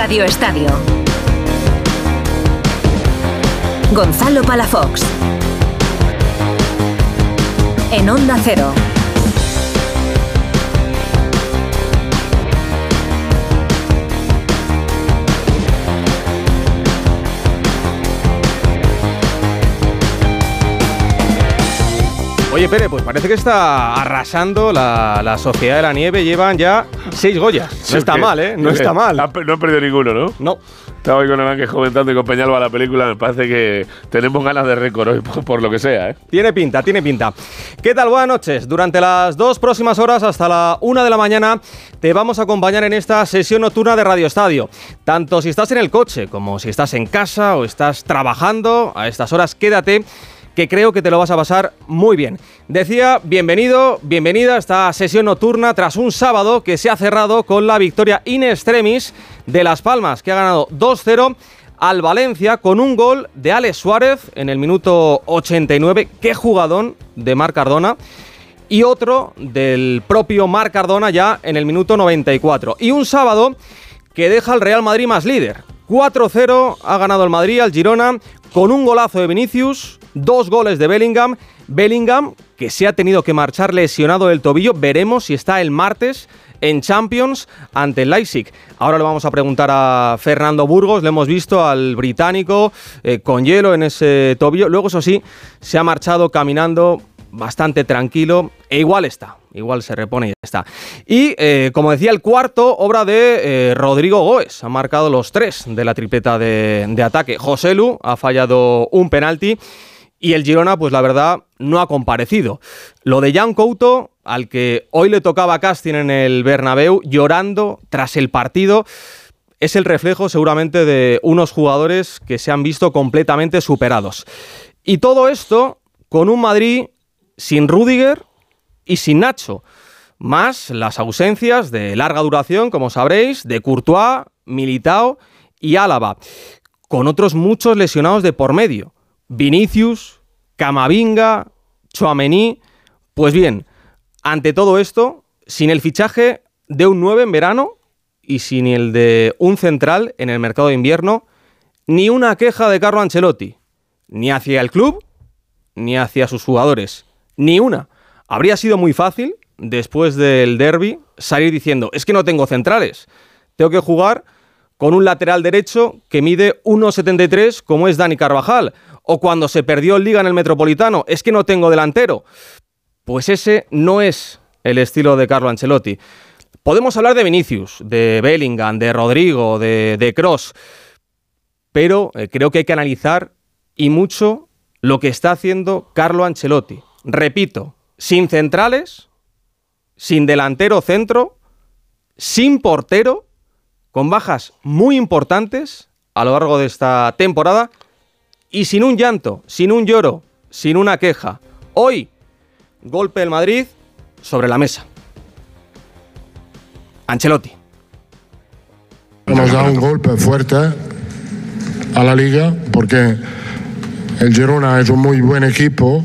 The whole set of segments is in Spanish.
Radio Estadio. Gonzalo Palafox. En Onda Cero. Oye, Pere, pues parece que está arrasando la, Sociedad de la Nieve. Llevan ya seis Goyas. No está mal, ¿eh? No ¿Qué? está mal. No he perdido ninguno, ¿no? No. Estaba hoy con el Ángel comentando y con Peñalba la película. Me parece que tenemos ganas de récord hoy, por, por lo que sea, ¿eh? Tiene pinta, tiene pinta. ¿Qué tal? Buenas noches. Durante las dos próximas horas hasta la una de la mañana te vamos a acompañar en esta sesión nocturna de Radio Estadio. Tanto si estás en el coche como si estás en casa o estás trabajando, a estas horas quédate que creo que te lo vas a pasar muy bien. Decía, bienvenido, bienvenida a esta sesión nocturna tras un sábado que se ha cerrado con la victoria in extremis de Las Palmas, que ha ganado 2-0 al Valencia con un gol de Alex Suárez en el minuto 89. Qué jugadón de Marc Cardona. Y otro del propio Marc Cardona ya en el minuto 94. Y un sábado que deja al Real Madrid más líder. 4-0 ha ganado el Madrid al Girona con un golazo de Vinicius, dos goles de Bellingham. Bellingham que se ha tenido que marchar lesionado del tobillo. Veremos si está el martes en Champions ante el Leipzig. Ahora le vamos a preguntar a Fernando Burgos. Le hemos visto al británico eh, con hielo en ese tobillo. Luego, eso sí, se ha marchado caminando bastante tranquilo e igual está. Igual se repone y está. Y eh, como decía, el cuarto, obra de eh, Rodrigo Goes. Ha marcado los tres de la tripleta de, de ataque. José Lu ha fallado un penalti. Y el Girona, pues la verdad, no ha comparecido. Lo de Jan Couto, al que hoy le tocaba casting en el Bernabéu, llorando tras el partido, es el reflejo seguramente de unos jugadores que se han visto completamente superados. Y todo esto con un Madrid sin Rudiger y sin Nacho, más las ausencias de larga duración, como sabréis, de Courtois, Militao y Álava, con otros muchos lesionados de por medio. Vinicius, Camavinga, Chouameni. Pues bien, ante todo esto, sin el fichaje de un 9 en verano y sin el de un central en el mercado de invierno, ni una queja de Carlo Ancelotti, ni hacia el club, ni hacia sus jugadores, ni una. Habría sido muy fácil, después del derby, salir diciendo, es que no tengo centrales, tengo que jugar con un lateral derecho que mide 1,73 como es Dani Carvajal, o cuando se perdió el Liga en el Metropolitano, es que no tengo delantero. Pues ese no es el estilo de Carlo Ancelotti. Podemos hablar de Vinicius, de Bellingham, de Rodrigo, de, de Cross, pero eh, creo que hay que analizar y mucho lo que está haciendo Carlo Ancelotti. Repito, sin centrales, sin delantero centro, sin portero, con bajas muy importantes a lo largo de esta temporada y sin un llanto, sin un lloro, sin una queja. Hoy, golpe del Madrid sobre la mesa. Ancelotti. Hemos dado un golpe fuerte a la liga porque el Girona es un muy buen equipo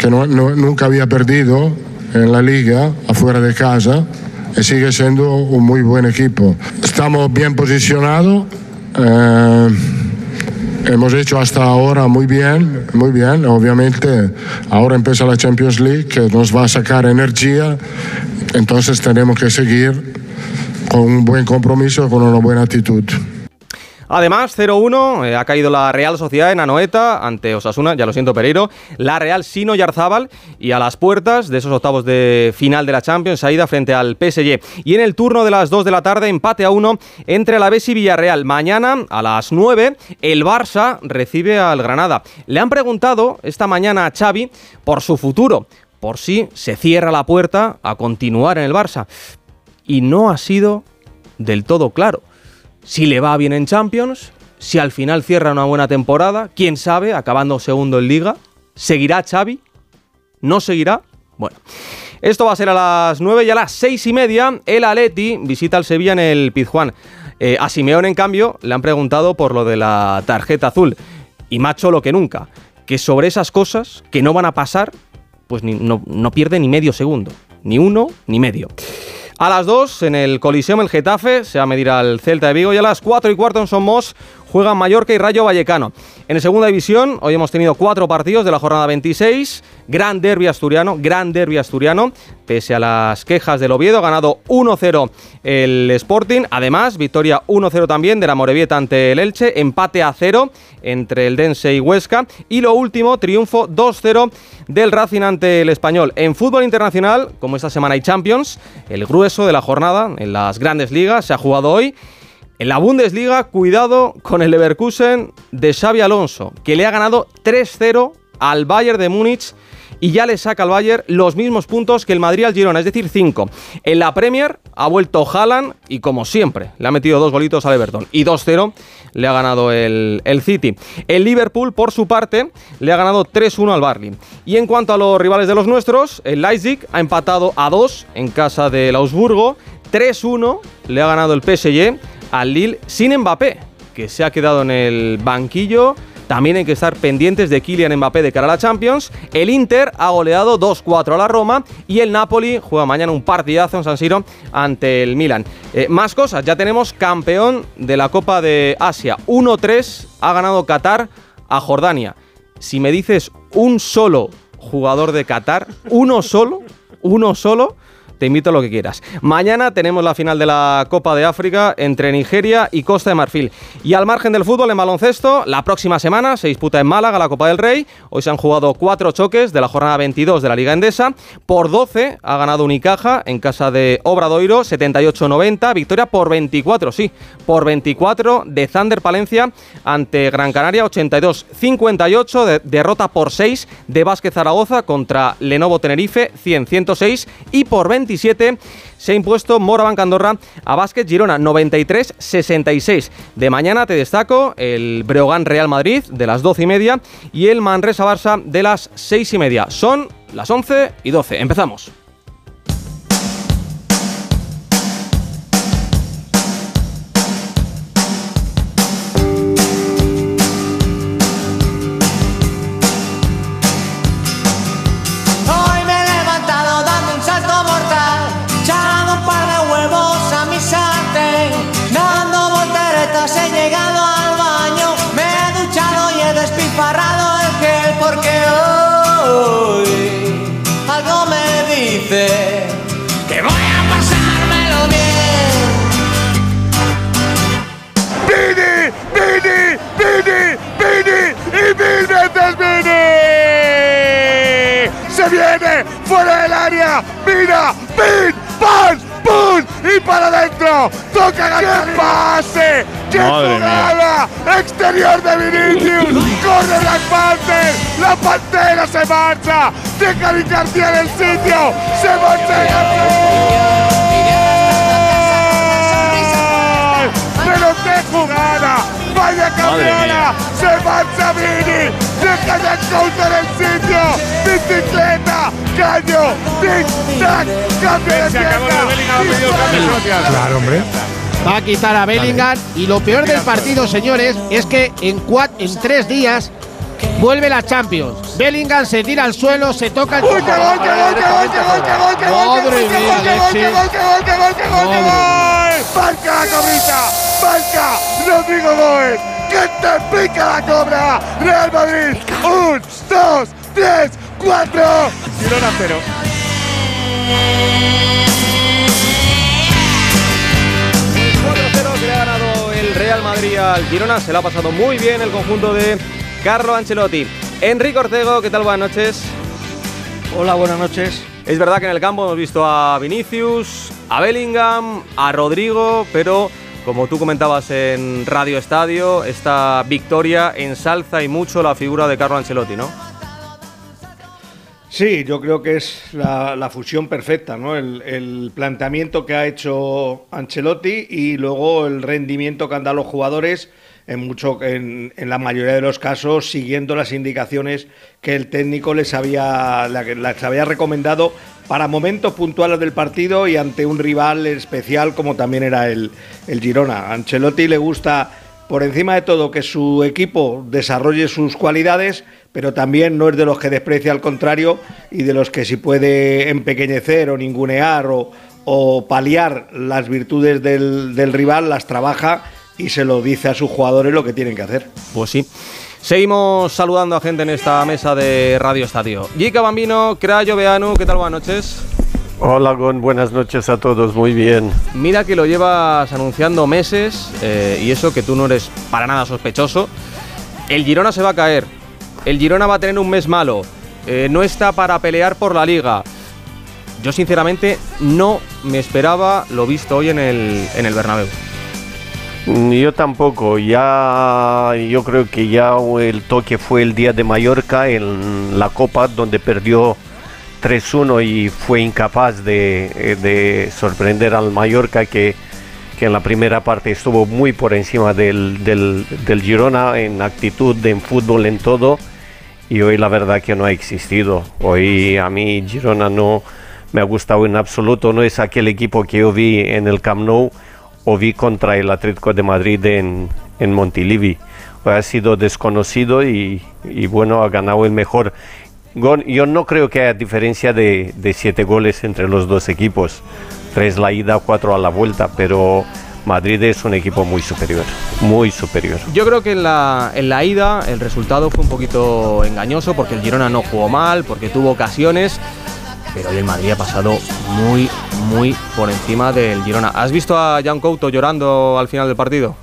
que nunca había perdido en la liga afuera de casa y sigue siendo un muy buen equipo. Estamos bien posicionados. eh, hemos hecho hasta ahora muy bien, muy bien. Obviamente ahora empieza la Champions League que nos va a sacar energía. Entonces tenemos que seguir con un buen compromiso, con una buena actitud. Además, 0-1, eh, ha caído la Real Sociedad en Anoeta ante Osasuna, ya lo siento Pereiro, la Real Sino Yarzábal y a las puertas de esos octavos de final de la Champions, ha ido frente al PSG. Y en el turno de las 2 de la tarde, empate a 1 entre Alavés y Villarreal. Mañana, a las 9, el Barça recibe al Granada. Le han preguntado esta mañana a Xavi por su futuro, por si se cierra la puerta a continuar en el Barça. Y no ha sido del todo claro si le va bien en Champions, si al final cierra una buena temporada, quién sabe, acabando segundo en Liga, ¿seguirá Xavi? ¿No seguirá? Bueno, esto va a ser a las 9 y a las 6 y media el Atleti visita al Sevilla en el Pizjuán. Eh, a Simeón, en cambio, le han preguntado por lo de la tarjeta azul. Y macho lo que nunca, que sobre esas cosas que no van a pasar, pues no, no pierde ni medio segundo. Ni uno, ni medio. A las 2 en el Coliseum el Getafe se va a medir al Celta de Vigo y a las 4 y cuarto en Somos juegan Mallorca y Rayo Vallecano. En segunda división, hoy hemos tenido cuatro partidos de la jornada 26. Gran derbi asturiano, gran derbi asturiano. Pese a las quejas del Oviedo, ha ganado 1-0 el Sporting. Además, victoria 1-0 también de la Morevieta ante el Elche. Empate a 0 entre el Dense y Huesca. Y lo último, triunfo 2-0 del Racing ante el Español. En fútbol internacional, como esta semana hay Champions, el grueso de la jornada en las grandes ligas se ha jugado hoy. En la Bundesliga, cuidado con el Leverkusen de Xavi Alonso, que le ha ganado 3-0 al Bayern de Múnich y ya le saca al Bayern los mismos puntos que el Madrid al Girona, es decir, 5. En la Premier ha vuelto Haaland y como siempre le ha metido dos golitos al Everton y 2-0 le ha ganado el, el, City. El Liverpool, por su parte, le ha ganado 3-1 al Barley. Y en cuanto a los rivales de los nuestros, el Leipzig ha empatado a 2 en casa del Augsburgo, 3-1 le ha ganado el PSG al Lille sin Mbappé, que se ha quedado en el banquillo. También hay que estar pendientes de Kylian Mbappé de cara a la Champions. El Inter ha goleado 2-4 a la Roma y el Napoli juega mañana un partidazo en San Siro ante el Milan. Eh, más cosas, ya tenemos campeón de la Copa de Asia. 1-3 ha ganado Qatar a Jordania. Si me dices un solo jugador de Qatar, uno solo, uno solo, te invito a lo que quieras. Mañana tenemos la final de la Copa de África entre Nigeria y Costa de Marfil. Y al margen del fútbol en baloncesto, la próxima semana se disputa en Málaga la Copa del Rey. Hoy se han jugado cuatro choques de la jornada 22 de la Liga Endesa. Por 12 ha ganado Unicaja en casa de Obradoiro, 78-90. Victoria por 24, sí, por 24 de Thunder Palencia ante Gran Canaria, 82-58. derrota por 6 de Vázquez Zaragoza contra Lenovo Tenerife, 100-106. Y por 20 se ha impuesto Moraban Candorra a Básquet Girona 93-66. De mañana te destaco el Breogán Real Madrid de las 12 y media y el Manresa Barça de las 6 y media. Son las 11 y 12. Empezamos. ¡Toca ganar pase! ¡Qué jugada! ¡Exterior de Vinicius! ¡Corre Black Panther! ¡La Pantera se marcha! ¡Deja de García en el sitio! ¡Se marcha ¡Pero qué jugada! ¡Vaya campeona! ¡Se marcha Vini! ¡Deja de counter el sitio! ¡Bicicleta! ¡Caño! ¡Tic-tac! ¡Cambio de pierna! Claro, hombre. Va a quitar a Bellingham y lo peor del partido, señores, es que en, cuatro, en tres días vuelve la Champions. Bellingham se tira al suelo, se toca el. ¡Uy, qué gol, qué gol, qué gol, qué gol, qué gol, qué gol, qué gol, qué gol, qué gol, qué gol, qué gol, qué gol, qué gol, qué gol! ¡Marca la cobrita! ¡Marca Rodrigo Gómez! ¡Que te pica la cobra! ¡Real Madrid! ¡Un, dos, tres, cuatro! Girona cero. Al Girona. Se le ha pasado muy bien el conjunto de Carlo Ancelotti. Enrique Ortego, ¿qué tal? Buenas noches. Hola, buenas noches. Es verdad que en el campo hemos visto a Vinicius, a Bellingham, a Rodrigo, pero como tú comentabas en Radio Estadio, esta victoria ensalza y mucho la figura de Carlo Ancelotti, ¿no? Sí, yo creo que es la, fusión perfecta, ¿no? El, planteamiento que ha hecho Ancelotti y luego el rendimiento que han dado los jugadores, en, mucho, en, en la mayoría de los casos, siguiendo las indicaciones que el técnico les había, les había recomendado para momentos puntuales del partido y ante un rival especial como también era el, el Girona. Ancelotti le gusta, por encima de todo, que su equipo desarrolle sus cualidades, pero también no es de los que desprecia al contrario y de los que si puede empequeñecer o ningunear o, o paliar las virtudes del, del rival, las trabaja y se lo dice a sus jugadores lo que tienen que hacer. Pues sí. Seguimos saludando a gente en esta mesa de Radio Estadio. Gica Bambino, Crayo Beanu, ¿qué tal? Buenas noches. Hola, Gon, buenas noches a todos, muy bien. Mira que lo llevas anunciando meses eh, y eso que tú no eres para nada sospechoso. El Girona se va a caer. El Girona va a tener un mes malo. Eh, no está para pelear por la liga. Yo sinceramente no me esperaba lo visto hoy en el, en el Bernabéu. Yo tampoco, ya yo creo que ya el toque fue el día de Mallorca en la Copa donde perdió 3-1 y fue incapaz de, eh, de sorprender al Mallorca que, en la primera parte estuvo muy por encima del, Girona en actitud, en fútbol, en todo y hoy la verdad que no ha existido. Hoy a mí Girona no me ha gustado en absoluto, no es aquel equipo que yo vi en el Camp Nou o vi contra el Atlético de Madrid en, en Montilivi. Ha sido desconocido y, y bueno, ha ganado el mejor. Yo no creo que haya diferencia de, siete goles entre los dos equipos. Tres la ida, cuatro a la vuelta, pero Madrid es un equipo muy superior, muy superior. Yo creo que en la, en la ida el resultado fue un poquito engañoso porque el Girona no jugó mal, porque tuvo ocasiones, pero el Madrid ha pasado muy, muy por encima del Girona. ¿Has visto a Jan Couto llorando al final del partido?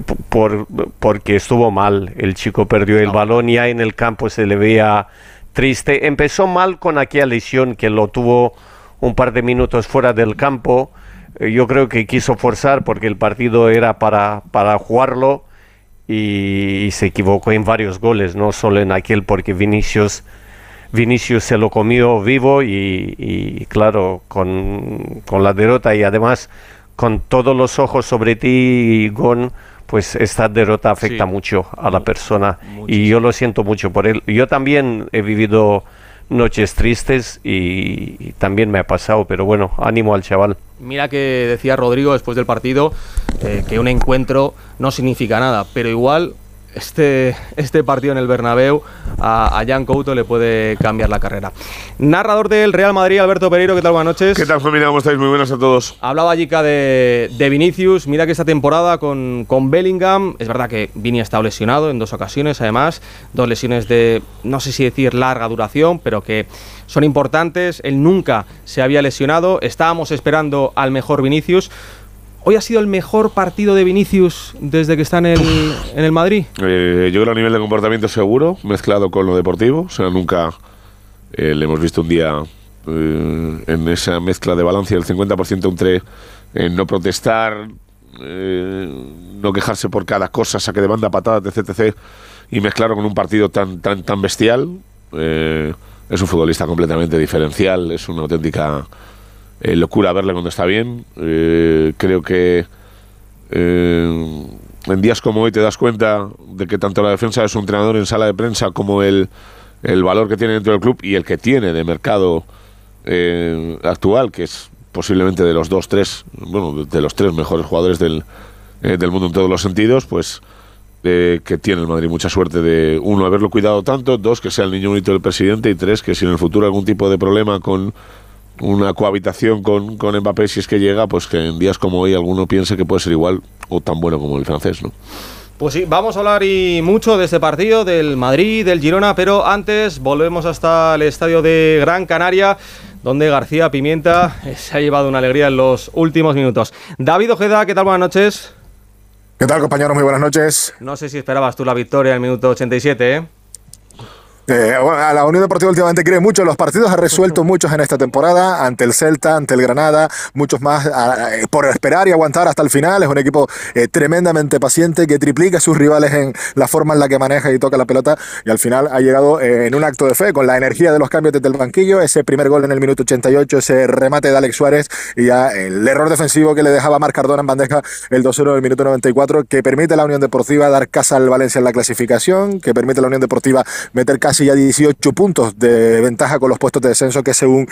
P- por, porque estuvo mal. El chico perdió el balón ya en el campo se le veía triste. Empezó mal con aquella lesión que lo tuvo un par de minutos fuera del campo. Eh, Yo creo que quiso forzar porque el partido era para, para jugarlo y, y se equivocó en varios goles, no solo en aquel porque Vinicius, Vinicius se lo comió vivo y, y, claro, con, con la derrota y además con todos los ojos sobre ti, Gon, pues esta derrota afecta Sí. mucho a la persona y yo lo siento mucho por él. Yo también he vivido noches tristes y, y también me ha pasado, pero bueno, ánimo al chaval. Mira que decía Rodrigo después del partido eh, que un encuentro no significa nada, pero igual este, este partido en el Bernabéu a, a Jan Couto le puede cambiar la carrera. Narrador del Real Madrid, Alberto Pereiro, ¿qué tal? Buenas noches. ¿Qué tal, familia? ¿Cómo estáis? Muy buenas a todos. Hablaba Jica de, de Vinicius. Mira que esta temporada con, con Bellingham, es verdad que Vini ha estado lesionado en dos ocasiones, además. Dos lesiones de, no sé si decir larga duración, pero que son importantes. Él nunca se había lesionado. Estábamos esperando al mejor Vinicius. ¿Hoy ha sido el mejor partido de Vinicius desde que está en el, en el Madrid? Eh, yo creo a nivel de comportamiento seguro, mezclado con lo deportivo. O sea, nunca eh, le hemos visto un día eh, en esa mezcla de balance del 50% entre no protestar, no quejarse por cada cosa, saque de banda, patadas, etc, etc, y mezclarlo con un partido tan, tan, tan bestial. Es un futbolista completamente diferencial, es una auténtica eh, locura verle cuando está bien. Eh, creo que eh, en días como hoy te das cuenta de que tanto la defensa de su entrenador en sala de prensa como el, el valor que tiene dentro del club y el que tiene de mercado eh, actual, que es posiblemente de los dos, tres, bueno, de los tres mejores jugadores del, del mundo en todos los sentidos, pues eh, que tiene el Madrid mucha suerte de, uno, haberlo cuidado tanto, dos, que sea el niño bonito del presidente y tres, que si en el futuro algún tipo de problema con una cohabitación con, con Mbappé, si es que llega, pues que en días como hoy alguno piense que puede ser igual o tan bueno como el francés, ¿no? Pues sí, vamos a hablar y mucho de este partido, del Madrid, del Girona, pero antes volvemos hasta el estadio de Gran Canaria, donde García Pimienta se ha llevado una alegría en los últimos minutos. David Ojeda, ¿qué tal? Buenas noches. ¿Qué tal, compañeros? Muy buenas noches. No sé si esperabas tú la victoria en el minuto 87, ¿eh? Eh, bueno, a la Unión Deportiva últimamente cree mucho. En los partidos, ha resuelto muchos en esta temporada, ante el Celta, ante el Granada, muchos más a- eh, por esperar y aguantar hasta el final. Es un equipo eh, tremendamente paciente que triplica a sus rivales en la forma en la que maneja y toca la pelota. Y al final ha llegado eh, en un acto de fe con la energía de los cambios desde el banquillo, ese primer gol en el minuto 88, ese remate de Alex Suárez y ya el error defensivo que le dejaba Marc Cardona en bandeja el 2-1 del minuto 94 que permite a la Unión Deportiva dar casa al Valencia en la clasificación, que permite a la Unión Deportiva meter casa casi ya 18 puntos de ventaja con los puestos de descenso que según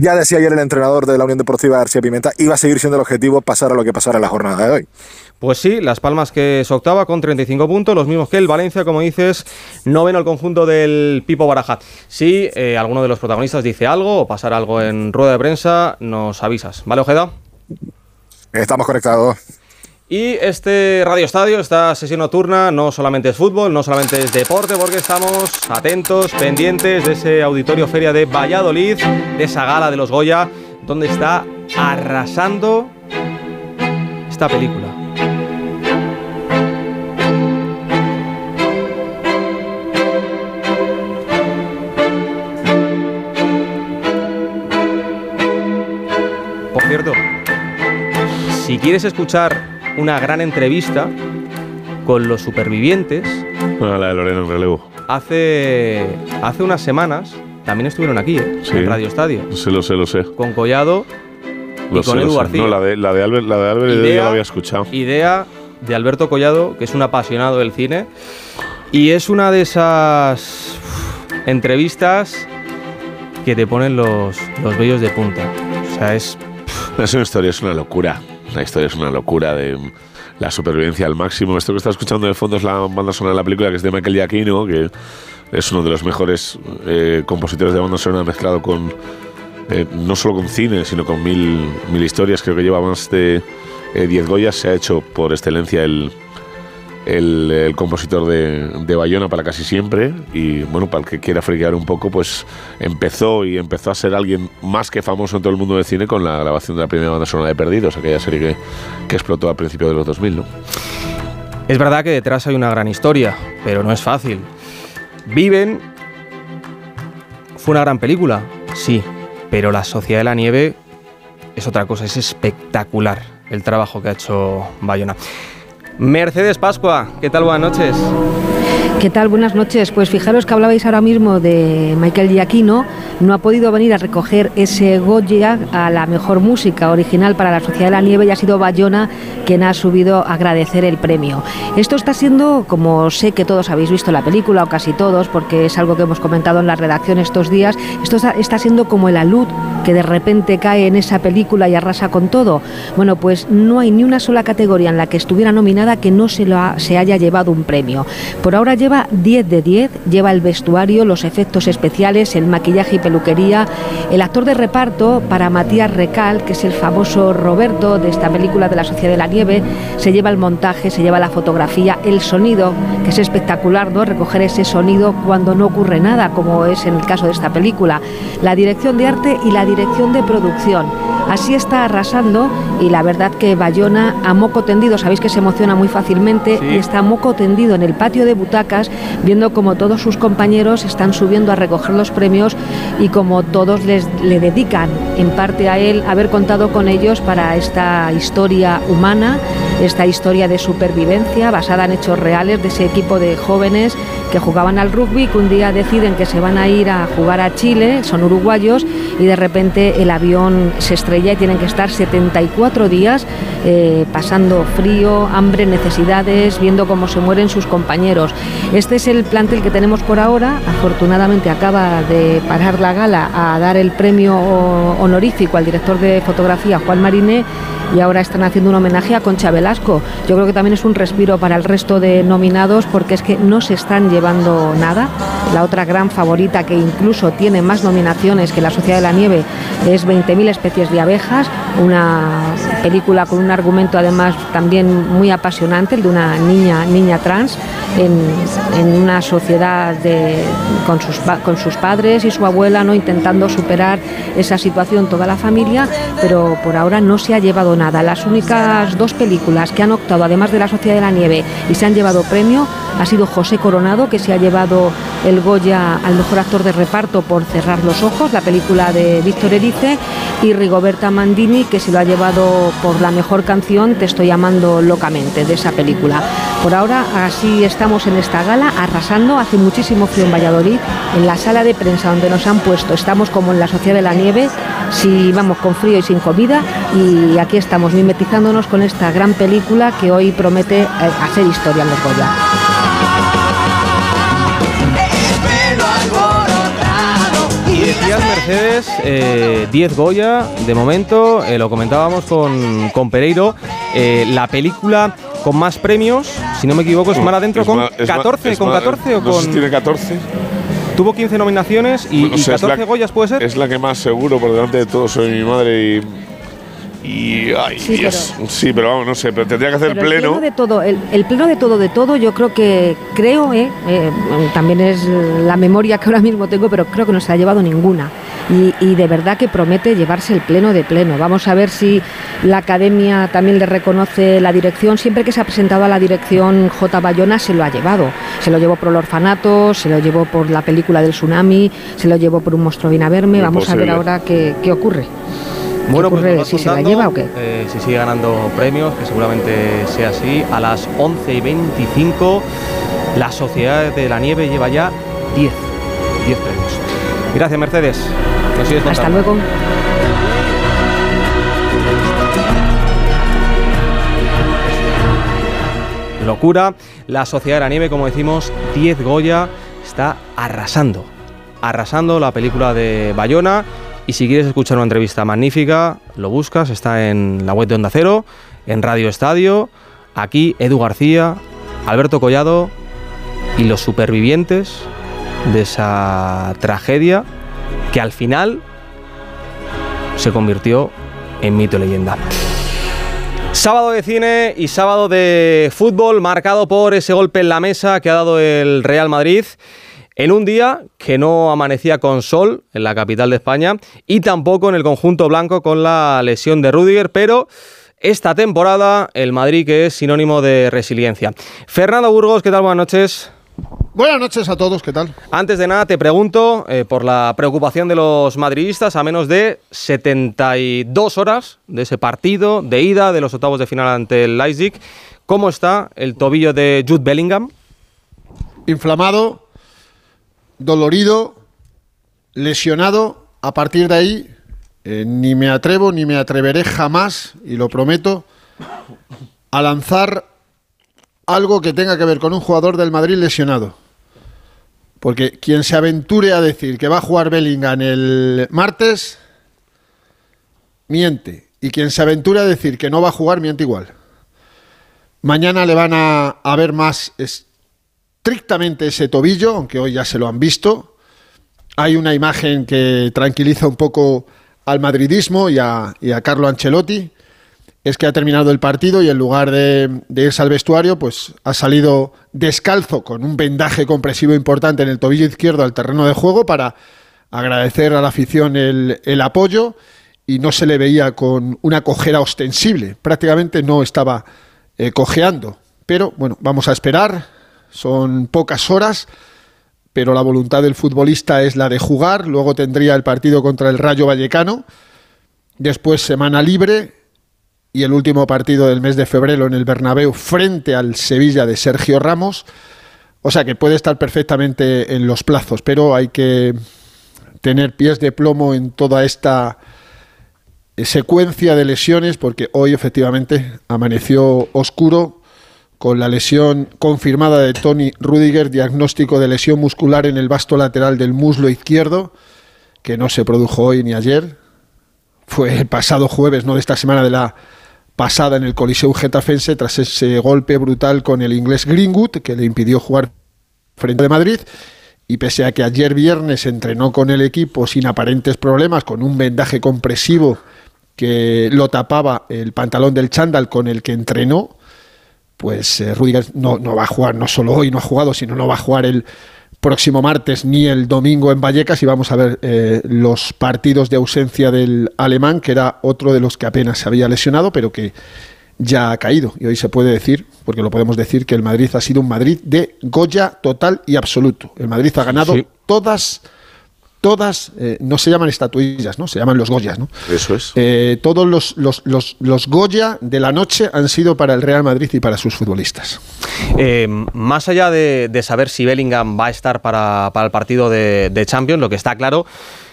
ya decía ayer el entrenador de la Unión Deportiva García Pimenta, iba a seguir siendo el objetivo pasar a lo que pasara en la jornada de hoy. Pues sí, Las Palmas que es octava con 35 puntos, los mismos que el Valencia, como dices, noveno el conjunto del Pipo Baraja. Si eh, alguno de los protagonistas dice algo o pasar algo en rueda de prensa, nos avisas. ¿Vale, Ojeda? Estamos conectados. Y este Radio Estadio, esta sesión nocturna, no solamente es fútbol, no solamente es deporte, porque estamos atentos, pendientes de ese auditorio feria de Valladolid, de esa gala de los Goya, donde está arrasando esta película. Por cierto, si quieres escuchar una gran entrevista con los supervivientes. Ah, la de Lorena en relevo. Hace, hace unas semanas también estuvieron aquí, ¿eh? en Radio Estadio. Se lo sé, lo sé. Con Collado y con Edu García. No, la de, la de Albert, la de Albert idea, yo la había escuchado. Idea de Alberto Collado, que es un apasionado del cine. Y es una de esas entrevistas que te ponen los, los vellos de punta. O sea, es... Es una historia, es una locura. La historia es una locura de la supervivencia al máximo. Esto que está escuchando de fondo es la banda sonora de la película, que es de Michael Giacchino, que es uno de los mejores eh, compositores de banda sonora mezclado con eh, no solo con cine, sino con mil, mil historias. Creo que lleva más de 10 eh, Goyas. Se ha hecho por excelencia el, el, compositor de, Bayona para casi siempre. Y bueno, para el que quiera friquear un poco, pues empezó y empezó a ser alguien más que famoso en todo el mundo del cine con la grabación de la primera banda sonora de Perdidos, aquella serie que, que explotó a principios de los 2000, ¿no? Es verdad que detrás hay una gran historia, pero no es fácil. Viven. Fue una gran película, sí, pero La Sociedad de la Nieve es otra cosa, es espectacular el trabajo que ha hecho Bayona. Mercedes Pascua, ¿qué tal? Buenas noches. ¿Qué tal? Buenas noches. Pues fijaros que hablabais ahora mismo de Michael Giacchino. No ha podido venir a recoger ese Goya a la mejor música original para la Sociedad de la Nieve y ha sido Bayona quien ha subido a agradecer el premio. Esto está siendo, como sé que todos habéis visto la película o casi todos, porque es algo que hemos comentado en la redacción estos días, esto está, siendo como el alud que de repente cae en esa película y arrasa con todo. Bueno, pues no hay ni una sola categoría en la que estuviera nominada que no se, lo se haya llevado un premio. Por ahora lleva 10 de 10, lleva el vestuario, los efectos especiales, el maquillaje y peluquería. El actor de reparto para Matías Recal, que es el famoso Roberto de esta película de la Sociedad de la Nieve, se lleva el montaje, se lleva la fotografía, el sonido, que es espectacular, ¿no? Recoger ese sonido cuando no ocurre nada, como es en el caso de esta película. La dirección de arte y la dirección de producción. Así está arrasando y la verdad que Bayona a moco tendido, sabéis que se emociona muy fácilmente y está a moco tendido en el patio de butacas viendo como todos sus compañeros están subiendo a recoger los premios y como todos les, le dedican en parte a él haber contado con ellos para esta historia humana, esta historia de supervivencia basada en hechos reales de ese equipo de jóvenes que jugaban al rugby, que un día deciden que se van a ir a jugar a Chile, son uruguayos, y de repente el avión se estrella y tienen que estar 74 días eh, pasando frío, hambre, necesidades, viendo cómo se mueren sus compañeros. Este es el plantel que tenemos por ahora. Afortunadamente acaba de parar la gala a dar el premio honorífico al director de fotografía Juan Mariné y ahora están haciendo un homenaje a Concha. Yo creo que también es un respiro para el resto de nominados porque es que no se están llevando nada. La otra gran favorita que incluso tiene más nominaciones que La Sociedad de la Nieve es 20.000 especies de abejas, una película con un argumento además también muy apasionante, el de una niña, niña trans en, una sociedad con, sus, con sus padres y su abuela, ¿no? intentando superar esa situación toda la familia, pero por ahora no se ha llevado nada. Las únicas dos películas que han optado, además de La Sociedad de la Nieve, y se han llevado premio, ha sido José Coronado, que se ha llevado el Goya al mejor actor de reparto por Cerrar los Ojos, la película de Víctor Erice, y Rigoberta Mandini, que se lo ha llevado por la mejor canción Te estoy amando locamente, de esa película. Por ahora, así estamos en esta gala, arrasando, hace muchísimo frío en Valladolid, en la sala de prensa donde nos han puesto, estamos como en la Sociedad de la Nieve, si vamos con frío y sin comida, y aquí estamos mimetizándonos con esta gran película que hoy promete eh, hacer historia en los Goya. Decías, Mercedes, eh, 10 Goya, de momento, eh, lo comentábamos con, con Pereiro, eh, la película con más premios, si no me equivoco, es Mar Adentro Es con ma- es ma- 14, es con ma- 14 o no con... tiene 14. Tuvo 15 nominaciones y, Bueno, o y sea, es 14 la- Goyas, ¿puede ser? Es la que más seguro por delante de todo soy mi madre y. Y. Ay, Sí, Dios. Sí, pero vamos, no sé, pero tendría que hacer Pero el pleno. pleno de todo, el, el pleno de todo de todo, yo creo que, creo, eh, eh, también es la memoria que ahora mismo tengo, pero creo que no se ha llevado ninguna. Y, y de verdad que promete llevarse el pleno de pleno. Vamos a ver si la academia también le reconoce la dirección. Siempre que se ha presentado a la dirección J. Bayona se lo ha llevado. Se lo llevó por el orfanato, se lo llevó por la película del tsunami, se lo llevó por un monstruo viene a verme. Vamos a ver ahora qué, qué ocurre. Bueno, ¿Qué pues ocurre? si se la lleva o qué. eh, si sigue ganando premios, que seguramente sea así. A las 11 y 25, la Sociedad de la Nieve lleva ya 10. 10 premios. Gracias, Mercedes. Nos sigues Hasta luego. Locura. La Sociedad de la Nieve, como decimos, 10 Goya, está arrasando. Arrasando la película de Bayona. Y si quieres escuchar una entrevista magnífica, lo buscas, está en la web de Onda Cero, en Radio Estadio. Aquí Edu García, Alberto Collado y los supervivientes de esa tragedia que al final se convirtió en mito y leyenda. Sábado de cine y sábado de fútbol marcado por ese golpe en la mesa que ha dado el Real Madrid en un día que no amanecía con sol en la capital de España y tampoco en el conjunto blanco con la lesión de Rudiger, pero esta temporada el Madrid que es sinónimo de resiliencia. Fernando Burgos, ¿qué tal? Buenas noches. Buenas noches a todos, ¿qué tal? Antes de nada te pregunto eh, por la preocupación de los madridistas a menos de 72 horas de ese partido de ida de los octavos de final ante el Leipzig. ¿Cómo está el tobillo de Jude Bellingham? Inflamado, dolorido, lesionado. A partir de ahí, eh, ni me atrevo ni me atreveré jamás, y lo prometo, a lanzar algo que tenga que ver con un jugador del Madrid lesionado. Porque quien se aventure a decir que va a jugar Bellingham el martes, miente. Y quien se aventure a decir que no va a jugar, miente igual. Mañana le van a, a ver más estrictamente ese tobillo, aunque hoy ya se lo han visto. Hay una imagen que tranquiliza un poco al madridismo y a, Carlo Ancelotti. Es que ha terminado el partido y en lugar de, irse al vestuario, pues ha salido descalzo con un vendaje compresivo importante en el tobillo izquierdo al terreno de juego para agradecer a la afición el, el apoyo y no se le veía con una cojera ostensible. Prácticamente no estaba eh, cojeando. Pero bueno, vamos a esperar. Son pocas horas, pero la voluntad del futbolista es la de jugar. Luego tendría el partido contra el Rayo Vallecano. Después semana libre y el último partido del mes de febrero en el Bernabéu frente al Sevilla de Sergio Ramos. O sea que puede estar perfectamente en los plazos, pero hay que tener pies de plomo en toda esta secuencia de lesiones porque hoy efectivamente amaneció oscuro con la lesión confirmada de Tony Rudiger, diagnóstico de lesión muscular en el vasto lateral del muslo izquierdo, que no se produjo hoy ni ayer. Fue el pasado jueves, no de esta semana, de la pasada en el Coliseo Getafense, tras ese golpe brutal con el inglés Greenwood, que le impidió jugar frente de Madrid. Y pese a que ayer viernes entrenó con el equipo sin aparentes problemas, con un vendaje compresivo que lo tapaba el pantalón del chándal con el que entrenó, pues eh, Rudiger no, no va a jugar, no solo hoy no ha jugado, sino no va a jugar el próximo martes ni el domingo en Vallecas y vamos a ver eh, los partidos de ausencia del alemán, que era otro de los que apenas se había lesionado, pero que ya ha caído. Y hoy se puede decir, porque lo podemos decir, que el Madrid ha sido un Madrid de Goya total y absoluto. El Madrid ha ganado Sí. todas, todas, eh, no se llaman estatuillas, ¿no? Se llaman los Goyas, ¿no? Eso es. Eh, todos los, los, los, los Goya de la noche han sido para el Real Madrid y para sus futbolistas. Eh, más allá de, de saber si Bellingham va a estar para, para el partido de, de Champions, lo que está claro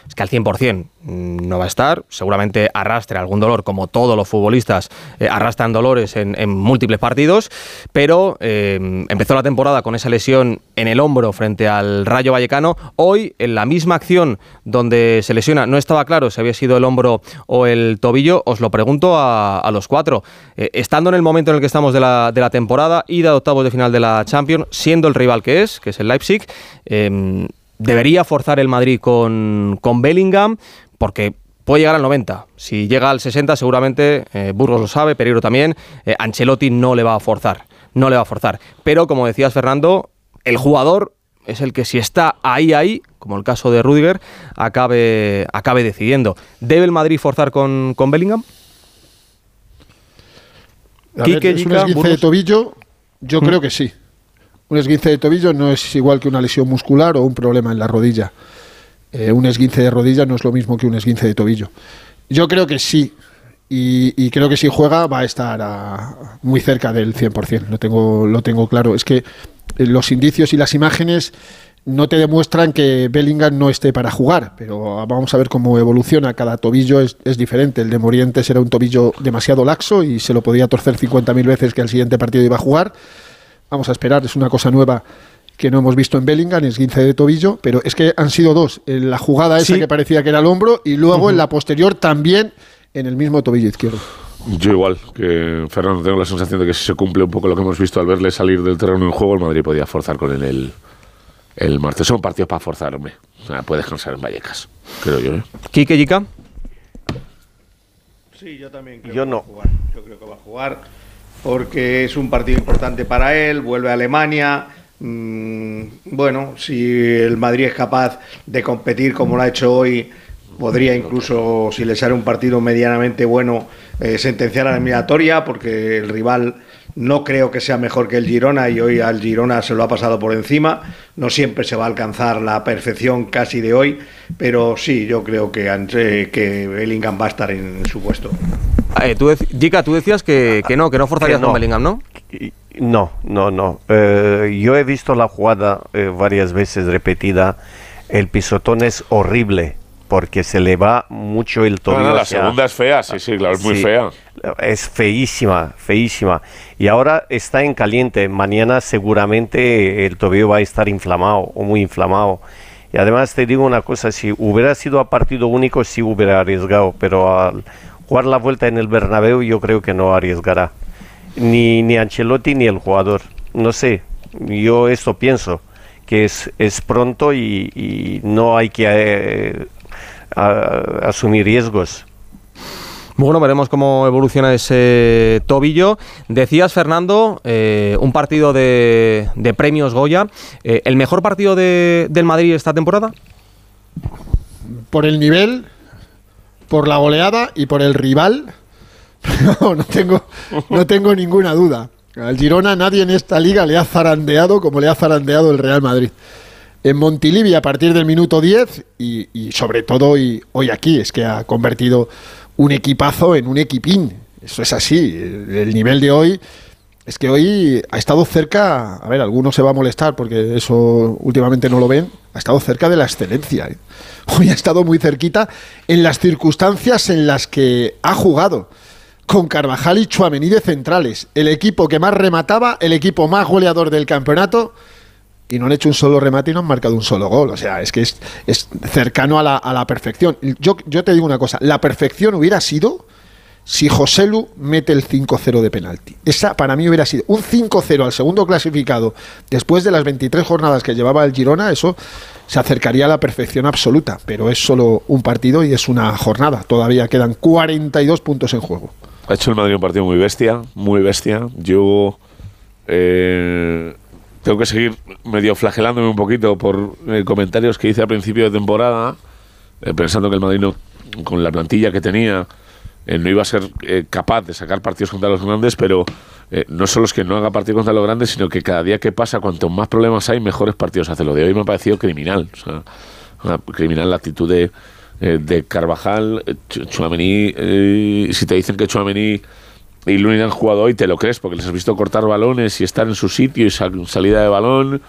es que al 100% mm, no va a estar, seguramente arrastre algún dolor, como todos los futbolistas eh, arrastran dolores en, múltiples partidos, pero eh, empezó la temporada con esa lesión en el hombro frente al Rayo Vallecano. Hoy, en la misma acción donde se lesiona, no estaba claro si había sido el hombro o el tobillo, os lo pregunto a, los cuatro. Eh, estando en el momento en el que estamos de la, de temporada, ida a octavos de final de la Champions, siendo el rival que es, que es el Leipzig, eh, debería forzar el Madrid con, con Bellingham, porque puede llegar al 90. Si llega al 60, seguramente eh, Burgos lo sabe, Pereiro también. eh, Ancelotti no le va a forzar. No le va a forzar. Pero, como decías, Fernando, el jugador es el que si está ahí, ahí, como el caso de Rudiger, acabe, acabe decidiendo. ¿Debe el Madrid forzar con, con Bellingham? A Quique, ver, es un Jica, esguince de tobillo, yo creo que sí. Un esguince de tobillo no es igual que una lesión muscular o un problema en la rodilla. Eh, un esguince de rodilla no es lo mismo que un esguince de tobillo. Yo creo que sí. Y, creo que si juega va a estar muy cerca del 100%. Lo tengo, lo tengo claro. Es que eh, los indicios y las imágenes no te demuestran que Bellingham no esté para jugar, pero vamos a ver cómo evoluciona. Cada tobillo es, es diferente. El de Morientes era un tobillo demasiado laxo y se lo podía torcer 50.000 veces que al siguiente partido iba a jugar. Vamos a esperar, es una cosa nueva que no hemos visto en Bellingham, es 15 de tobillo, pero es que han sido dos. En la jugada esa Sí. que parecía que era el hombro y luego en la posterior también en el mismo tobillo izquierdo. Yo igual que Fernando tengo la sensación de que si se cumple un poco lo que hemos visto al verle salir del terreno en juego, el Madrid podía forzar con él el, el martes. Son partidos para forzar, hombre. O sea, puede descansar en Vallecas, creo yo. ¿eh? Quique, Jica. Sí, yo también creo Yo que no. va a jugar. Yo creo que va a jugar porque es un partido importante para él, vuelve a Alemania. mm, bueno, si el Madrid es capaz de competir como lo ha hecho hoy, podría incluso, si le sale un partido medianamente bueno, eh, sentenciar a la eliminatoria, porque el rival no creo que sea mejor que el Girona y hoy al Girona se lo ha pasado por encima. No siempre se va a alcanzar la perfección casi de hoy, pero sí, yo creo que, Anche- que Bellingham va a estar en su puesto. Eh, tú Jica, tú decías que, que no, que no forzarías Que no. con Bellingham, ¿no? No, no, no. Eh, yo he visto la jugada eh, varias veces repetida. El pisotón es horrible porque se le va mucho el No, tobillo. no, la hacia- segunda es fea, sí, sí, claro, es muy Sí, fea. Es feísima, feísima. Y ahora está en caliente. Mañana seguramente el tobillo va a estar inflamado o muy inflamado. Y además te digo una cosa, si hubiera sido a partido único sí hubiera arriesgado, pero al jugar la vuelta en el Bernabéu yo creo que no arriesgará. Ni, ni Ancelotti ni el jugador. No sé, yo esto pienso, que es, es pronto y, y no hay que eh, a- asumir riesgos. Bueno, veremos cómo evoluciona ese tobillo. Decías, Fernando, eh, un partido de, de premios Goya. Eh, ¿El mejor partido de- del Madrid esta temporada? Por el nivel, por la goleada y por el rival, no, no tengo, no tengo ninguna duda. Al Girona nadie en esta liga le ha zarandeado como le ha zarandeado el Real Madrid. En Montilivi a partir del minuto 10 y, y sobre todo hoy, hoy aquí, es que ha convertido un equipazo en un equipín. Eso es así. El, el nivel de hoy es que hoy ha estado cerca, a ver, algunos se va a molestar porque eso últimamente no lo ven, ha estado cerca de la excelencia. ¿eh? Hoy ha estado muy cerquita en las circunstancias en las que ha jugado. Con Carvajal y Chuamení de centrales. El equipo que más remataba, el equipo más goleador del campeonato. Y no han hecho un solo remate y no han marcado un solo gol. O sea, es que es, cercano a la, perfección. Yo te digo una cosa, la perfección hubiera sido si José Lu mete el 5-0 de penalti. Esa para mí hubiera sido un 5-0 al segundo clasificado después de las 23 jornadas que llevaba el Girona, eso se acercaría a la perfección absoluta, pero es solo un partido y es una jornada. Todavía quedan 42 puntos en juego. Ha hecho el Madrid un partido muy bestia, muy bestia. Yo eh, tengo que seguir medio flagelándome un poquito por eh, comentarios que hice al principio de temporada, eh, pensando que el Madrid no, con la plantilla que tenía eh, no iba a ser eh, capaz de sacar partidos contra los grandes, pero eh, no solo es que no haga partidos contra los grandes, sino que cada día que pasa, cuanto más problemas hay, mejores partidos hace. Lo de hoy me ha parecido criminal. O sea, criminal la actitud de, eh, de Carvajal, Ch- si te dicen que Chuamení y Lunin han jugado hoy, te lo crees, porque les has visto cortar balones y estar en su sitio y sal- salida de balón.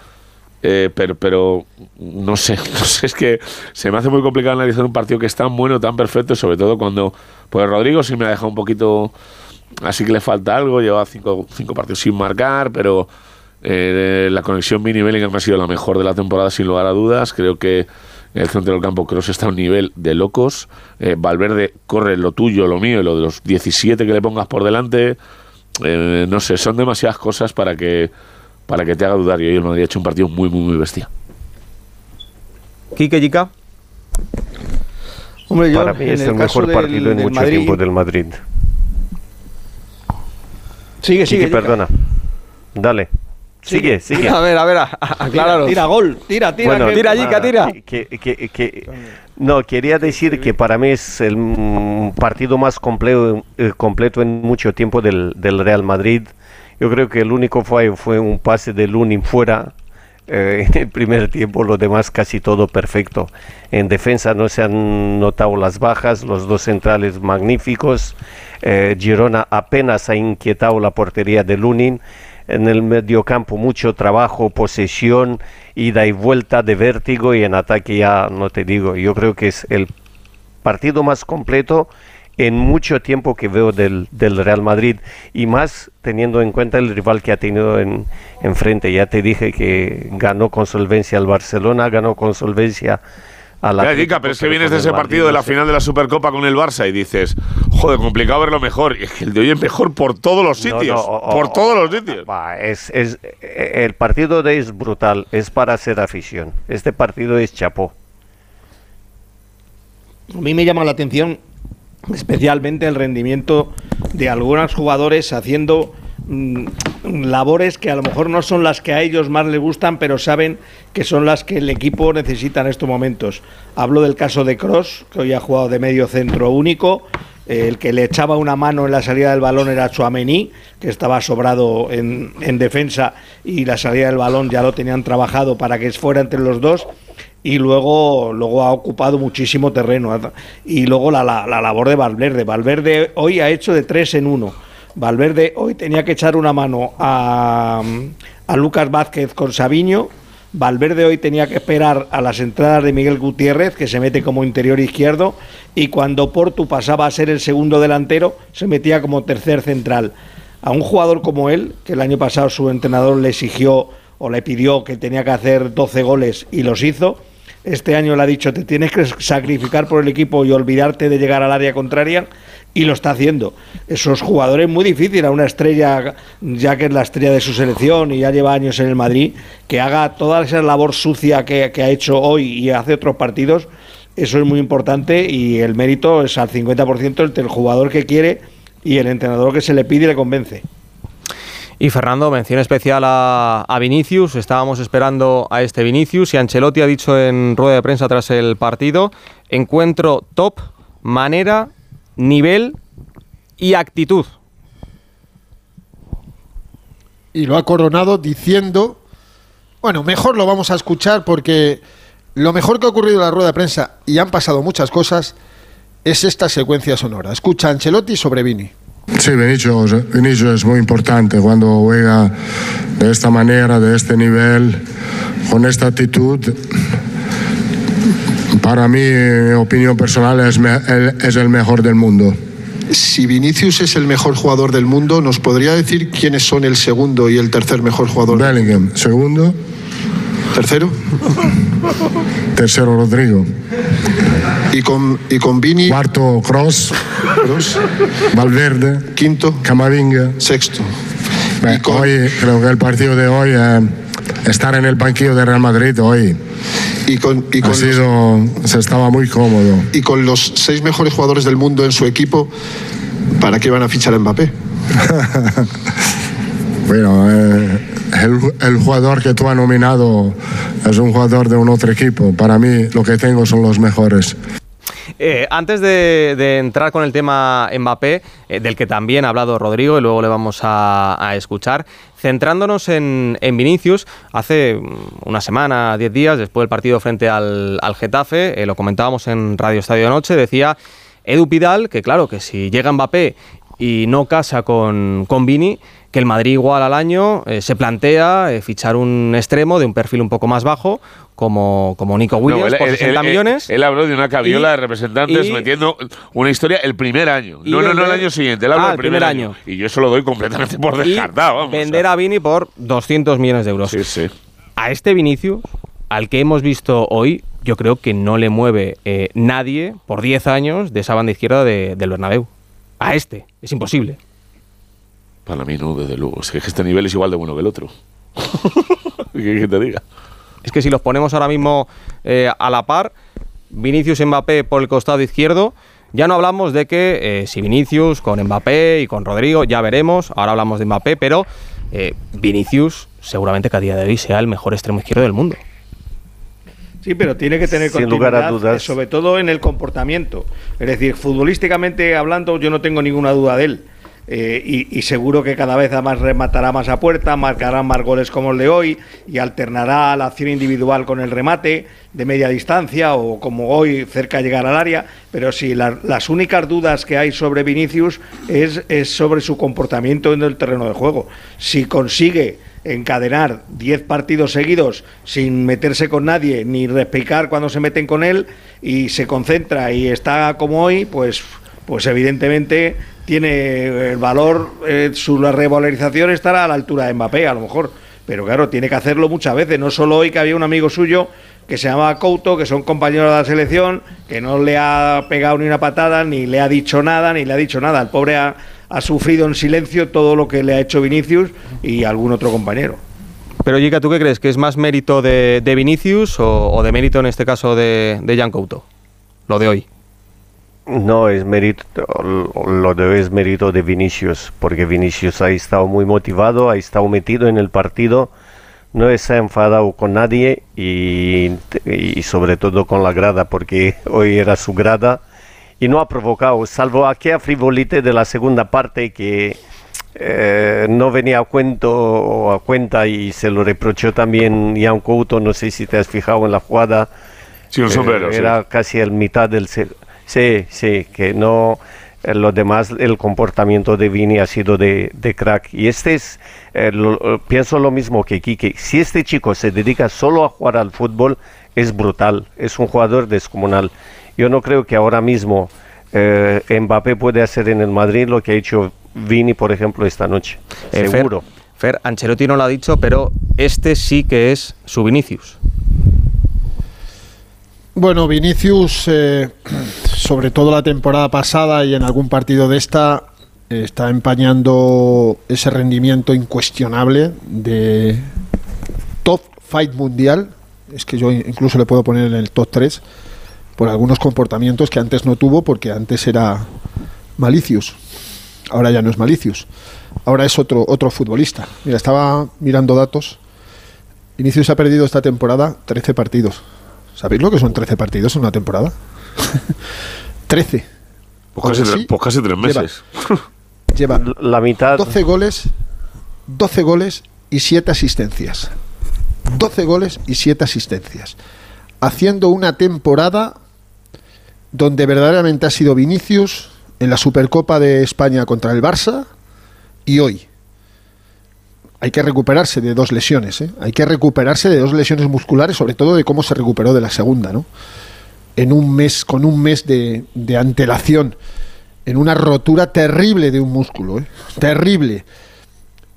Eh, pero, pero no sé, no sé, es que se me hace muy complicado analizar un partido que es tan bueno, tan perfecto, sobre todo cuando, pues Rodrigo sí me ha dejado un poquito, así que le falta algo, lleva cinco, cinco partidos sin marcar, pero eh, la conexión mini Bellingham ha sido la mejor de la temporada sin lugar a dudas, creo que el centro del campo Cross está a un nivel de locos, eh, Valverde corre lo tuyo, lo mío lo de los 17 que le pongas por delante, no sé, son demasiadas cosas para que para que te haga dudar. Y hoy el Madrid ha hecho un partido muy, muy, muy bestia. Quique Yica. Hombre, yo, Para mí es el, mejor partido en mucho tiempo del Madrid. Sigue, sigue. perdona. Dale. Sigue, sigue. A ver, a ver, acláralo. Tira, gol, tira, tira. Bueno, tira, Yica, tira. Que, que, que, no, quería decir que para mí es el partido más completo, eh, completo en mucho tiempo del, del Real Madrid yo creo que el único fallo fue un pase de Lunin fuera eh, en el primer tiempo, lo demás casi todo perfecto. En defensa no se han notado las bajas, los dos centrales magníficos. Eh, Girona apenas ha inquietado la portería de Lunin. En el mediocampo mucho trabajo, posesión, ida y vuelta de vértigo y en ataque ya no te digo. Yo creo que es el partido más completo en mucho tiempo que veo del, Real Madrid y más teniendo en cuenta el rival que ha tenido en, enfrente. Ya te dije que ganó con solvencia al Barcelona, ganó con solvencia a la. pero es que vienes de ese partido de la final de la Supercopa con el Barça y dices, joder, complicado verlo mejor. Y es que el de hoy es mejor por todos los sitios. por todos los sitios. es, es, el partido de hoy es brutal, es para hacer afición. Este partido es chapó. A mí me llama la atención especialmente el rendimiento de algunos jugadores haciendo mm, labores que a lo mejor no son las que a ellos más les gustan, pero saben que son las que el equipo necesita en estos momentos. Hablo del caso de Cross, que hoy ha jugado de medio centro único. Eh, el que le echaba una mano en la salida del balón era Chuamení, que estaba sobrado en, en defensa y la salida del balón ya lo tenían trabajado para que fuera entre los dos y luego, luego ha ocupado muchísimo terreno. Y luego la, la, labor de Valverde. Valverde hoy ha hecho de tres en uno. Valverde hoy tenía que echar una mano a, a Lucas Vázquez con Sabiño. Valverde hoy tenía que esperar a las entradas de Miguel Gutiérrez, que se mete como interior izquierdo, y cuando Portu pasaba a ser el segundo delantero, se metía como tercer central. A un jugador como él, que el año pasado su entrenador le exigió o le pidió que tenía que hacer 12 goles y los hizo, este año le ha dicho, te tienes que sacrificar por el equipo y olvidarte de llegar al área contraria, y lo está haciendo. Esos jugadores muy difícil a una estrella, ya que es la estrella de su selección y ya lleva años en el Madrid, que haga toda esa labor sucia que, ha hecho hoy y hace otros partidos, eso es muy importante y el mérito es al 50% el, el jugador que quiere y el entrenador que se le pide y le convence. Y Fernando, mención especial a, Vinicius. Estábamos esperando a este Vinicius y Ancelotti ha dicho en rueda de prensa tras el partido, encuentro top, manera, nivel y actitud. Y lo ha coronado diciendo, bueno, mejor lo vamos a escuchar porque lo mejor que ha ocurrido en la rueda de prensa, y han pasado muchas cosas, es esta secuencia sonora. Escucha Ancelotti sobre Vini. Sí, Vinicius, es muy importante cuando juega de esta manera, de este nivel, con esta actitud. Para mí, mi opinión personal, es, es el mejor del mundo. Si Vinicius es el mejor jugador del mundo, ¿nos podría decir quiénes son el segundo y el tercer mejor jugador? Bellingham, segundo. ¿Tercero? Tercero, Rodrigo. Y con, y con Vini. Cuarto, Cross. Valverde. Quinto. Camavinga. Sexto. Hoy, creo que el partido de hoy, eh, estar en el banquillo de Real Madrid hoy. Y con, y ha sido, se estaba muy cómodo. Y con los seis mejores jugadores del mundo en su equipo, ¿para qué van a fichar a Mbappé? bueno, eh, el, el, jugador que tú has nominado es un jugador de un otro equipo. Para mí, lo que tengo son los mejores. Eh, antes de, entrar con el tema Mbappé, eh, del que también ha hablado Rodrigo y luego le vamos a, escuchar, centrándonos en, Vinicius, hace mm, una semana, diez días, después del partido frente al, Getafe, eh, lo comentábamos en Radio Estadio Noche, decía Edu Pidal que claro, que si llega Mbappé y no casa con, con Vini, que el Madrid igual al año eh, se plantea eh, fichar un extremo de un perfil un poco más bajo, como, como Nico Williams, No, por 60 millones. Él, habló de una cabiola Y- de representantes y- metiendo una historia el primer año. No, no, no el año siguiente. Él habló Ah, del el primer, primer año. año. Y yo eso lo doy completamente por descartado. Vamos, vender a Vini por 200 millones de euros. Sí, sí. A este Vinicius, al que hemos visto hoy, yo creo que no le mueve eh, nadie por 10 años de esa banda izquierda de- del Bernabéu. A este, es imposible. Para mí no, desde luego. Es que este nivel es igual de bueno que el otro. ¿Qué te diga? Es que si los ponemos ahora mismo eh, a la par, Vinicius Mbappé por el costado izquierdo, ya no hablamos de que eh, si Vinicius con Mbappé y con Rodrigo, ya veremos, ahora hablamos de Mbappé, pero eh, Vinicius seguramente que a día de hoy sea el mejor extremo izquierdo del mundo. Sí, pero tiene que tener Sin lugar a continuidad, dudas. eh, sobre todo en el comportamiento. Es decir, futbolísticamente hablando, yo no tengo ninguna duda de él. Eh, y, seguro que cada vez además rematará más a puerta, marcará más goles como el de hoy y alternará la acción individual con el remate de media distancia o como hoy cerca de llegar al área. Pero sí, la- las únicas dudas que hay sobre Vinicius es, es sobre su comportamiento en el terreno de juego. Si consigue encadenar 10 partidos seguidos sin meterse con nadie ni respicar cuando se meten con él y se concentra y está como hoy, pues, pues evidentemente tiene el valor, eh, su revalorización estará a la altura de Mbappé a lo mejor, pero claro, tiene que hacerlo muchas veces, no solo hoy que había un amigo suyo que se llama Couto, que son compañeros de la selección, que no le ha pegado ni una patada, ni le ha dicho nada, ni le ha dicho nada. El pobre ha, ha sufrido en silencio todo lo que le ha hecho Vinicius y algún otro compañero. Pero Jica, ¿tú qué crees? ¿Que es más mérito de, de Vinicius o, o de mérito en este caso de, de Jan Couto? Lo de hoy. No, es mérito, lo de es mérito de Vinicius, porque Vinicius ha estado muy motivado, ha estado metido en el partido, no se ha enfadado con nadie y, y sobre todo con la grada, porque hoy era su grada y no ha provocado, salvo aquella frivolite de la segunda parte que eh, no venía a cuento o a cuenta y se lo reprochó también Jan Couto, no sé si te has fijado en la jugada. Sí, un Eh, sí. Era casi el mitad del... Sí, sí, que no... eh, Lo demás, el comportamiento de Vini ha sido de, de crack. Y este es, eh, lo- eh, pienso lo mismo que Quique. Si este chico se dedica solo a jugar al fútbol, es brutal. Es un jugador descomunal. Yo no creo que ahora mismo eh, Mbappé puede hacer en el Madrid lo que ha hecho Vini, por ejemplo, esta noche. Eh, Fer- Seguro. Fer, Ancelotti no lo ha dicho, pero este sí que es su Vinicius. Bueno, Vinicius, eh, sobre todo la temporada pasada y en algún partido de esta, está empañando ese rendimiento incuestionable de top fight mundial. Es que yo incluso le puedo poner en el top 3 por algunos comportamientos que antes no tuvo, porque antes era Malicius. Ahora ya no es Malicius. Ahora es otro, otro futbolista. Mira, estaba mirando datos. Vinicius ha perdido esta temporada 13 partidos. ¿Sabéis lo que son 13 partidos en una temporada? 13. Pues casi, así, pues casi tres lleva- meses. Lleva La mitad... 12 goles, 12 goles y 7 asistencias. 12 goles y 7 asistencias. Haciendo una temporada donde verdaderamente ha sido Vinicius en la Supercopa de España contra el Barça y hoy. Hay que recuperarse de dos lesiones, ¿eh? Hay que recuperarse de dos lesiones musculares, sobre todo de cómo se recuperó de la segunda, ¿no? En un mes, con un mes de, de antelación en una rotura terrible de un músculo, ¿eh? terrible.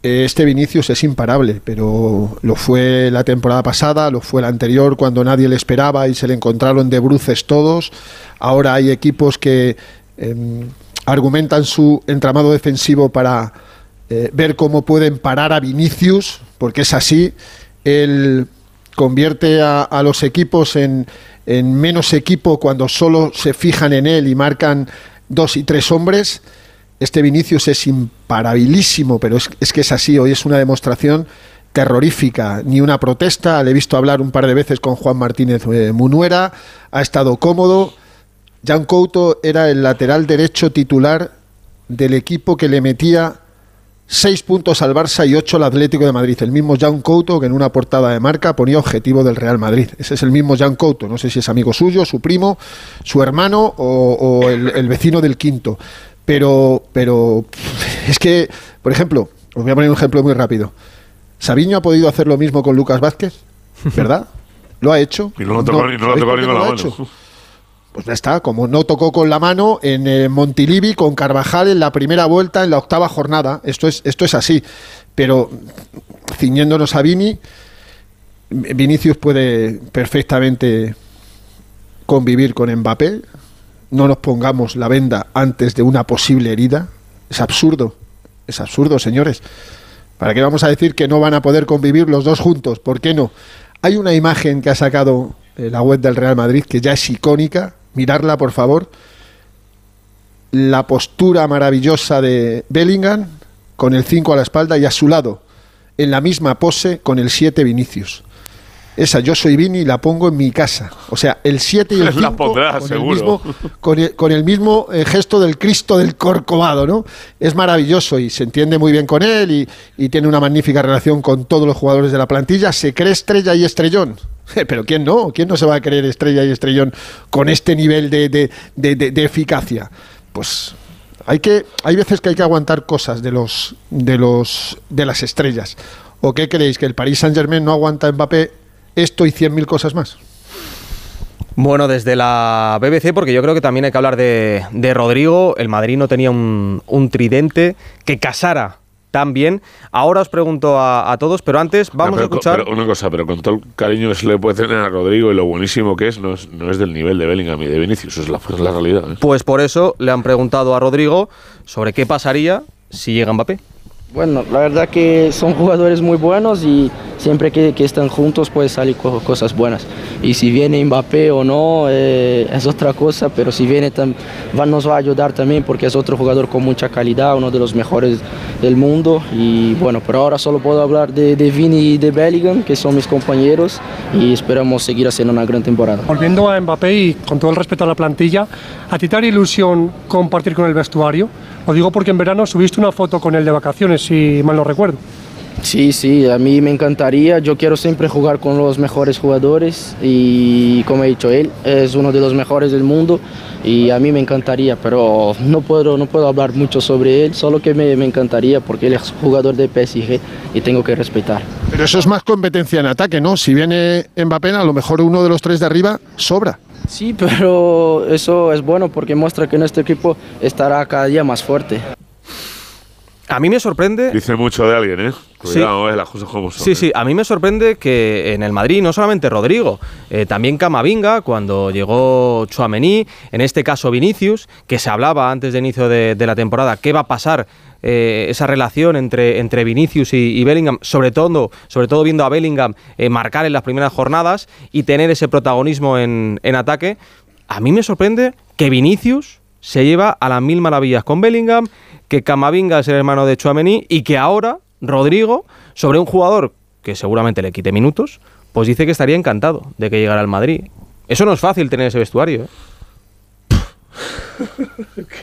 Este Vinicius es imparable, pero lo fue la temporada pasada, lo fue la anterior cuando nadie le esperaba y se le encontraron de bruces todos. Ahora hay equipos que em, argumentan su entramado defensivo para eh, ver cómo pueden parar a Vinicius, porque es así. Él convierte a, los equipos en, en menos equipo cuando solo se fijan en él y marcan dos y tres hombres. Este Vinicius es imparabilísimo, pero es, es que es así. Hoy es una demostración terrorífica, ni una protesta. Le he visto hablar un par de veces con Juan Martínez eh, Munuera, ha estado cómodo. Jan Couto era el lateral derecho titular del equipo que le metía seis puntos al Barça y ocho al Atlético de Madrid. El mismo Jan Couto que en una portada de marca ponía objetivo del Real Madrid. Ese es el mismo Jan Couto. No sé si es amigo suyo, su primo, su hermano o, o el, el vecino del quinto. Pero, pero es que, por ejemplo, os voy a poner un ejemplo muy rápido. Sabiño ha podido hacer lo mismo con Lucas Vázquez, ¿verdad? Lo ha hecho. Y no no lo ¿sabéis tocó por ni qué con no lo ha hecho? Pues ya está, como no tocó con la mano en eh, Montilivi con Carvajal en la primera vuelta, en la octava jornada. Esto es, esto es así. Pero ciñéndonos a Vini, Vinicius puede perfectamente convivir con Mbappé. No nos pongamos la venda antes de una posible herida. Es absurdo. Es absurdo, señores. ¿Para qué vamos a decir que no van a poder convivir los dos juntos? ¿Por qué no? Hay una imagen que ha sacado eh, la web del Real Madrid que ya es icónica. Mirarla, por favor. La postura maravillosa de Bellingham con el 5 a la espalda y a su lado, en la misma pose, con el 7 Vinicius. Esa, yo soy Vini y la pongo en mi casa. O sea, el 7 y el 5 La con, seguro. el mismo, con, el, con el mismo, eh, gesto del Cristo del Corcovado, ¿no? Es maravilloso y se entiende muy bien con él y, y tiene una magnífica relación con todos los jugadores de la plantilla. Se cree estrella y estrellón. Pero ¿quién no? ¿Quién no se va a creer estrella y estrellón con este nivel de, de- de- de- de eficacia? Pues hay que hay veces que hay que aguantar cosas de los de los de las estrellas. ¿O qué creéis que el Paris Saint-Germain no aguanta a Mbappé esto y 100.000 cosas más? Bueno, desde la BBC, porque yo creo que también hay que hablar de, de Rodrigo. El Madrid no tenía un, un tridente que casara tan bien. Ahora os pregunto a, a todos, pero antes vamos pero, a escuchar. pero una cosa, pero con todo el cariño que se le puede tener a Rodrigo y lo buenísimo que es, no es, no es del nivel de Bellingham y de Vinicius, es la, es la realidad. ¿eh? Pues por eso le han preguntado a Rodrigo sobre qué pasaría si llega Mbappé. Bueno, la verdad que son jugadores muy buenos y siempre que, que están juntos salen co- cosas buenas. Y si viene Mbappé o no eh, es otra cosa, pero si viene va, nos va a ayudar también porque es otro jugador con mucha calidad, uno de los mejores del mundo. Y bueno, pero ahora solo puedo hablar de, de Vini y de Bellingham, que son mis compañeros y esperamos seguir haciendo una gran temporada. Volviendo a Mbappé y con todo el respeto a la plantilla, ¿a ti te haría ilusión compartir con el vestuario? Lo digo porque en verano subiste una foto con él de vacaciones, si mal no recuerdo. Sí, sí, a mí me encantaría. Yo quiero siempre jugar con los mejores jugadores y como he dicho, él es uno de los mejores del mundo y a mí me encantaría, pero no puedo, no puedo hablar mucho sobre él, solo que me, me encantaría porque él es jugador de PSG y tengo que respetar. Pero eso es más competencia en ataque, ¿no? Si viene Mbappé, a lo mejor uno de los tres de arriba sobra. Sí, pero eso es bueno porque muestra que nuestro equipo estará cada día más fuerte. A mí me sorprende. Dice mucho de alguien, ¿eh? Cuidado, eh, las cosas como son. Sí, ¿eh? sí, a mí me sorprende que en el Madrid no solamente Rodrigo, eh, también Camavinga, cuando llegó Chouameni, en este caso Vinicius, que se hablaba antes de inicio de, de la temporada, qué va a pasar eh, esa relación entre, entre Vinicius y, y Bellingham, sobre todo, sobre todo viendo a Bellingham marcar en las primeras jornadas y tener ese protagonismo en, en ataque. A mí me sorprende que Vinicius se lleva a las mil maravillas con Bellingham, que Camavinga es el hermano de Chouameni y que ahora Rodrigo, sobre un jugador que seguramente le quite minutos, pues dice que estaría encantado de que llegara al Madrid. Eso no es fácil tener ese vestuario. ¿eh?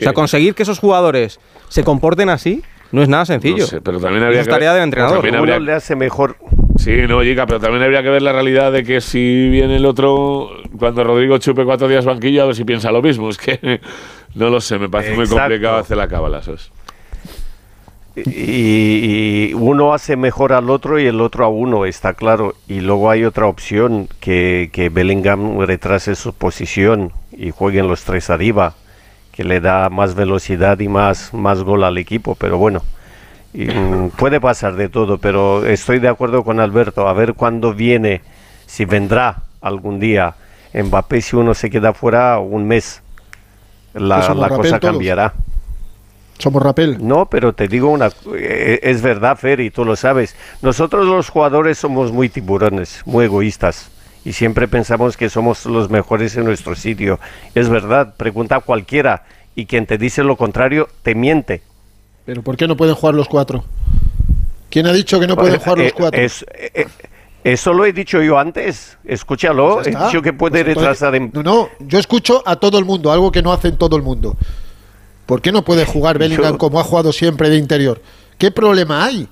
o sea, conseguir que esos jugadores se comporten así no es nada sencillo. No sé, pero también habría es que tarea ver- del entrenador. también habría- Uno le hace mejor. Sí, no, Jica, pero también habría que ver la realidad de que si viene el otro, cuando Rodrigo chupe cuatro días banquillo, a ver si piensa lo mismo. Es que no lo sé, me parece muy complicado hacer la cábala. Y, y uno hace mejor al otro y el otro a uno, está claro. Y luego hay otra opción, que, que Bellingham retrase su posición y jueguen los tres arriba, que le da más velocidad y más, más gol al equipo. Pero bueno, y, mm, puede pasar de todo, pero estoy de acuerdo con Alberto. A ver cuándo viene, si vendrá algún día Mbappé, si uno se queda fuera un mes, la, cosa todos. cambiará. Somos rapel. No, pero te digo una, eh, es verdad, Fer, y tú lo sabes. Nosotros los jugadores somos muy tiburones, muy egoístas. Y siempre pensamos que somos los mejores en nuestro sitio. Es verdad, pregunta a cualquiera. Y quien te dice lo contrario, te miente. Pero ¿por qué no pueden jugar los cuatro? ¿Quién ha dicho que no pueden jugar los Eh, cuatro? es- eh, eso lo he dicho yo antes. Escúchalo. Pues he dicho que puede Pues retrasar en... No, no, yo escucho a todo el mundo, algo que no hacen todo el mundo. ¿Por qué no puede jugar Bellingham Yo- como ha jugado siempre de interior? ¿Qué problema hay?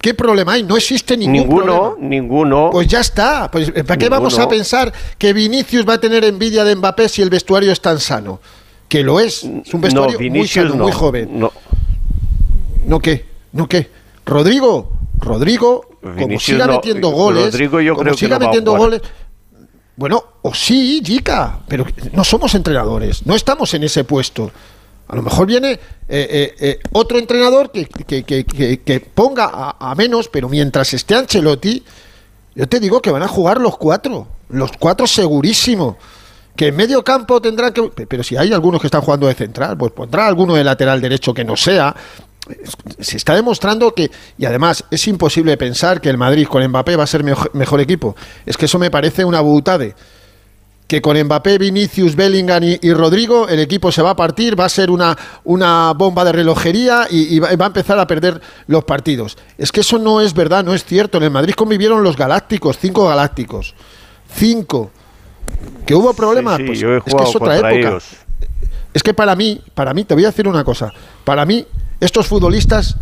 ¿Qué problema hay? No existe ningún Ninguno, problema. ninguno. Pues ya está. Pues, ¿Para qué vamos a pensar que Vinicius va a tener envidia de Mbappé si el vestuario es tan sano? que lo es. Es un vestuario muy Vinicius sano, no, muy joven. no. ¿No qué? ¿No qué? Rodrigo, Rodrigo, como siga no. metiendo goles, Rodrigo yo como creo que siga no va a metiendo goles. Bueno, o sí, Jica, pero no somos entrenadores, no estamos en ese puesto. A lo mejor viene eh, eh, eh, otro entrenador que, que- que- que- que ponga a, a menos, pero mientras esté Ancelotti, yo te digo que van a jugar los cuatro, los cuatro segurísimo. Que en medio campo tendrán que. Pero si hay algunos que están jugando de central, pues pondrá alguno de lateral derecho que no sea. Se está demostrando que. Y además, es imposible pensar que el Madrid con Mbappé va a ser mejo- mejor equipo. Es que eso me parece una butade. Que con Mbappé, Vinicius, Bellingham y, y Rodrigo, el equipo se va a partir, va a ser una, una bomba de relojería y, y va, va a empezar a perder los partidos. Es que eso no es verdad, no es cierto. En el Madrid convivieron los galácticos, cinco galácticos. Cinco. ¿Que hubo problemas? Sí, sí, Pues yo he es que es otra época. ellos. Es que para mí, para mí, te voy a decir una cosa. Para mí, estos futbolistas,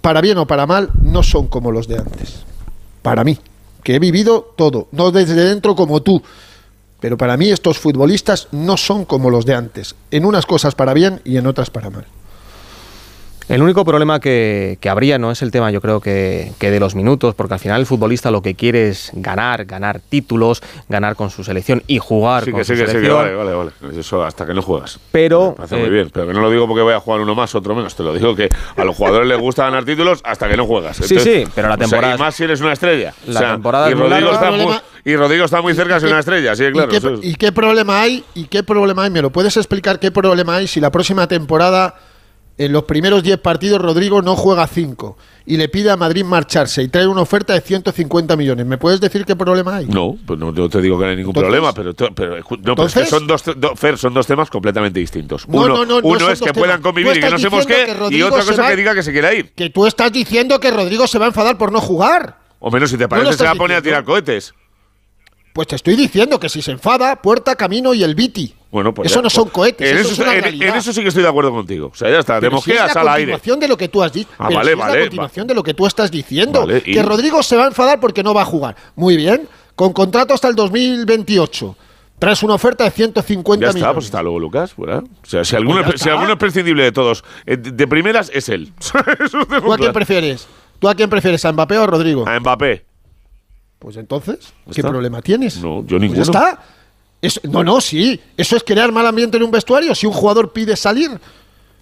para bien o para mal, no son como los de antes. Para mí, que he vivido todo, no desde dentro como tú. Pero para mí estos futbolistas no son como los de antes. En unas cosas para bien y en otras para mal. El único problema que, que habría no es el tema, yo creo que, que de los minutos, porque al final el futbolista lo que quiere es ganar, ganar títulos, ganar con su selección y jugar Sí, con que su sí, que sí, que selección. vale, vale, vale. Eso hasta que no juegas. Pero Me parece eh, muy bien, pero que no lo digo porque voy a jugar uno más, otro menos. Te lo digo que a los jugadores les gusta ganar títulos hasta que no juegas. Sí, sí, pero la o sea, temporada y más si eres una estrella. La O sea, temporada y muy Rodrigo, está muy, y Rodrigo está muy cerca de ser una estrella, sí, claro. ¿Y, qué, es. y qué problema hay? ¿Y qué problema hay? ¿Me lo puedes explicar qué problema hay si la próxima temporada, en los primeros 10 partidos, Rodrigo no juega 5 y le pide a Madrid marcharse y trae una oferta de 150 millones? ¿Me puedes decir qué problema hay? No, pues no, no te digo que no hay ningún Entonces- problema, pero, to- pero, escu- no, pero es que son dos, do- Fer, son dos temas completamente distintos. No, uno no, es que temas. puedan convivir y que no estás se diciendo mosquee, que y otra cosa va- que diga que se quiera ir. Que tú estás diciendo que Rodrigo se va a enfadar por no jugar. O menos si te parece se va a poner a tirar cohetes. Pues te estoy diciendo que si se enfada, puerta, camino y el biti. Bueno, pues eso ya, no son pues, cohetes, En eso, eso, es una en- en eso sí que estoy de acuerdo contigo. O sea, ya está, te Pero si es mosqueas la al aire. continuación de lo que tú has dicho. Ah, pero vale, si es vale, la continuación de lo que tú estás diciendo. Vale, y- Que Rodrigo se va a enfadar porque no va a jugar. Muy bien. Con contrato hasta el 2028. Traes una oferta de 150 Ya está, millones. pues está luego Lucas. fuera. O sea, si alguno, Pues ya si está. alguno es prescindible de todos, eh, de primeras es él. Eso ¿Tú a quién claro. prefieres? ¿Tú a quién prefieres? ¿A Mbappé o a Rodrigo? A Mbappé. Pues entonces, ¿qué está. problema tienes? No, yo Pues ninguno. ya está. Eso- no, no, sí. Eso es crear mal ambiente en un vestuario. Si un jugador pide salir.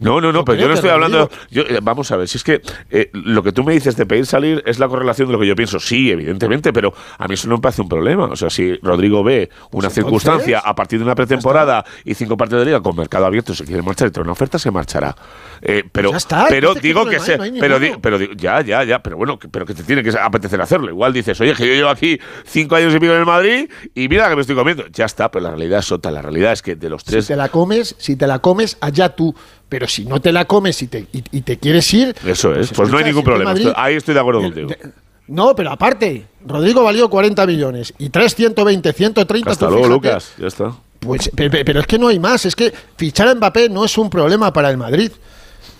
No, no, no, pero yo no estoy hablando. Yo, eh, vamos a ver, si es que eh, lo que tú me dices de pedir salir es la correlación de lo que yo pienso. Sí, evidentemente, pero a mí eso no me parece un problema. O sea, si Rodrigo ve una Pues circunstancia entonces, a partir de una pretemporada y cinco partidos de liga con mercado abierto, se quiere marchar y trae una oferta, se marchará. Eh, pero Ya está, pero ¿qué digo que se. No pero, di- pero ya, ya, ya. Pero bueno, pero que te tiene que apetecer hacerlo. Igual dices, oye, que yo llevo aquí cinco años y pico en el Madrid y mira que me estoy comiendo. Ya está, pero la realidad es otra. La realidad es que de los Si tres. te la comes, si te la comes, allá tú. Pero si no te la comes y te, y, y te quieres ir. Eso es, pues no hay ningún problema. Madrid- Estoy- ahí estoy de acuerdo contigo. de- no, pero aparte, Rodrigo valió 40 millones y 3, 120, 130. Hasta tú luego, fíjate. Lucas. Ya está. Pues, pe- pe- pero, es que no hay más. Es que fichar a Mbappé no es un problema para el Madrid.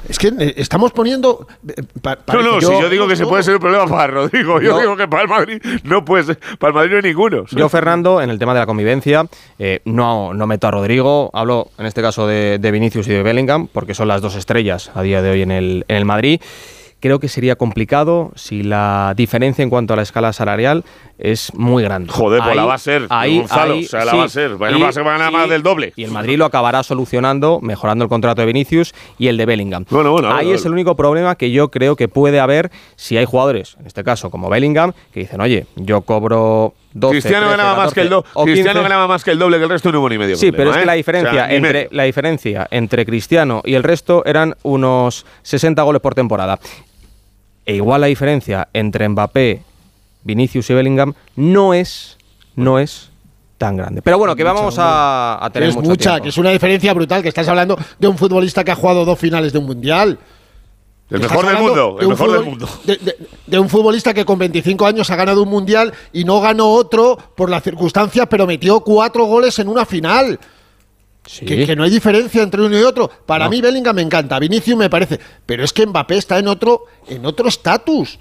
Es que eh, estamos poniendo. eh, pa- No, no, si yo digo que se puede ser un problema para Rodrigo, yo Yo- digo que para el Madrid no puede ser. Para el Madrid no hay ninguno. Yo, Fernando, en el tema de la convivencia, eh, no, no meto a Rodrigo, hablo en este caso de, de Vinicius y de Bellingham, porque son las dos estrellas a día de hoy en el, en el Madrid. Creo que sería complicado si la diferencia en cuanto a la escala salarial es muy grande. Joder, pues Ahí- la va a ser, ahí- Gonzalo, ahí o sea, la sí. va a ser. Bueno, Y- va a ser y- más del doble. Y el Madrid lo acabará solucionando, mejorando el contrato de Vinicius y el de Bellingham. Bueno, bueno, Ahí es el único problema que yo creo que puede haber si hay jugadores, en este caso como Bellingham, que dicen, oye, yo cobro 12, Cristiano 13, ganaba más que el 14 do- Cristiano 15. ganaba más que el doble que el resto y no hubo ni medio. Sí, pero es que ¿eh? la O diferencia, sea, entre, la diferencia entre Cristiano y el resto eran unos 60 goles por temporada. E igual la diferencia entre Mbappé, Vinicius y Bellingham no es, no es tan grande. Pero bueno, que vamos a, a tener es mucho mucha, tiempo. que es una diferencia brutal. Que estás hablando de un futbolista que ha jugado dos finales de un mundial. El mejor del mundo, de el mejor del mundo. De, de- de un futbolista que con 25 años ha ganado un mundial y no ganó otro por las circunstancias, pero metió cuatro goles en una final. Sí. Que, que no hay diferencia entre uno y otro. Para No. mí Bellingham me encanta, Vinicius me parece, pero es que Mbappé está en otro en otro estatus.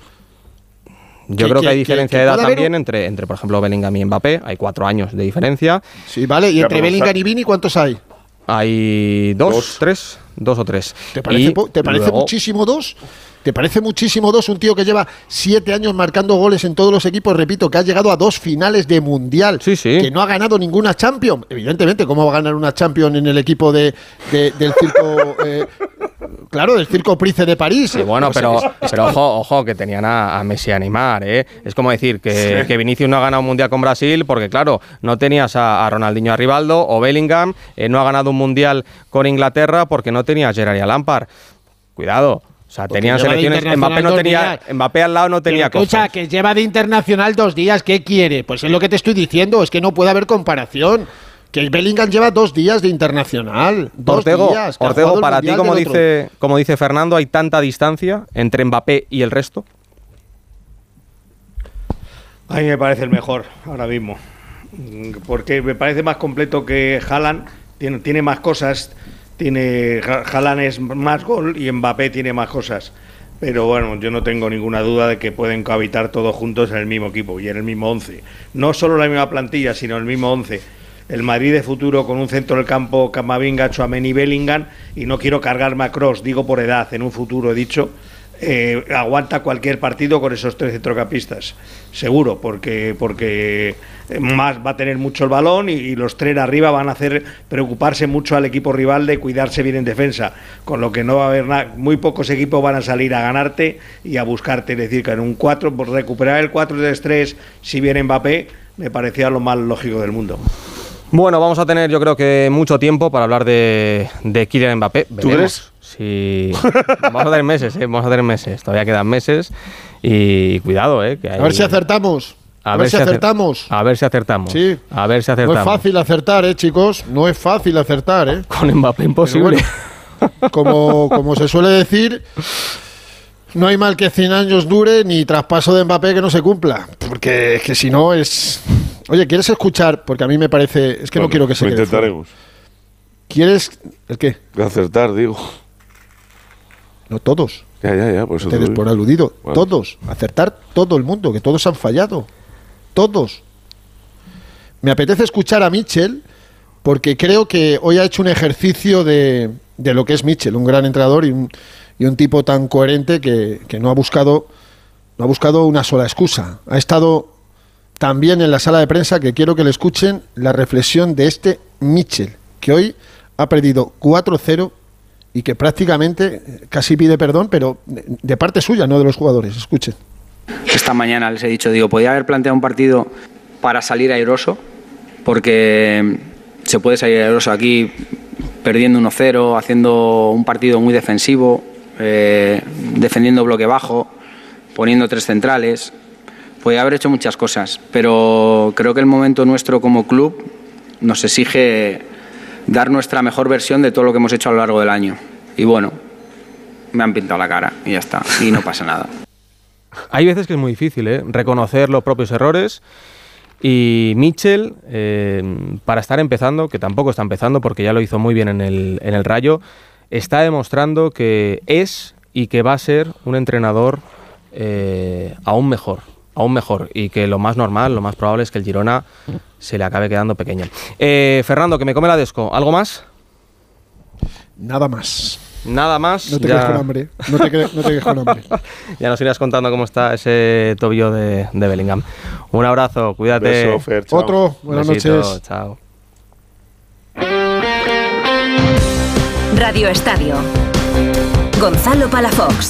Yo que- creo que, que- hay diferencia que de edad haber también un- entre, entre, por ejemplo, Bellingham y Mbappé. Hay cuatro años de diferencia. Sí, vale, y entre Bellingham y Vini ¿cuántos hay? Hay dos, tres, dos o tres. ¿Te parece, ¿te parece luego- muchísimo dos? ¿Te parece muchísimo dos un tío que lleva siete años marcando goles en todos los equipos? Repito, que ha llegado a dos finales de mundial, que no ha ganado ninguna Champions. Evidentemente, ¿cómo va a ganar una Champions en el equipo de, de- del circo? eh, claro, del circo Price de París. Sí, bueno, pero, pero ojo, ojo, que tenían a, a Messi a animar, ¿eh? Es como decir que, Sí. que Vinicius no ha ganado un mundial con Brasil porque, claro, no tenías a, a Ronaldinho a Rivaldo o Bellingham, eh, no ha ganado un mundial con Inglaterra porque no tenía a Gerard y a Lampard. Cuidado. O sea, Porque tenían selecciones. Mbappé no tenía. Mbappé al lado no tenía Pero escucha, cosas. que lleva de internacional dos días, ¿qué quiere? Pues es lo que te estoy diciendo, es que no puede haber comparación. Que Bellingham lleva dos días de internacional. Dos Ortego, días. Ortego, para ti, como otro. dice, como dice Fernando, hay tanta distancia entre Mbappé y el resto. A mí me parece el mejor ahora mismo. Porque me parece más completo que Haaland. Tiene, tiene más cosas. Tiene Haaland es más gol y Mbappé tiene más cosas. Pero bueno, yo no tengo ninguna duda de que pueden cohabitar todos juntos en el mismo equipo y en el mismo 11. No solo la misma plantilla, sino el mismo 11. El Madrid de futuro con un centro del campo Camavinga, Chouameni, Bellingham y no quiero cargarme a Cross, digo por edad, en un futuro he dicho, eh, aguanta cualquier partido con esos tres centrocampistas, seguro, porque porque más va a tener mucho el balón y, y los tres arriba van a hacer preocuparse mucho al equipo rival de cuidarse bien en defensa, con lo que no va a haber nada, muy pocos equipos van a salir a ganarte y a buscarte, es decir, que en un 4, por recuperar el 4-3-3 si viene Mbappé, me parecía lo más lógico del mundo. Bueno, vamos a tener yo creo que mucho tiempo para hablar de, de Kylian Mbappé. ¿Tú Veremos Si... vamos a tener meses, ¿eh? vamos a tener meses. Todavía quedan meses y cuidado, ¿eh? que A ver si acertamos. A, ver, si acer- acertamos. A ver si acertamos. Sí. A ver si No acertamos. es fácil acertar, ¿eh, chicos? No es fácil acertar, ¿eh? Con Mbappé imposible. Bueno, como, como se suele decir, no hay mal que 100 años dure ni traspaso de Mbappé que no se cumpla. Porque es que si no es... Oye, ¿quieres escuchar? Porque a mí me parece... Es que no quiero que se lo quede fuera. intentaremos. ¿Quieres... ¿El qué? Acertar, digo. No todos. Ya, ya, ya. Por eso te por aludido. Bueno. Todos. Acertar todo el mundo, que todos han fallado. Todos. Me apetece escuchar a Mitchell porque creo que hoy ha hecho un ejercicio de, de lo que es Mitchell, un gran entrenador y un, y un tipo tan coherente que, que no ha buscado no ha buscado una sola excusa. Ha estado también en la sala de prensa que quiero que le escuchen la reflexión de este Mitchell, que hoy ha perdido 4-0 y que prácticamente casi pide perdón, pero de, de parte suya, no de los jugadores. Escuchen. Esta mañana les he dicho, digo, podía haber planteado un partido para salir airoso, porque se puede salir airoso aquí perdiendo 1-0, haciendo un partido muy defensivo, eh, defendiendo bloque bajo, poniendo tres centrales. Podía haber hecho muchas cosas, pero creo que el momento nuestro como club nos exige dar nuestra mejor versión de todo lo que hemos hecho a lo largo del año. Y bueno, me han pintado la cara y ya está, y no pasa nada. Hay veces que es muy difícil ¿eh? reconocer los propios errores. Y Mitchell, eh, para estar empezando, que tampoco está empezando porque ya lo hizo muy bien en el, en el Rayo, está demostrando que es y que va a ser un entrenador eh, aún mejor. Aún mejor. Y que lo más normal, lo más probable es que el Girona se le acabe quedando pequeño. Eh, Fernando, que me come la desco. ¿Algo más? Nada más. Nada más. No te ya- quedes con hambre. No te, quedes- no te quedes con hambre. ya nos irás contando cómo está ese tobillo de, de Bellingham. Un abrazo, cuídate. Beso, Fer, chao. Otro, buenas Besito, noches. Chao. Radio Estadio. Gonzalo Palafox.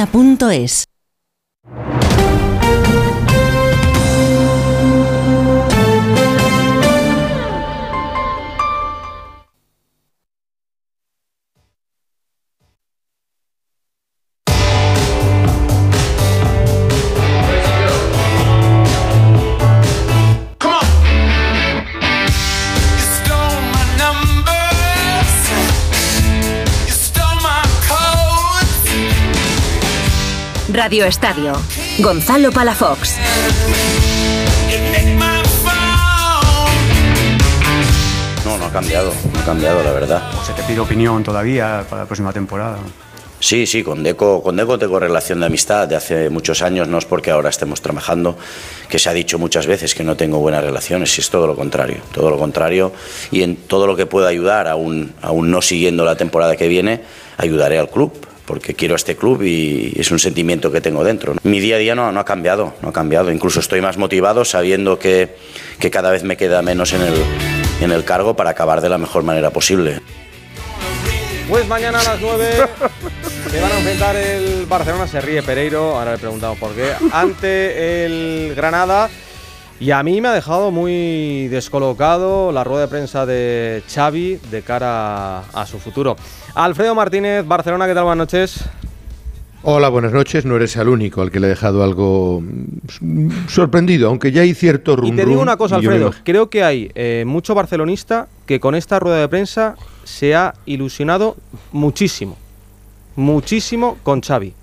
duchamanía.es. Radio Estadio. Gonzalo Palafox. No, no ha cambiado, no ha cambiado, la verdad. ¿Se te pide opinión todavía para la próxima temporada? Sí, sí, con Deco, con Deco tengo relación de amistad de hace muchos años, no es porque ahora estemos trabajando, que se ha dicho muchas veces que no tengo buenas relaciones, es todo lo contrario, todo lo contrario, y en todo lo que pueda ayudar, aún, aún no siguiendo la temporada que viene, ayudaré al club, porque quiero a este club y es un sentimiento que tengo dentro. Mi día a día no, no ha cambiado, no ha cambiado, incluso estoy más motivado sabiendo que, que cada vez me queda menos en el, en el cargo para acabar de la mejor manera posible. Pues mañana a las 9 se van a enfrentar el Barcelona, se ríe Pereiro, ahora le preguntamos por qué, ante el Granada. Y a mí me ha dejado muy descolocado la rueda de prensa de Xavi de cara a su futuro. Alfredo Martínez, Barcelona, ¿qué tal? Buenas noches. Hola, buenas noches. No eres el único al que le he dejado algo mm, sorprendido, aunque ya hay cierto rum Y te digo una cosa, Alfredo. Creo que hay eh, mucho barcelonista que con esta rueda de prensa se ha ilusionado muchísimo. Muchísimo con Xavi.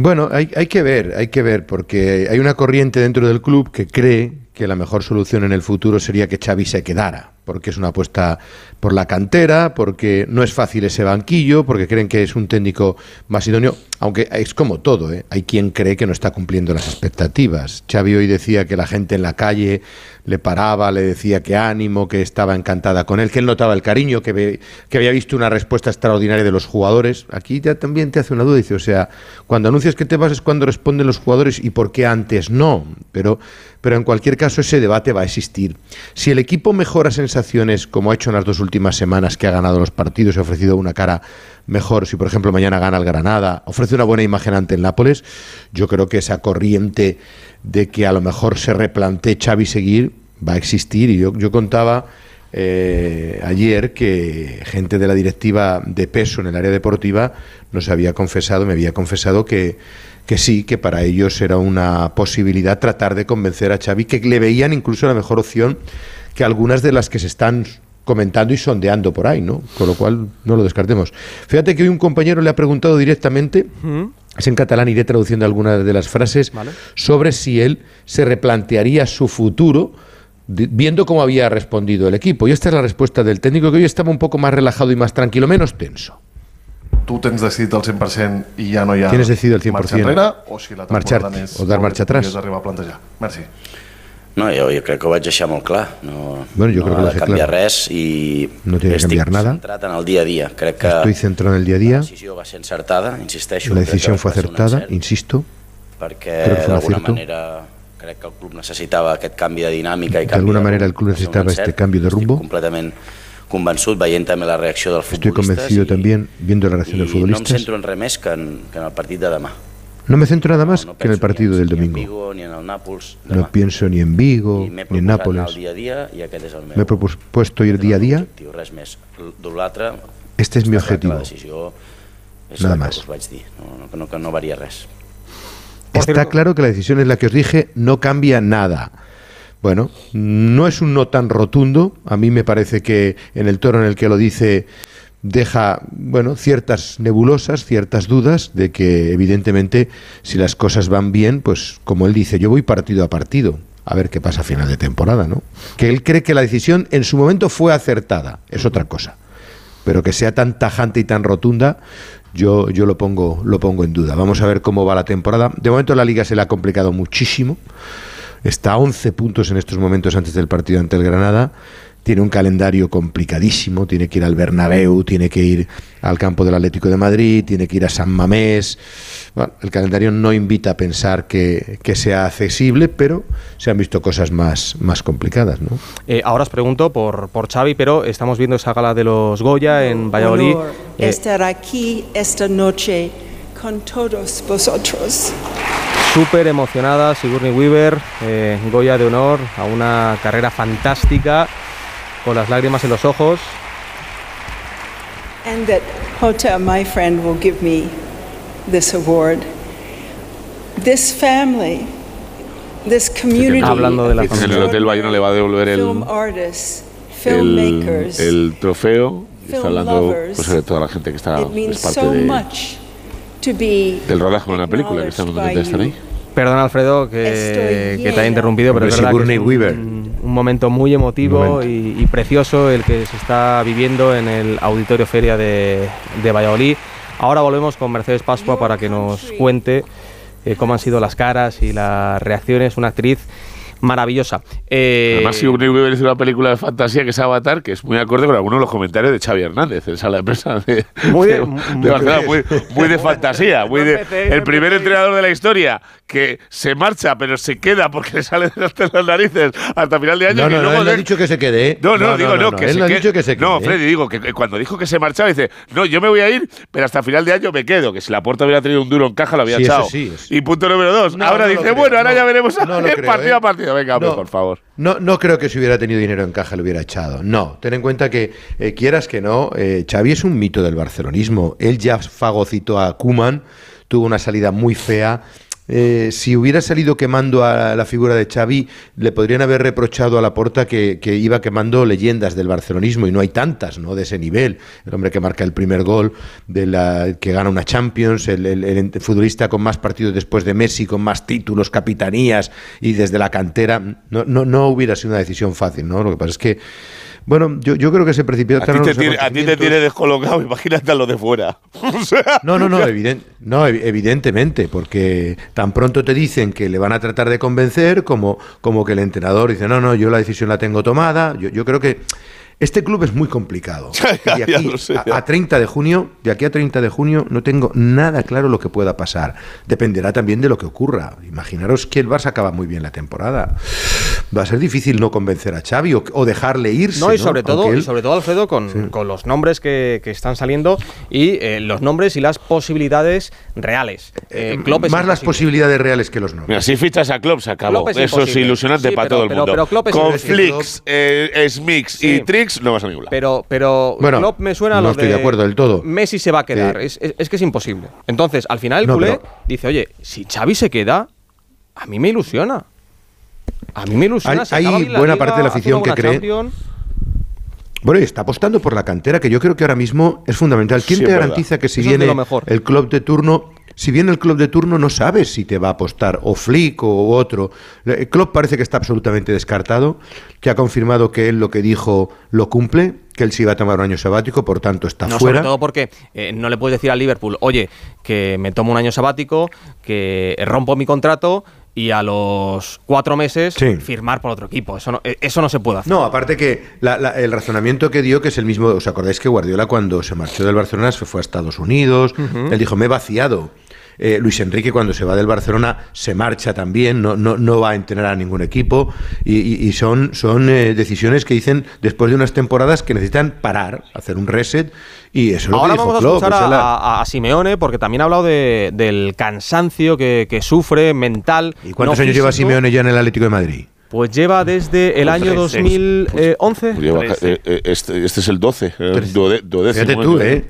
Bueno, hay, hay, que ver, hay que ver, porque hay una corriente dentro del club que cree que la mejor solución en el futuro sería que Xavi se quedara, porque es una apuesta por la cantera, porque no es fácil ese banquillo, porque creen que es un técnico más idóneo, aunque es como todo, ¿eh? hay quien cree que no está cumpliendo las expectativas. Xavi hoy decía que la gente en la calle le paraba, le decía que ánimo, que estaba encantada con él, que él notaba el cariño, que, ve, que había visto una respuesta extraordinaria de los jugadores. Aquí ya también te hace una duda, dice, o sea, cuando anuncias que te vas es cuando responden los jugadores y por qué antes no, pero, pero en cualquier caso ese debate va a existir. Si el equipo mejora sensaciones como ha hecho en las dos últimas semanas que ha ganado los partidos y ha ofrecido una cara mejor, si por ejemplo mañana gana el Granada, ofrece una buena imagen ante el Nápoles, yo creo que esa corriente de que a lo mejor se replantee Xavi seguir va a existir. Y yo, yo contaba eh, ayer que gente de la directiva de peso en el área deportiva nos había confesado, me había confesado que, que sí, que para ellos era una posibilidad tratar de convencer a Xavi, que le veían incluso la mejor opción que algunas de las que se están comentando y sondeando por ahí, ¿no? Con lo cual no lo descartemos. Fíjate que hoy un compañero le ha preguntado directamente, es en catalán, iré traduciendo algunas de las frases, Vale. sobre si él se replantearía su futuro viendo cómo había respondido el equipo. Y esta es la respuesta del técnico, que hoy estaba un poco más relajado y más tranquilo, menos tenso. tu tens decidit el 100% i ja no ha Tienes decidido el 100%. marxa enrere o si la o dar marxa atrás. podries arribar a plantejar. Merci. No, jo, jo crec que ho vaig deixar molt clar. No, Bueno, jo no crec que ha de canviar claro. res i No tiene que estic cambiar nada. centrat en el dia a dia. Crec que Estoy centrado en el día a día. la decisió va ser encertada, insisteixo. La decisión fue acertada, insisto. perquè d'alguna manera crec que el club necessitava aquest canvi de dinàmica i De canvi alguna de manera el club Va ser un necesitaba este cambio de rumbo. completament convençut veient també la reacció dels Estoy futbolistes convencido también, viendo la reacción de los i no em centro en res més que en, que en el partit de demà No me centro nada más que en el partido del domingo. No pienso ni en Vigo, ni en Nápoles. Me he propuesto ir día a día. Este es mi objetivo. Nada más. Está claro que la decisión es la que os dije, no cambia nada. Bueno, no es un no tan rotundo. A mí me parece que en el tono en el que lo dice deja, bueno, ciertas nebulosas, ciertas dudas de que evidentemente si las cosas van bien, pues como él dice, yo voy partido a partido. A ver qué pasa a final de temporada, ¿no? Que él cree que la decisión en su momento fue acertada, es otra cosa. Pero que sea tan tajante y tan rotunda, yo, yo lo, pongo, lo pongo en duda. Vamos a ver cómo va la temporada. De momento la liga se le ha complicado muchísimo. Está a 11 puntos en estos momentos antes del partido ante el Granada. Tiene un calendario complicadísimo. Tiene que ir al Bernabéu, tiene que ir al campo del Atlético de Madrid, tiene que ir a San Mamés. Bueno, el calendario no invita a pensar que, que sea accesible, pero se han visto cosas más, más complicadas. ¿no? Eh, ahora os pregunto por, por Xavi, pero estamos viendo esa gala de los Goya en Valladolid. honor Eh, estar aquí esta noche con todos vosotros. Súper emocionada Sigourney Weaver, eh, Goya de honor a una carrera fantástica, con las lágrimas en los ojos. And that Hota, my friend, will give me this award. This family, this community Hablando de la En el Hotel Bayona le va a devolver el, film artists, el, el trofeo. Está film hablando pues, de toda la gente que está es parte de- del rodaje de una película, que de estar ahí. Perdón, Alfredo, que, que te ha interrumpido, pero es verdad que Sigourney es un, Weaver. Un momento muy emotivo momento. Y, y precioso el que se está viviendo en el Auditorio Feria de, de Valladolid. Ahora volvemos con Mercedes Pascua para que nos cuente eh, cómo han sido las caras y las reacciones. Una actriz maravillosa. Eh, Además, Sigourney Weaver hizo una película de fantasía que es Avatar, que es muy acorde con algunos de los comentarios de Xavi Hernández en sala de prensa de, Muy de- de- de muy- Barcelona, muy, muy de fantasía. Muy de, el primer entrenador de la historia que se marcha, pero se queda porque le sale de las- narices hasta final de año. No, no, no, luego él no ha de- dicho que se quede. ¿eh? No, no, digo no, que él se no ha quede- dicho que se quede. No, ¿eh? Freddy, digo que, que cuando dijo que se marchaba, dice, no, yo me voy a ir, pero hasta final de año me quedo, que si la puerta hubiera tenido un duro en caja lo había Sí, echado. sí, Y punto número dos. No, ahora dice, creo, bueno, ahora ya veremos a ver creo, partido ¿eh? a partido. Venga, hombre, No. por favor. No, no creo que si hubiera tenido dinero en caja lo hubiera echado. No, ten en cuenta que eh, quieras que no, eh, Xavi es un mito del barcelonismo. Él ya fagocitó a Kuman, tuvo una salida muy fea. Eh, si hubiera salido quemando a la figura de Xavi, le podrían haber reprochado a la porta que, que iba quemando leyendas del barcelonismo y no hay tantas, ¿no? De ese nivel. El hombre que marca el primer gol, de la, que gana una Champions, el, el- el futbolista con más partidos después de Messi, con más títulos, capitanías y desde la cantera. No, no, no hubiera sido una decisión fácil, ¿no? Lo que pasa es que, bueno, yo, yo creo que se precipitó A ti, te tiene, a ti te tiene descolocado, imagínate a lo de fuera. O sea, No, no, no, eviden- no, evi- evidentemente, porque tan pronto te dicen que le van a tratar de convencer como, como que el entrenador dice, no, no, yo la decisión la tengo tomada. Yo, yo creo que este club es muy complicado. De aquí sé, a, a 30 de junio, de aquí a 30 de junio, no tengo nada claro lo que pueda pasar. Dependerá también de lo que ocurra. Imaginaros que el Barça acaba muy bien la temporada. Va a ser difícil no convencer a Xavi o, o dejarle irse. No, y sobre todo, Aunque y él- sobre todo Alfredo, con, con los nombres que, que están saliendo y eh, los nombres y las posibilidades reales. Eh, Klopp es más las posibilidades reales que los nombres. Mira, si fichas a Klopp se acabó. Klopp es Eso es ilusionante Sí, para pero- todo el pero- mundo. pero Klopp es Con eh, Smix Sí. y No vas a ningún lado. Pero, pero Bueno, Klopp me suena a no lo estoy de acuerdo del todo. Messi se va a quedar. Sí. Es, es- es que es imposible. Entonces, al final el No, culé pero- dice, oye, si Xavi se queda, a mí me ilusiona. A mí me ilusiona. Hay- hay buena liga, parte de la afición que cree- Champions. Bueno, y está apostando por la cantera, que yo creo que ahora mismo es fundamental. ¿Quién Sí, te garantiza verdad. que si Eso viene lo mejor. el club de turno, si viene el club de turno, no sabes si te va a apostar o Flick o otro? El club parece que está absolutamente descartado, que ha confirmado que él lo que dijo lo cumple, que él sí va a tomar un año sabático, por tanto está No, fuera. sobre todo porque eh, no le puedes decir al Liverpool, oye, que me tomo un año sabático, que rompo mi contrato y a los cuatro meses Sí. firmar por otro equipo. Eso no, eh, eso no se puede hacer. No, aparte que la- la- el razonamiento que dio, que es el mismo, ¿os acordáis que Guardiola cuando se marchó del Barcelona se fue a Estados Unidos? Él dijo, me he vaciado. Eh, Luis Enrique cuando se va del Barcelona se marcha también, no, no, no va a entrenar a ningún equipo y, y- y son, son eh, decisiones que dicen después de unas temporadas que necesitan parar, hacer un reset y eso es lo Ahora que dijo vamos a Klopp, escuchar esa a, la- a- a Simeone porque también ha hablado de- del cansancio que, que sufre mental. ¿Y cuántos no años lleva. Simeone ya en el Atlético de Madrid? Pues lleva desde el año Pues, 2011. Lleva- eh, eh, este, este es el 12, el duode- duodécimo Fíjate tú, año. ¿eh?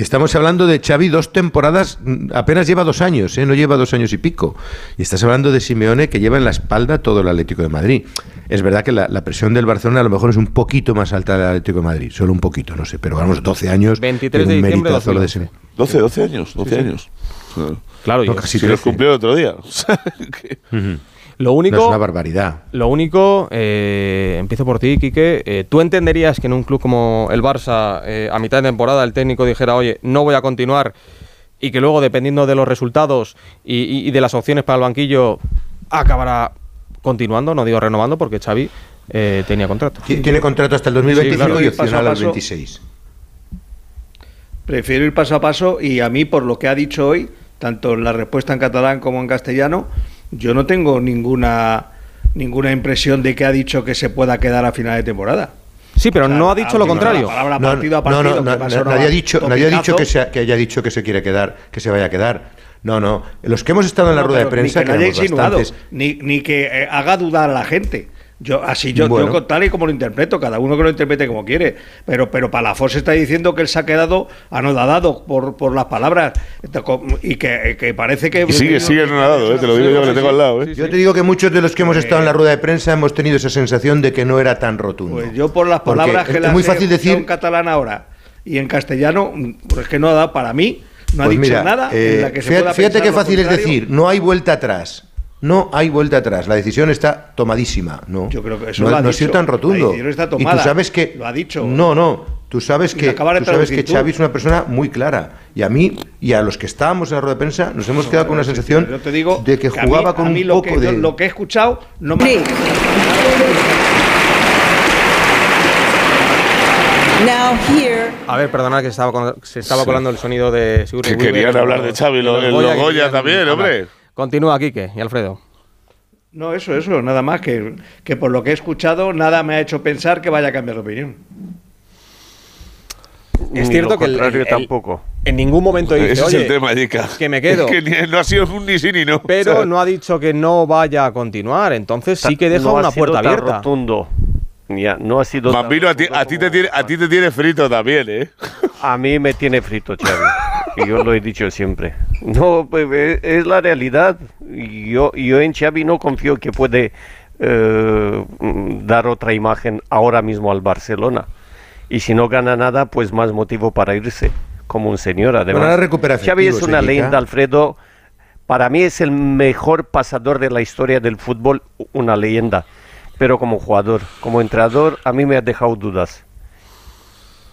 Estamos hablando de Xavi dos temporadas, mm, apenas lleva dos años, ¿eh? no lleva dos años y pico. Y estás hablando de Simeone que lleva en la espalda todo el Atlético de Madrid. Es verdad que la, la presión del Barcelona a lo mejor es un poquito más alta del Atlético de Madrid, solo un poquito, no sé, pero vamos, 12 años. 23 tiene de un diciembre de lo de 2011. Simeone. 12, 12 años, 12 Sí, sí. años. Claro, No, casi Si los 13. cumplió el otro día. Que- Lo único, No, es una barbaridad. Lo único, eh, empiezo por ti, Quique. eh, ¿Tú entenderías que en un club como el Barça, eh, a mitad de temporada, el técnico dijera, oye, no voy a continuar y que luego, dependiendo de los resultados y, y- y de las opciones para el banquillo, acabará continuando? No digo renovando, porque Xavi eh, tenía contrato. Ti- Tiene contrato hasta el 2025 Sí, claro. y opcional al paso. 26. Prefiero ir paso a paso y a mí, por lo que ha dicho hoy, tanto en la respuesta en catalán como en castellano, yo no tengo ninguna ninguna impresión de que ha dicho que se pueda quedar a final de temporada. Sí, pero O sea, no ha dicho lo contrario. No, partido a no, partido, no, que no, va a no, sonar nadie ha dicho, nadie ha dicho que, sea- que haya dicho que se quiere quedar, que se vaya a quedar. No, no. Los que hemos estado en la rueda de prensa, ni que no haya insinuado, ni, ni que eh, haga dudar a la gente. Yo así yo, Bueno. yo tal y como lo interpreto, cada uno que lo interprete como quiere. Pero pero Palafox está diciendo que él se ha quedado anodadado por, por las palabras y que, que parece que Y sigue, sigue anonadado, ¿eh? te lo digo yo que le tengo al lado. ¿eh? Yo te digo que muchos de los que hemos estado en la rueda de prensa hemos tenido esa sensación de que no era tan rotundo. Pues yo por las Porque palabras que es muy he fácil decir en catalán ahora y en castellano, mm, pues es que no ha dado para mí, no ha Pues dicho mira, nada eh, en la que se fíjate, pueda fíjate qué fácil es decir, no hay vuelta atrás. No hay vuelta atrás. La decisión está tomadísima. No, Yo creo que eso no, lo ha no ha dicho. sido tan La rotundo. decisión está Y tú tomada. sabes que Lo ha dicho. No, no. Tú sabes Y que tú sabes que. Xavi es una persona muy clara. Y a mí y a los que estábamos en la rueda de prensa nos hemos quedado con una sensación Yo te digo de que mí- jugaba a con mí un lo poco que, de lo que he escuchado no me Now here, A ver, perdonad que estaba con- se estaba Sí. colando el sonido de Que querían hablar de Xavi, lo- que Goya también, hablar. hombre. Continúa, Quique y Alfredo. No, eso, eso, nada más que, que por lo que he escuchado, nada me ha hecho pensar que vaya a cambiar de opinión. Es Ni cierto lo que el- contrario el- tampoco. En ningún momento dice, Ese es "Oye, el tema, que me quedo. Es que ni- no ha sido un ni sí ni no. Pero ¿sabes? no ha dicho que no vaya a continuar, entonces sí que deja No ha una sido puerta tan abierta. rotundo. Ya, no ha sido tan a ti, a, ti te tiene, a ti te tiene frito también, ¿eh? A mí me tiene frito, Xavi. y yo lo he dicho siempre. No, pues, eh, es la realidad. Yo, yo en Xavi no confío que puede eh, dar otra imagen ahora mismo al Barcelona. Y si no gana nada, pues más motivo para irse, como un señor además. Bueno, ahora recupera Xavi es una leyenda, Alfredo. Para mí es el mejor pasador de la historia del fútbol, una leyenda. Pero como jugador, como entrenador, a mí me ha dejado dudas.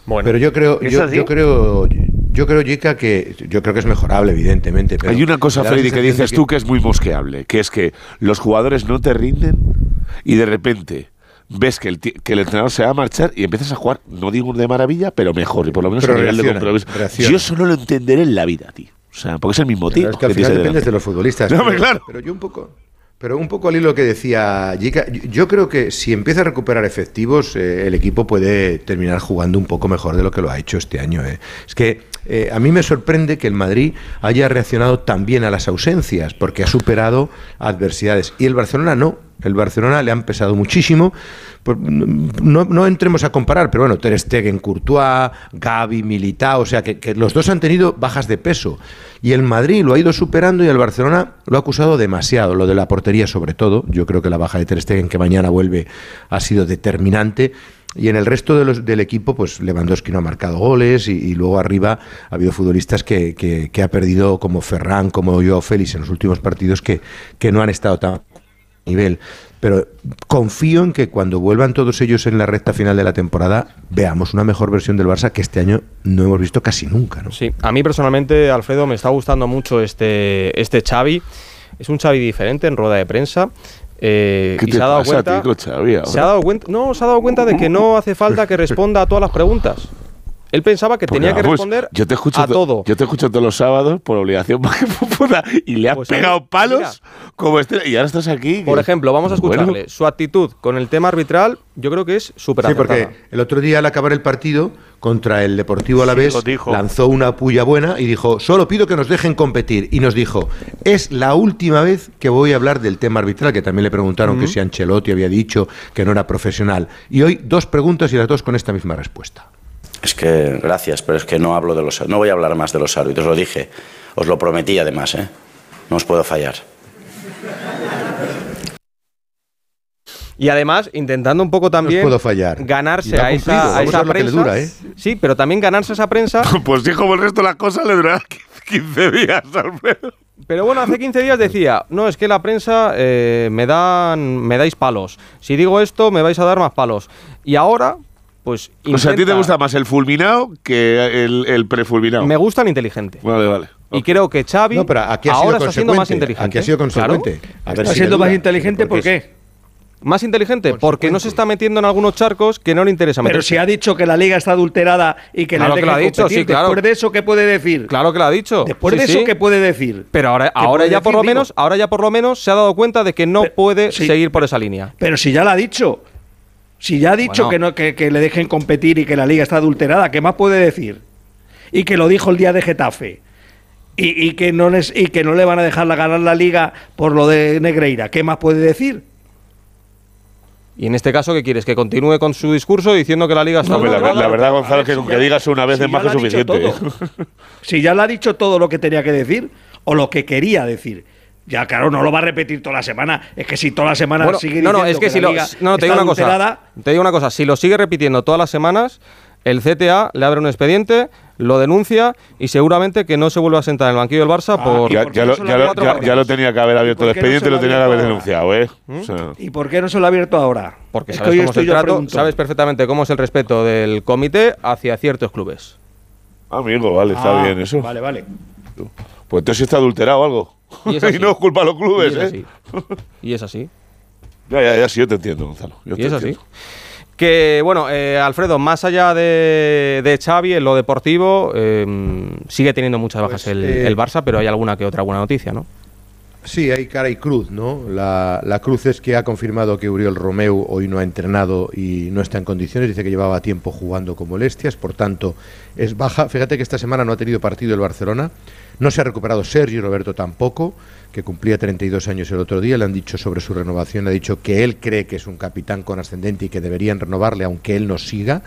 Bueno, Pero yo creo, ¿Es yo, yo creo, yo creo, Yeka, que yo creo que es mejorable, evidentemente. Pero Hay una cosa, Freddy, que dices tú que es muy mosqueable, que es que los jugadores no te rinden y de repente ves que el, que el entrenador se va a marchar y empiezas a jugar, no digo de maravilla, pero mejor, y por lo menos Pero a nivel de compromiso. reacciona. Yo solo lo entenderé en la vida, tío. O sea, porque es el mismo tío. Es que al que final dependes de los futbolistas. No, pero, claro. pero yo un poco. Pero un poco al hilo que decía yo- yo creo que si empieza a recuperar efectivos, eh, el equipo puede terminar jugando un poco mejor de lo que lo ha hecho este año. eh. Es que eh, a mí me sorprende que el Madrid haya reaccionado tan bien a las ausencias, porque ha superado adversidades. Y el Barcelona no. El Barcelona le han pesado muchísimo. Pues, no, entremos a comparar, pero bueno, Ter Stegen, Courtois, Gavi, Militao, o sea que, que los dos han tenido bajas de peso. Y el Madrid lo ha ido superando y el Barcelona lo ha acusado demasiado, lo de la portería sobre todo. Yo creo que la baja de Ter Stegen, que mañana vuelve, ha sido determinante. Y en el resto de los, del equipo, pues Lewandowski no ha marcado goles y, luego arriba ha habido futbolistas que, que- que ha perdido como Ferran, como Joao Félix en los últimos partidos que, que no han estado tan nivel. Pero confío en que cuando vuelvan todos ellos en la recta final de la temporada veamos una mejor versión del Barça que este año no hemos visto casi nunca. ¿no? Sí, a mí personalmente, Alfredo, me está gustando mucho este, este Xavi. Es un Xavi diferente en rueda de prensa. Eh, ¿Qué y te se ha dado pasa a cuenta. ti con Xavi ahora? se ha dado cuenta. No, se ha dado cuenta de que no hace falta que responda a todas las preguntas. Él pensaba que tenía que responder yo te escucho a to- todo. Yo te escucho todos los sábados por obligación que pueda, y le has Pues, pegado ¿sabes? palos como este y ahora estás aquí. Por que- ejemplo, vamos a Bueno, escucharle. Su actitud con el tema arbitral, yo creo que es súper Sí, acertada. porque el otro día al acabar el partido contra el Deportivo Alavés dijo. lanzó una puya buena y dijo, solo pido que nos dejen competir. Y nos dijo, es la última vez que voy a hablar del tema arbitral, que también le preguntaron que si Ancelotti había dicho que no era profesional. Y hoy dos preguntas y las dos con esta misma respuesta. Es que, gracias, pero es que no hablo de los no voy a hablar más de los árbitros, lo dije. Os lo prometí además, ¿eh? No os puedo fallar. Y además, intentando un poco también puedo fallar. ganarse a esa, a esa que le prensa. dura, ¿eh? Sí, pero también ganarse esa prensa. Pues sí, como el resto de las cosas le durará 15 días, Alfredo. Pero bueno, hace 15 días decía, no, es que la prensa eh, me dan, me dais palos. Si digo esto, me vais a dar más palos. Y ahora, pues O sea, a ti te intenta- gusta más el fulminado que el, el prefulminado. Me gusta el inteligente. Vale, vale. Y creo que Xavi No, pero aquí ha sido ahora está siendo más inteligente. Aquí ha sido consecuente. Claro. A ver Está si siendo más inteligente, ¿por qué? Más inteligente, porque no se está metiendo en algunos charcos que no le interesa Pero si ha dicho que la liga está adulterada y que Claro le que lo ha dicho, sí, claro. después de eso, ¿qué puede decir? Claro que lo ha dicho. Después Sí, de eso, sí. ¿qué puede decir? Pero ahora, ¿Qué ahora ya por decir, lo digo? menos, ahora ya por lo menos se ha dado cuenta de que no puede seguir por esa línea. Pero si ya lo ha dicho. Si ya ha dicho Bueno. que, no, que, que le dejen competir y que la liga está adulterada, ¿qué más puede decir? Y que lo dijo el día de Getafe. Y, y que no les, y que no le van a dejar la- ganar la liga por lo de Negreira. ¿Qué más puede decir? Y en este caso, ¿qué quieres? ¿Que continúe con su discurso diciendo que la liga está la, adulterada? la verdad, Gonzalo, que si que ya- digas una vez si es más que lo ha dicho suficiente. todo. Si ya le ha dicho todo lo que tenía que decir o lo que quería decir. Ya, claro, no lo va a repetir toda la semana. Es que si toda la semana Bueno, sigue no, no, diciendo es que, si la lo. liga No, no, te está digo una cosa. Te digo una cosa. Si lo sigue repitiendo todas las semanas, el CTA le abre un expediente, lo denuncia y seguramente que no se vuelve a sentar en el banquillo del Barça por. Ya, por ya no lo, ya, lo, ya- lo tenía que haber abierto ¿Y el no expediente y lo tenía que haber denunciado, ¿eh? O sea, ¿Y por qué no se lo ha abierto ahora? Porque Es que sabes cómo es el trato, sabes perfectamente cómo es el respeto del comité hacia ciertos clubes. amigo, vale, está Ah, bien eso. Vale, vale. Pues entonces está adulterado o algo. Y es así. no es culpa de los clubes, y es ¿eh? así. Y es así. Ya, ya, ya, sí, yo te entiendo, Gonzalo. yo Y te es así. Que bueno, eh, Alfredo, más allá de, de Xavi, en lo deportivo, eh, sigue teniendo muchas bajas Pues, el, eh, el Barça, pero hay alguna que otra buena noticia, ¿no? Sí, hay cara y cruz, ¿no? La, la cruz es que ha confirmado que Uriel Romeu hoy no ha entrenado y no está en condiciones. Dice que llevaba tiempo jugando con molestias, por tanto es baja. Fíjate que esta semana no ha tenido partido el Barcelona. No se ha recuperado Sergio Roberto tampoco, que cumplía 32 años el otro día. Le han dicho sobre su renovación, ha dicho que él cree que es un capitán con ascendente y que deberían renovarle aunque él no siga.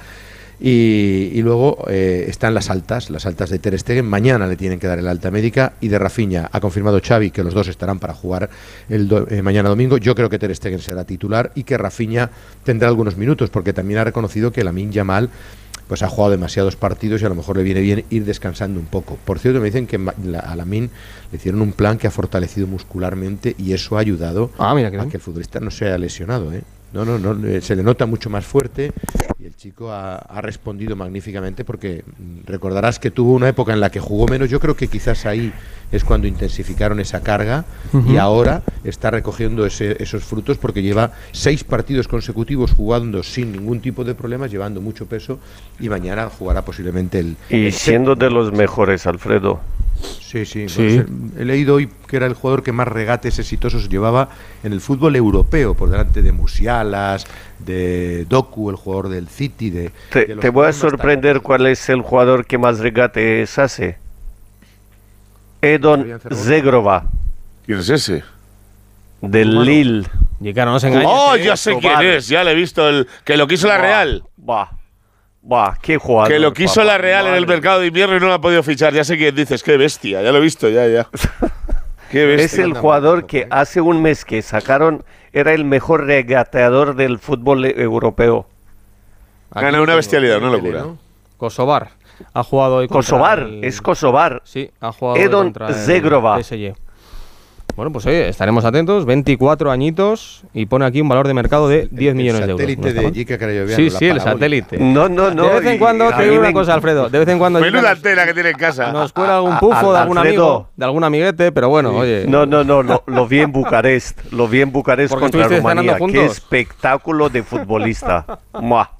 Y, y luego eh, están las altas, las altas de Ter Stegen. Mañana le tienen que dar el alta médica y de Rafinha ha confirmado Xavi que los dos estarán para jugar el do- eh, mañana domingo. Yo creo que Ter Stegen será titular y que Rafinha tendrá algunos minutos porque también ha reconocido que Lamin Yamal pues ha jugado demasiados partidos y a lo mejor le viene bien ir descansando un poco. Por cierto, me dicen que a Lamin le hicieron un plan que ha fortalecido muscularmente y eso ha ayudado Ah, mira a que el futbolista no se haya lesionado. ¿eh? No, no, no, eh, se le nota mucho más fuerte y el chico ha, ha respondido magníficamente porque mm, recordarás que tuvo una época en la que jugó menos. Yo creo que quizás ahí es cuando intensificaron esa carga y ahora está recogiendo ese- esos frutos porque lleva seis partidos consecutivos jugando sin ningún tipo de problemas, llevando mucho peso y mañana jugará posiblemente el. Y el siendo de los mejores, Alfredo. Sí, sí. Sí. bueno, he leído hoy que era el jugador que más regates exitosos llevaba en el fútbol europeo, por delante de Musialas, de Doku, el jugador del City, de... Te, de te voy a sorprender cuál es el jugador que más regates hace. Edon. Zegrova, ¿Quién es ese? del Lille. Y claro, no se engañe. ¡Oh, ya sé quién es! Ya le he visto. El, que lo quiso la Real. Buah, buah, qué jugador. Que lo quiso papá, la Real en el mercado de invierno y no lo ha podido fichar. Ya sé quién dices. ¡Qué bestia! Ya lo he visto, ya, ya. ¡Qué bestia! Es el jugador que hace un mes que sacaron, era el mejor regateador del fútbol e- europeo. Aquí Gana lo una bestialidad, una locura. ¿no? Kosovar. Ha jugado hoy contra Kosovar, el- es Kosovar. Sí, ha jugado hoy Edon contra el Zegrova. PSG. Bueno, pues oye, estaremos atentos. 24 añitos y pone aquí un valor de mercado de 10 millones de euros. satélite ¿No está de? Jica Carayoviano, Sí, sí, el satélite. No, no, no. de vez en y- cuando, te digo una cosa, Alfredo. De vez en cuando Menuda antena que tiene en casa. nos cuela algún pufo de algún amigo, de algún amiguete, pero bueno, oye. No, no, no, lo, lo vi en Bucarest. Lo vi en Bucarest contra Rumanía. Qué espectáculo de futbolista. Mua.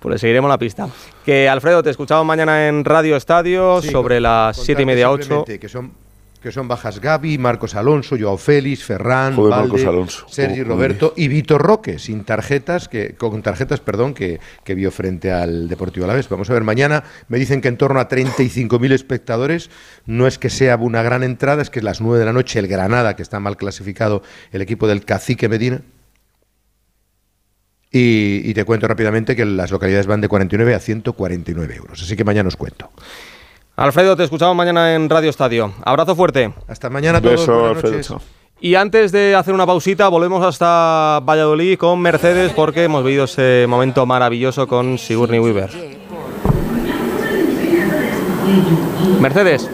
Pues le seguiremos la pista. Que Alfredo, te escuchamos mañana en Radio Estadio Sí, sobre las siete y media, ocho. Que son, que son bajas Gaby, Marcos Alonso, Joao Félix, Ferran, Joder, Valde, Alonso. Sergi Uy. Roberto y Vitor Roque, sin tarjetas, que, con tarjetas, perdón, que, que vio frente al Deportivo Alavés. Vamos a ver mañana. Me dicen que en torno a 35.000 espectadores. No es que sea una gran entrada, es que es las 9 de la noche el Granada, que está mal clasificado, el equipo del Cacique Medina. Y, y te cuento rápidamente que las localidades van de 49 a 149 euros. Así que mañana os cuento. Alfredo, te escuchamos mañana en Radio Estadio. Abrazo fuerte. Hasta mañana a todos. Beso, Alfredo. Y antes de hacer una pausita, volvemos hasta Valladolid con Mercedes porque hemos vivido ese momento maravilloso con Sigourney Weaver. Mercedes.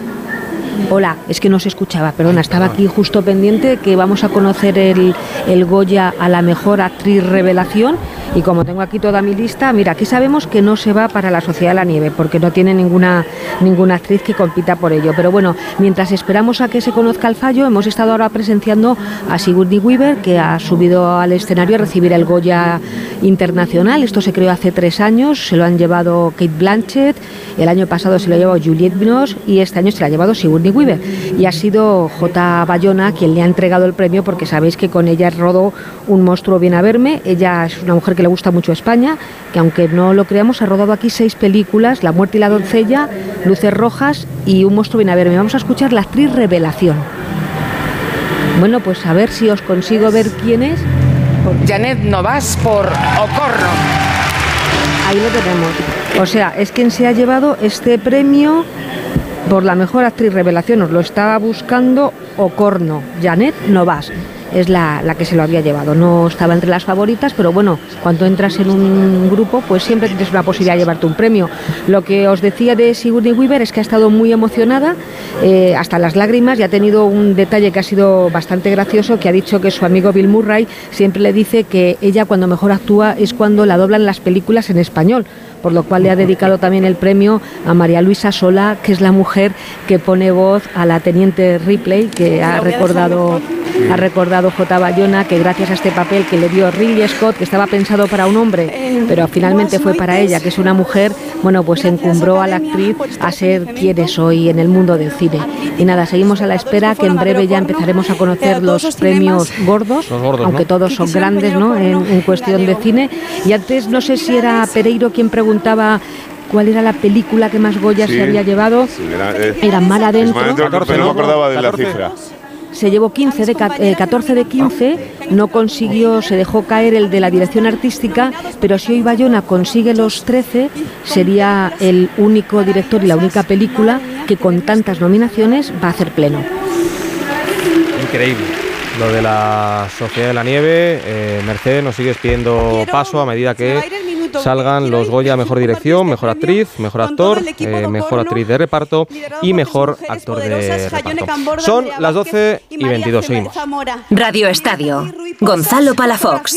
Hola, es que no se escuchaba, perdona, estaba aquí justo pendiente que vamos a conocer el, el Goya a la mejor actriz revelación y como tengo aquí toda mi lista, mira, aquí sabemos que no se va para la Sociedad de la Nieve porque no tiene ninguna, ninguna actriz que compita por ello, pero bueno, mientras esperamos a que se conozca el fallo, hemos estado ahora presenciando a Sigourney Weaver que ha subido al escenario a recibir el Goya internacional, esto se creó hace tres años, se lo han llevado Kate Blanchett, el año pasado se lo ha llevado Juliette Binoche y este año se lo ha llevado Sigourney Weaver. Y ha sido J. Bayona quien le ha entregado el premio porque sabéis que con ella rodó Un monstruo viene a verme. Ella es una mujer que le gusta mucho España, que aunque no lo creamos ha rodado aquí seis películas, La muerte y la doncella, Luces rojas y Un monstruo viene a verme. Vamos a escuchar la actriz Revelación. Bueno, pues a ver si os consigo ver quién es. Janet Novas por Ocorno. Ahí lo tenemos. O sea, es quien se ha llevado este premio por la mejor actriz revelación. Os lo estaba buscando Ocorno, Janet Novas. Es la, la que se lo había llevado. No estaba entre las favoritas, pero bueno, cuando entras en un grupo, pues siempre tienes una posibilidad de llevarte un premio. Lo que os decía de Sigourney Weaver es que ha estado muy emocionada, eh, hasta las lágrimas, y ha tenido un detalle que ha sido bastante gracioso, que ha dicho que su amigo Bill Murray siempre le dice que ella cuando mejor actúa es cuando la doblan las películas en español por lo cual le ha dedicado también el premio a María Luisa Sola, que es la mujer que pone voz a la teniente Ripley, que ha recordado, ha recordado J. Bayona, que gracias a este papel que le dio Ridley Scott, que estaba pensado para un hombre, pero finalmente fue para ella, que es una mujer, bueno, pues encumbró a la actriz a ser quien es hoy en el mundo del cine. Y nada, seguimos a la espera, que en breve ya empezaremos a conocer los premios gordos, aunque ¿no? todos son grandes, ¿no? En, en cuestión de cine. Y antes no sé si era Pereiro quien preguntaba cuál era la película que más Goya Sí. se había llevado. Sí, era, eh, Era Mal Adentro. Mal Adentro, pero no me acordaba de la 14. cifra. Se llevó 15 de, ca- eh, 14 de 15, no consiguió, se dejó caer el de la dirección artística, pero si hoy Bayona consigue los 13, sería el único director y la única película que con tantas nominaciones va a hacer pleno. Increíble. Lo de la Sociedad de la Nieve, eh, Mercedes, nos sigues pidiendo paso a medida que salgan los Goya Mejor Dirección, Mejor Actriz, Mejor Actor, eh, Mejor Actriz de Reparto y Mejor Actor de reparto. Son las 12 y 22, seguimos. Radio Estadio. Gonzalo Palafox.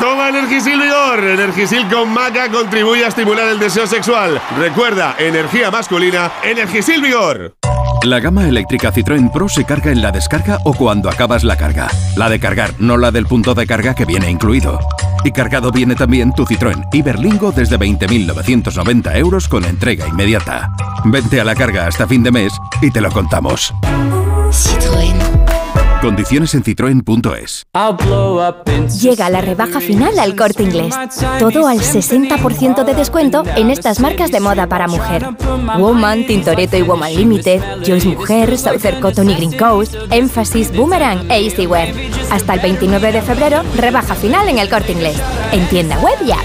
Toma Energisil Vigor. Energisil con maca contribuye a estimular el deseo sexual. Recuerda, energía masculina, Energisil Vigor. La gama eléctrica Citroën Pro se carga en la descarga o cuando acabas la carga. La de cargar, no la del punto de carga que viene incluido. Y cargado viene también tu Citroën Iberlingo desde 20.990 euros con entrega inmediata. Vente a la carga hasta fin de mes y te lo contamos. Citroën. Condiciones en citroen.es. Llega la rebaja final al corte inglés. Todo al 60% de descuento en estas marcas de moda para mujer. Woman, Tintoretto y Woman Limited, Joyce Mujer, Southern Cotton y Green Coast, Emphasis, Boomerang e Easywear. Hasta el 29 de febrero, rebaja final en el corte inglés. En tienda web y app.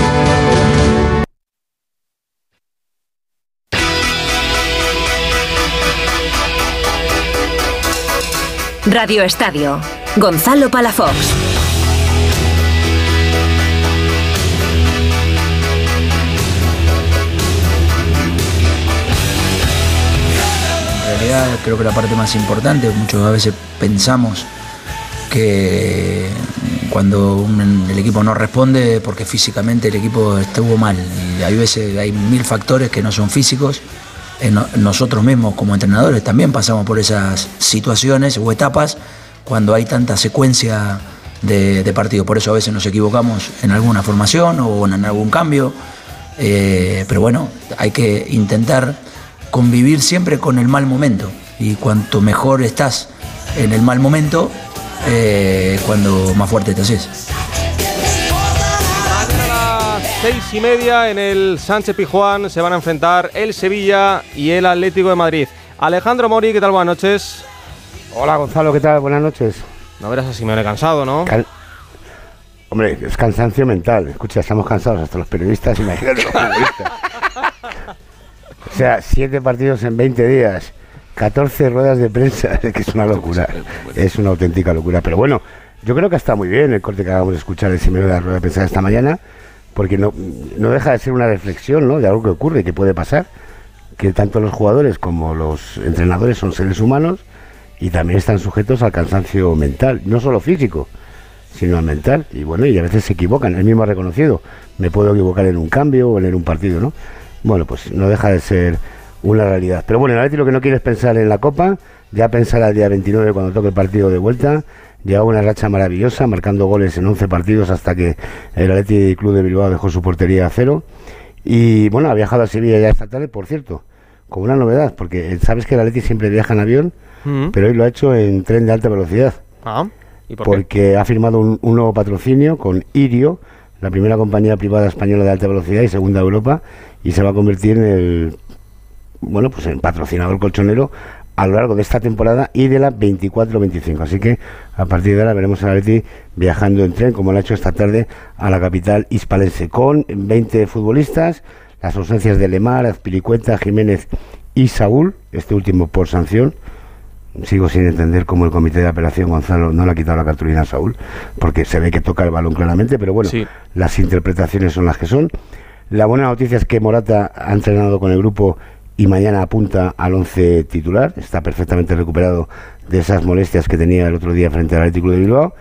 Radio Estadio. Gonzalo Palafox. En realidad creo que la parte más importante, muchas veces pensamos que cuando un- el equipo no responde porque físicamente el equipo estuvo mal y hay veces hay mil factores que no son físicos nosotros mismos como entrenadores también pasamos por esas situaciones o etapas cuando hay tanta secuencia de, partidos. Por eso a veces nos equivocamos en alguna formación o en algún cambio. Eh, pero bueno hay que intentar convivir siempre con el mal momento. Y cuanto mejor estás en el mal momento eh, cuando más fuerte te haces. Seis y media en el Sánchez Pijuán se van a enfrentar el Sevilla y el Atlético de Madrid. Alejandro Mori, ¿qué tal? Buenas noches. Hola Gonzalo, ¿qué tal? Buenas noches. No verás a Simeone cansado, ¿no? Cal- Hombre, es cansancio mental. Escucha, estamos cansados hasta los periodistas, imagínate los futbolistas. O sea, siete partidos en 20 días, 14 ruedas de prensa, es que es una locura. Es una auténtica locura. Pero bueno, yo creo que está muy bien el corte que acabamos de escuchar el Simeone de la rueda de prensa de esta mañana, porque no, no deja de ser una reflexión ¿no? de algo que ocurre y que puede pasar, que tanto los jugadores como los entrenadores son seres humanos y también están sujetos al cansancio mental, no solo físico, sino al mental. Y bueno, y a veces se equivocan, él mismo ha reconocido, me puedo equivocar en un cambio o en un partido, ¿no? Bueno, pues no deja de ser una realidad. Pero bueno, el Atleti lo que no quiere es pensar en la Copa, ya pensará el día 29 cuando toque el partido de vuelta. Lleva una racha maravillosa, marcando goles en 11 partidos hasta que el Atleti Club de Bilbao dejó su portería a cero. Y bueno, ha viajado a Sevilla ya esta tarde, por cierto, con una novedad, porque sabes que el Atleti siempre viaja en avión, Mm. pero hoy lo ha hecho en tren de alta velocidad Ah, ¿y por qué? porque ha firmado un, un nuevo patrocinio con Irio, la primera compañía privada española de alta velocidad y segunda de Europa, y se va a convertir en el bueno pues en patrocinador colchonero a lo largo de esta temporada y de la 24-25. Así que a partir de ahora veremos a Atleti viajando en tren, como lo ha hecho esta tarde, a la capital hispalense, con 20 futbolistas, las ausencias de Lemar, Azpilicueta, Jiménez y Saúl, este último por sanción, Sigo sin entender cómo el comité de apelación Gonzalo no le ha quitado la cartulina a Saúl, porque se ve que toca el balón claramente, pero bueno, las interpretaciones son las que son. La buena noticia es que Morata ha entrenado con el grupo y mañana apunta al 11 titular, está perfectamente recuperado de esas molestias que tenía el otro día frente al Atlético de Bilbao.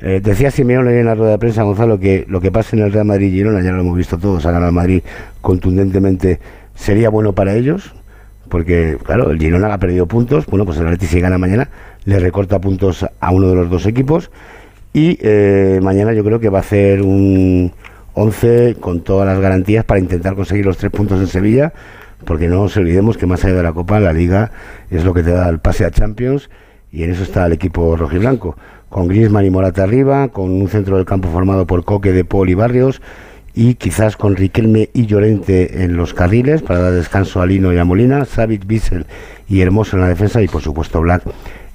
Eh, decía Simeone en la rueda de prensa, Gonzalo, que lo que pasa en el Real Madrid y Girona, ya lo hemos visto todos, ha ganado el Madrid contundentemente, sería bueno para ellos, porque claro, el Girona ha perdido puntos, bueno, pues el Atleti si gana mañana le recorta puntos a uno de los dos equipos. Y eh, mañana yo creo que va a hacer un 11 con todas las garantías para intentar conseguir los tres puntos en Sevilla, porque no nos olvidemos que más allá de la Copa, la Liga es lo que te da el pase a Champions y en eso está el equipo rojiblanco, con Griezmann y Morata arriba, con un centro del campo formado por Coque, De Paul y Barrios y quizás con Riquelme y Llorente en los carriles para dar descanso a Lino y a Molina, Savic, Bissell y Hermoso en la defensa y por supuesto Black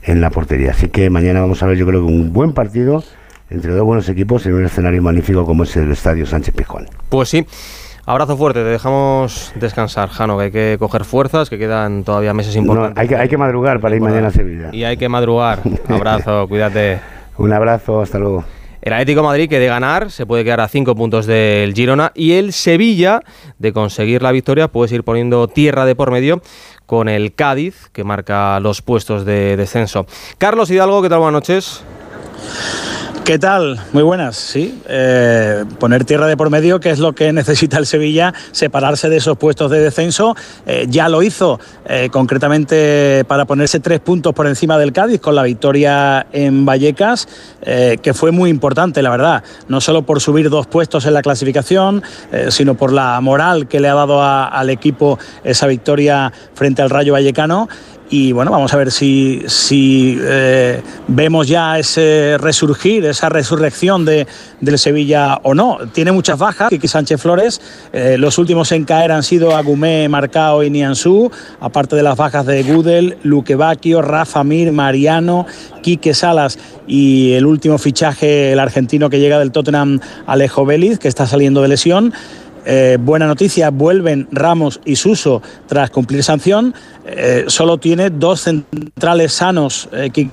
en la portería. Así que mañana vamos a ver yo creo que un buen partido entre dos buenos equipos en un escenario magnífico como es el Estadio Sánchez Pizjuán. Pues sí. Abrazo fuerte, te dejamos descansar, Jano, que hay que coger fuerzas, que quedan todavía meses No, importantes. hay, que, hay que madrugar para ir mañana a Sevilla. Y hay que madrugar. Abrazo, cuídate. Un abrazo, hasta luego. El Atlético de Madrid, que de ganar, se puede quedar a cinco puntos del Girona. Y el Sevilla, de conseguir la victoria, puede ir poniendo tierra de por medio con el Cádiz, que marca los puestos de descenso. Carlos Hidalgo, ¿qué tal? Buenas noches. ¿Qué tal? Muy buenas, sí. Eh, poner tierra de por medio, que es lo que necesita el Sevilla, separarse de esos puestos de descenso. Eh, ya lo hizo eh, concretamente para ponerse tres puntos por encima del Cádiz con la victoria en Vallecas, que fue muy importante, la verdad. No solo por subir dos puestos en la clasificación, sino por la moral que le ha dado al equipo esa victoria frente al Rayo Vallecano. Y bueno, vamos a ver si, si eh, vemos ya ese resurgir, esa resurrección de, del Sevilla o no. Tiene muchas bajas, Kiki Sánchez Flores, eh, los últimos en caer han sido Agumé, Marcao y Nianzú, aparte de las bajas de Gudel, Luque Bacchio, Rafa Mir, Mariano, Quique Salas y el último fichaje, el argentino que llega del Tottenham, Alejo Vélez, que está saliendo de lesión. Eh, buena noticia, vuelven Ramos y Suso tras cumplir sanción. Eh, solo tiene dos centrales sanos. eh, que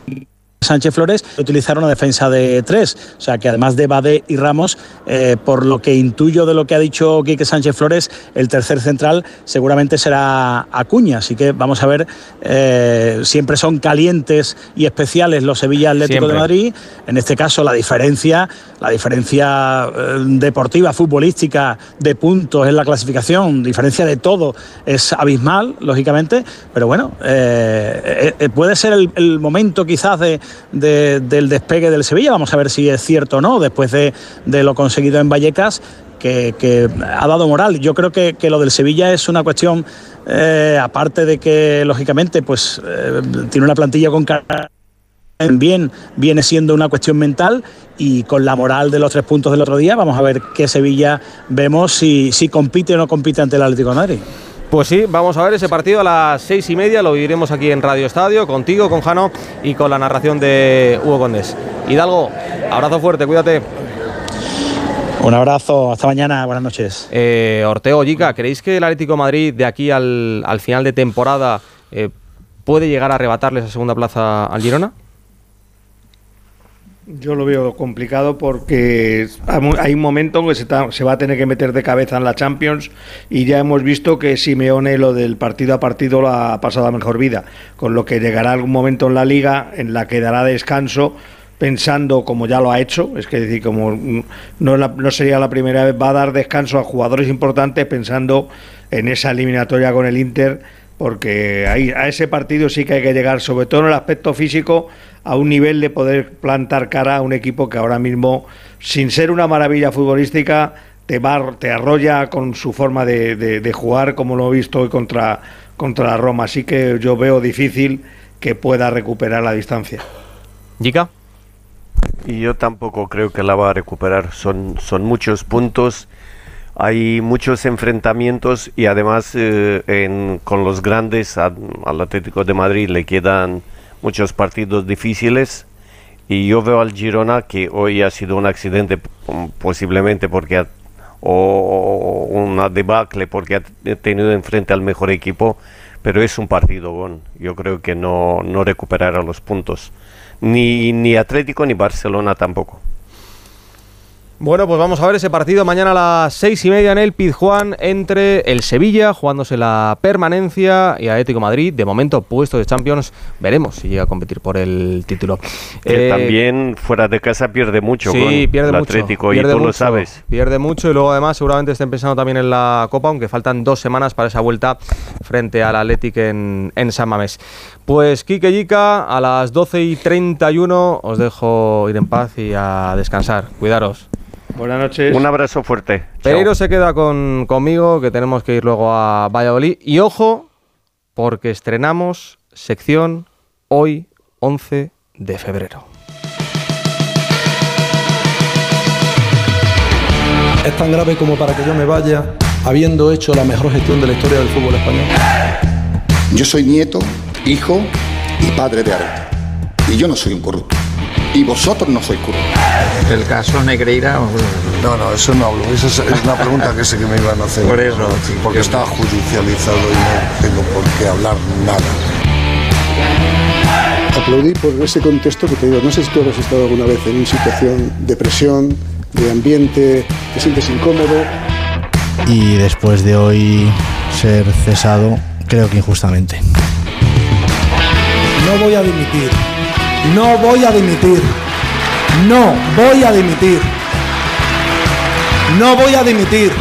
Sánchez Flores utilizaron una defensa de tres, o sea que además de Badé y Ramos, eh, por lo que intuyo de lo que ha dicho Quique Sánchez Flores, el tercer central seguramente será Acuña, así que vamos a ver, eh, siempre son calientes y especiales los Sevilla Atlético Siempre. de Madrid, en este caso la diferencia, la diferencia eh, deportiva, futbolística, de puntos en la clasificación, diferencia de todo, es abismal, lógicamente, pero bueno, eh, puede ser el, el momento quizás de, de- del despegue del Sevilla, vamos a ver si es cierto o no, después de, de lo conseguido en Vallecas. Que, ha dado moral. Yo creo que, que lo del Sevilla es una cuestión, eh, aparte de que, lógicamente, pues eh, tiene una plantilla con cara bien viene siendo una cuestión mental y con la moral de los tres puntos del otro día vamos a ver qué Sevilla vemos si, si compite o no compite ante el Atlético de Madrid. Pues sí, vamos a ver ese partido a las seis y media, lo viviremos aquí en Radio Estadio, contigo, con Jano y con la narración de Hugo Condés. Hidalgo, abrazo fuerte, cuídate. Un abrazo, hasta mañana, buenas noches. Eh, Orteo, Yica, ¿creéis que el Atlético de Madrid de aquí al, al final de temporada eh, puede llegar a arrebatarle esa segunda plaza al Girona? Yo lo veo complicado porque hay un momento en que se, va a tener que meter de cabeza en la Champions y ya hemos visto que Simeone lo del partido a partido lo ha pasado a mejor vida, con lo que llegará algún momento en la liga en la que dará descanso pensando como ya lo ha hecho, es que decir, como mm, no, la- no sería la primera vez, va a dar descanso a jugadores importantes pensando en esa eliminatoria con el Inter, porque ahí, a ese partido sí que hay que llegar, sobre todo en el aspecto físico, a un nivel de poder plantar cara a un equipo que ahora mismo, sin ser una maravilla futbolística, te, va, te arrolla con su forma de, de- de jugar, como lo he visto hoy contra, contra la Roma. Así que yo veo difícil que pueda recuperar la distancia. ¿Yica? Y yo tampoco creo que la va a recuperar. Son, son muchos puntos, hay muchos enfrentamientos y además eh, en- con los grandes a- al Atlético de Madrid le quedan muchos partidos difíciles. Y yo veo al Girona que hoy ha sido un accidente mm, posiblemente porque ha- o una debacle porque ha tenido enfrente al mejor equipo, pero es un partido bon. Yo creo que no, no recuperará los puntos. Ni, ni Atlético ni Barcelona tampoco. Bueno, pues vamos a ver ese partido mañana a las seis y media en el Pizjuán entre el Sevilla, jugándose la permanencia, y Atlético Madrid. De momento, puesto de Champions, veremos si llega a competir por el título. Que Eh, también fuera de casa pierde mucho Sí, con pierde el mucho. Atlético pierde y tú mucho, lo sabes. Pierde mucho y luego además seguramente estén pensando también en la Copa, aunque faltan dos semanas para esa vuelta frente al Atlético en, en San Mamés. Pues Kike Yica, a las 12 y 31 os dejo ir en paz y a descansar. Cuidaros. Buenas noches. Un abrazo fuerte. Pereiro se queda con, conmigo, que tenemos que ir luego a Valladolid. Y ojo, porque estrenamos sección hoy, 11 de febrero. Es tan grave como para que yo me vaya habiendo hecho la mejor gestión de la historia del fútbol español. Yo soy nieto, hijo y padre de Areta. Y yo no soy un corrupto. Y vosotros no sois corruptos. El caso Negreira. No, no, eso no hablo. Esa es, una pregunta que sé que me iban a hacer. Por eso, Porque está judicializado y no tengo por qué hablar nada. Aplaudí por ese contexto que te digo, no sé si tú habrás estado alguna vez en una situación de presión, de ambiente, te sientes incómodo. y después de hoy ser cesado, creo que injustamente. No voy a dimitir. No voy a dimitir. No voy a dimitir. No voy a dimitir.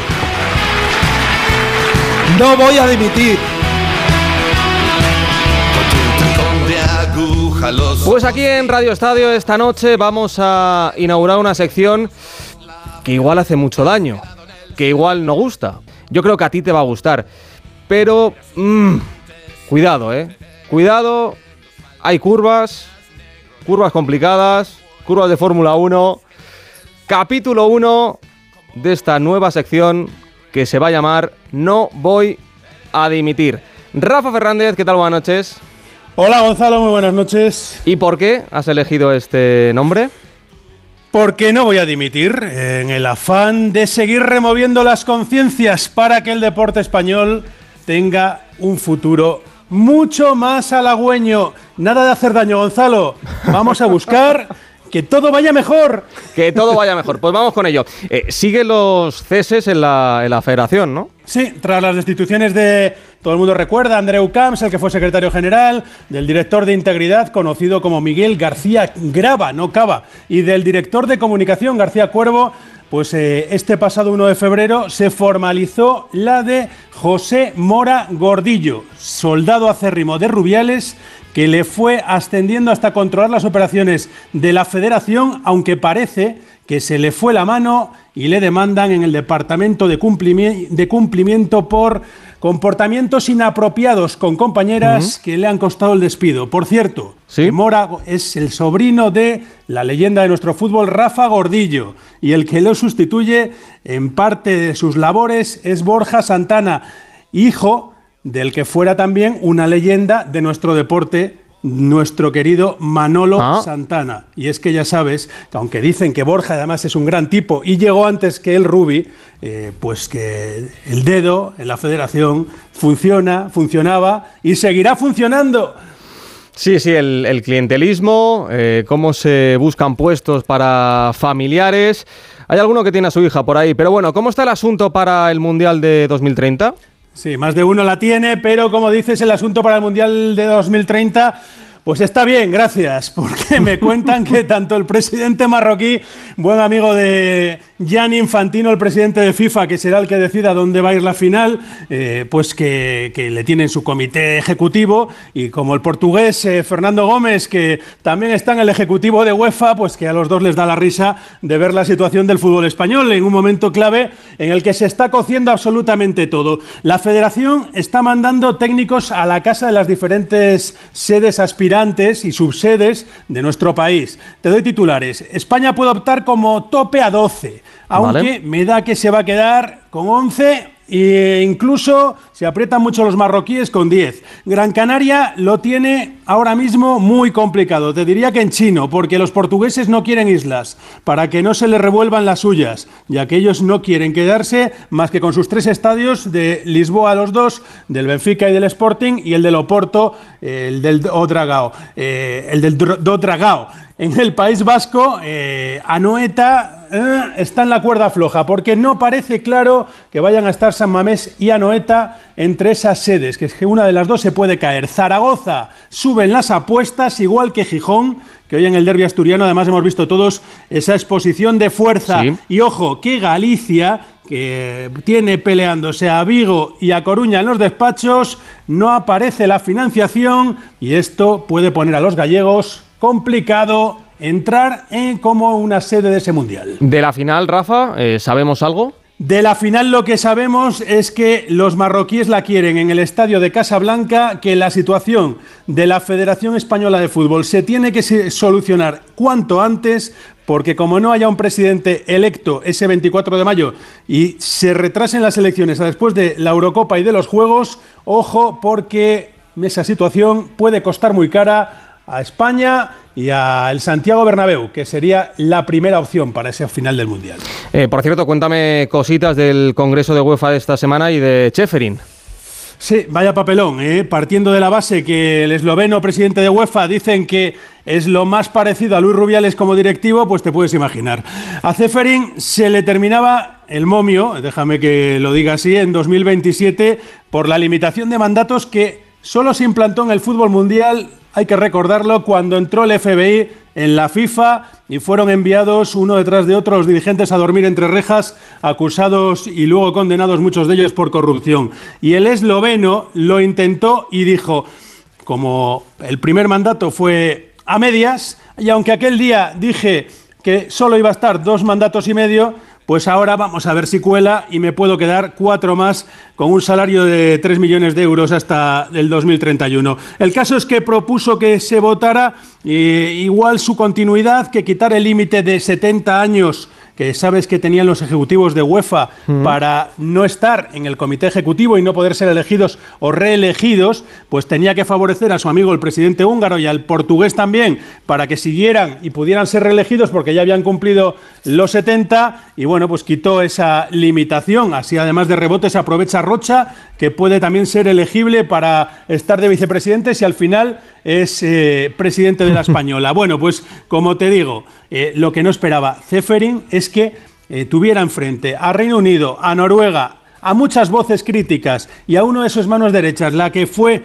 No voy a dimitir. Pues aquí en Radio Estadio esta noche vamos a inaugurar una sección que igual hace mucho daño, que igual no gusta. Yo creo que a ti te va a gustar, pero mm, cuidado, ¿eh? cuidado, hay curvas, curvas complicadas, curvas de Fórmula 1. Capítulo 1 de esta nueva sección que se va a llamar No voy a dimitir. Rafa Fernández, ¿qué tal? Buenas noches. Hola Gonzalo, muy buenas noches. ¿Y por qué has elegido este nombre? Porque no voy a dimitir en el afán de seguir removiendo las conciencias para que el deporte español tenga un futuro mucho más halagüeño. Nada de hacer daño, Gonzalo. Vamos a buscar que todo vaya mejor. Que todo vaya mejor. Pues vamos con ello. Eh, Sigue los ceses en la, en la federación, ¿no? Sí, tras las destituciones de, todo el mundo recuerda, Andreu Camps, el que fue secretario general, del director de integridad, conocido como Miguel García Grava, no Cava, y del director de comunicación, García Cuervo, pues eh, este pasado 1 de febrero se formalizó la de José Mora Gordillo, soldado acérrimo de Rubiales, que le fue ascendiendo hasta controlar las operaciones de la federación, aunque parece que se le fue la mano y le demandan en el Departamento de, Cumplimi- de Cumplimiento por comportamientos inapropiados con compañeras que le han costado el despido. Por cierto, que Mora es el sobrino de la leyenda de nuestro fútbol, Rafa Gordillo, y el que lo sustituye en parte de sus labores es Borja Santana, hijo del que fuera también una leyenda de nuestro deporte, nuestro querido Manolo Ah. Santana. Y es que ya sabes que aunque dicen que Borja además es un gran tipo y llegó antes que el Rubi, eh, pues que el dedo en la federación funciona, funcionaba y seguirá funcionando. Sí, sí, el, el clientelismo, eh, cómo se buscan puestos para familiares. Hay alguno que tiene a su hija por ahí, pero bueno, ¿cómo está el asunto para el Mundial de 2030? Sí, más de uno la tiene, pero como dices, el asunto para el Mundial de 2030, pues está bien, gracias, porque me cuentan que tanto el presidente marroquí, buen amigo de Gianni Infantino, el presidente de FIFA, que será el que decida dónde va a ir la final, eh, pues que, le tienen su comité ejecutivo, y como el portugués eh, Fernando Gómez, que también está en el ejecutivo de UEFA, pues que a los dos les da la risa de ver la situación del fútbol español en un momento clave en el que se está cociendo absolutamente todo. La federación está mandando técnicos a la casa de las diferentes sedes aspirantes y subsedes de nuestro país. Te doy titulares. España puede optar como tope a 12, aunque Vale. me da que se va a quedar con 11 e incluso se aprietan mucho los marroquíes con 10. Gran Canaria lo tiene ahora mismo muy complicado. Te diría que en chino, porque los portugueses no quieren islas, para que no se les revuelvan las suyas, ya que ellos no quieren quedarse más que con sus tres estadios de Lisboa los dos, del Benfica y del Sporting, y el del Oporto, el del Odragao, eh, el del Dodragao. En el País Vasco, eh, Anoeta eh, está en la cuerda floja, porque no parece claro que vayan a estar San Mamés y Anoeta entre esas sedes, que es que una de las dos se puede caer. Zaragoza suben las apuestas, igual que Gijón, que hoy en el derbi asturiano además hemos visto todos esa exposición de fuerza. Sí. Y ojo, que Galicia, que tiene peleándose a Vigo y a Coruña en los despachos, no aparece la financiación y esto puede poner a los gallegos complicado entrar en como una sede de ese mundial. De la final, Rafa, eh, ¿sabemos algo? De la final lo que sabemos es que los marroquíes la quieren en el estadio de Casablanca, que la situación de la Federación Española de Fútbol se tiene que solucionar cuanto antes, porque como no haya un presidente electo ese 24 de mayo y se retrasen las elecciones a después de la Eurocopa y de los Juegos, ojo porque esa situación puede costar muy cara a España y al Santiago Bernabéu, que sería la primera opción para ese final del Mundial. Eh, por cierto, cuéntame cositas del Congreso de UEFA de esta semana y de Cheferin. Sí, vaya papelón, ¿eh? partiendo de la base que el esloveno presidente de UEFA dicen que es lo más parecido a Luis Rubiales como directivo, pues te puedes imaginar. A Ceferin se le terminaba el momio, déjame que lo diga así, en 2027 por la limitación de mandatos que solo se implantó en el fútbol mundial, hay que recordarlo, cuando entró el FBI en la FIFA y fueron enviados uno detrás de otro los dirigentes a dormir entre rejas, acusados y luego condenados muchos de ellos por corrupción. Y el esloveno lo intentó y dijo, como el primer mandato fue a medias, y aunque aquel día dije que solo iba a estar dos mandatos y medio, pues ahora vamos a ver si cuela y me puedo quedar cuatro más con un salario de 3 millones de euros hasta el 2031. El caso es que propuso que se votara eh, igual su continuidad, que quitar el límite de 70 años que sabes que tenían los ejecutivos de UEFA para no estar en el comité ejecutivo y no poder ser elegidos o reelegidos, pues tenía que favorecer a su amigo el presidente húngaro y al portugués también para que siguieran y pudieran ser reelegidos porque ya habían cumplido los 70 y bueno, pues quitó esa limitación. Así además de rebote se aprovecha Rocha, que puede también ser elegible para estar de vicepresidente si al final es eh, presidente de la Española. Bueno, pues como te digo, eh, lo que no esperaba Zeferin es que eh, tuviera enfrente a Reino Unido, a Noruega, a muchas voces críticas y a uno de sus manos derechas, la que fue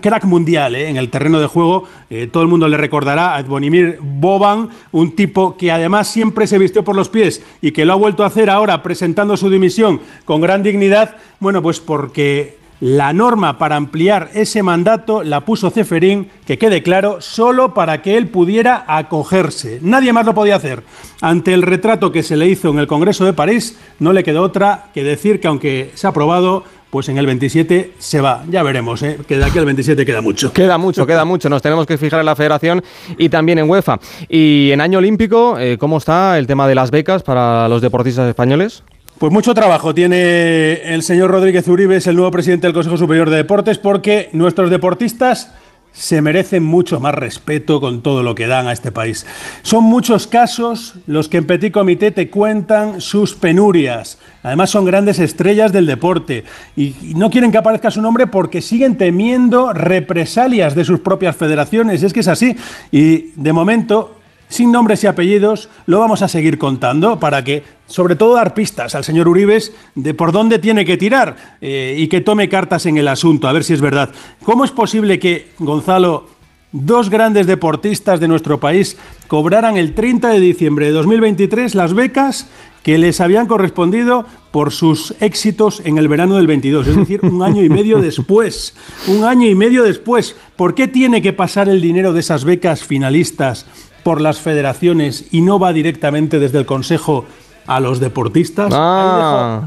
crack mundial en el terreno de juego, todo el mundo le recordará a Bonimir Boban, un tipo que además siempre se vistió por los pies y que lo ha vuelto a hacer ahora presentando su dimisión con gran dignidad, bueno, pues porque la norma para ampliar ese mandato la puso Ceferín, que quede claro, solo para que él pudiera acogerse. Nadie más lo podía hacer. Ante el retrato que se le hizo en el Congreso de París, no le quedó otra que decir que aunque se ha aprobado, pues en el 27 se va. Ya veremos, ¿eh? que de aquí al 27 queda mucho. Queda mucho, queda mucho. Nos tenemos que fijar en la federación y también en UEFA. Y en año olímpico, eh, ¿cómo está el tema de las becas para los deportistas españoles? Pues mucho trabajo tiene el señor Rodríguez Uribe, es el nuevo presidente del Consejo Superior de Deportes, porque nuestros deportistas se merecen mucho más respeto con todo lo que dan a este país. Son muchos casos los que en Petit Comité te cuentan sus penurias. Además son grandes estrellas del deporte y no quieren que aparezca su nombre porque siguen temiendo represalias de sus propias federaciones. Es que es así. Y de momento sin nombres y apellidos, lo vamos a seguir contando para que, sobre todo, dar pistas al señor Uribes de por dónde tiene que tirar eh, y que tome cartas en el asunto, a ver si es verdad. ¿Cómo es posible que, Gonzalo, dos grandes deportistas de nuestro país cobraran el 30 de diciembre de 2023 las becas que les habían correspondido por sus éxitos en el verano del 22, es decir, un año y medio después. Un año y medio después. ¿Por qué tiene que pasar el dinero de esas becas finalistas por las federaciones y no va directamente desde el Consejo a los deportistas?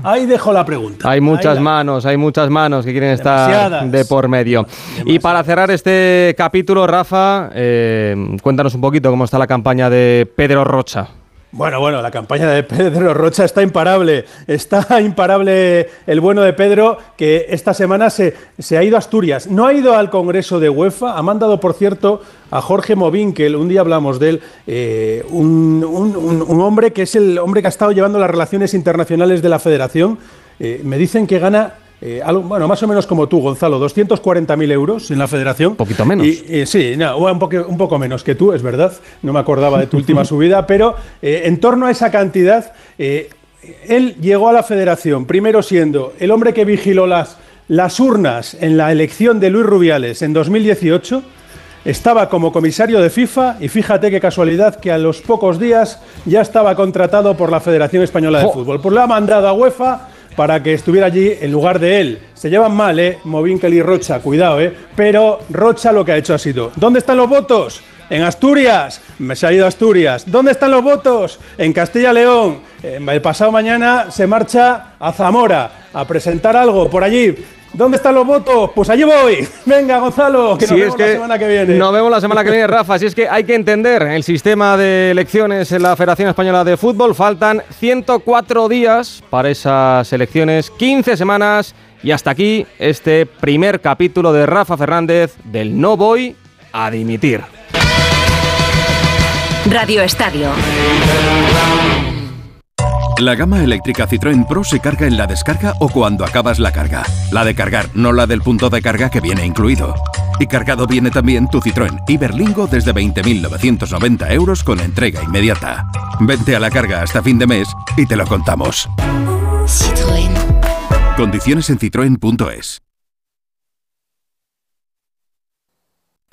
Ahí, dejo, la pregunta. Hay muchas manos, hay muchas manos que quieren estar de por medio. Y para cerrar este capítulo, Rafa, eh, cuéntanos un poquito cómo está la campaña de Pedro Rocha. Bueno, bueno, la campaña de Pedro Rocha está imparable. Está imparable el bueno de Pedro, que esta semana se, se, ha ido a Asturias. No ha ido al Congreso de UEFA. Ha mandado, por cierto, a Jorge Movinkel, un día hablamos de él, eh, un, hombre que es el hombre que ha estado llevando las relaciones internacionales de la federación. Eh, me dicen que gana eh, bueno, más o menos como tú, Gonzalo, 240.000 euros en la federación. Un poquito menos. Y, sí, un, poco, un, poco, menos que tú, es verdad. No me acordaba de tu última subida, pero eh, en torno a esa cantidad, eh, él llegó a la federación, primero siendo el hombre que vigiló las, las urnas en la elección de Luis Rubiales en 2018. Estaba como comisario de FIFA y fíjate qué casualidad que a los pocos días ya estaba contratado por la Federación Española de Fútbol. Pues lo ha mandado a UEFA para que estuviera allí en lugar de él. Se llevan mal, ¿eh? Movinkel y Rocha, cuidado, ¿eh? Pero Rocha lo que ha hecho ha sido, ¿dónde están los votos? En Asturias, me se ha ido a Asturias. ¿Dónde están los votos? En Castilla-León. Eh, el pasado mañana se marcha a Zamora a presentar algo por allí. ¿Dónde están los votos? Pues allí voy. Venga, Gonzalo, que nos vemos la semana que viene. Nos vemos la semana que viene, Rafa. Si es que hay que entender el sistema de elecciones en la Federación Española de Fútbol. Faltan 104 días para esas elecciones, 15 semanas. Y hasta aquí este primer capítulo de Rafa Fernández del No Voy a Dimitir. Radio Estadio. La gama eléctrica Citroën Pro se carga en la descarga o cuando acabas la carga. La de cargar, no la del punto de carga que viene incluido. Y cargado viene también tu Citroën Iberlingo desde 20.990 euros con entrega inmediata. Vente a la carga hasta fin de mes y te lo contamos. Citroën. Condiciones en citroen.es.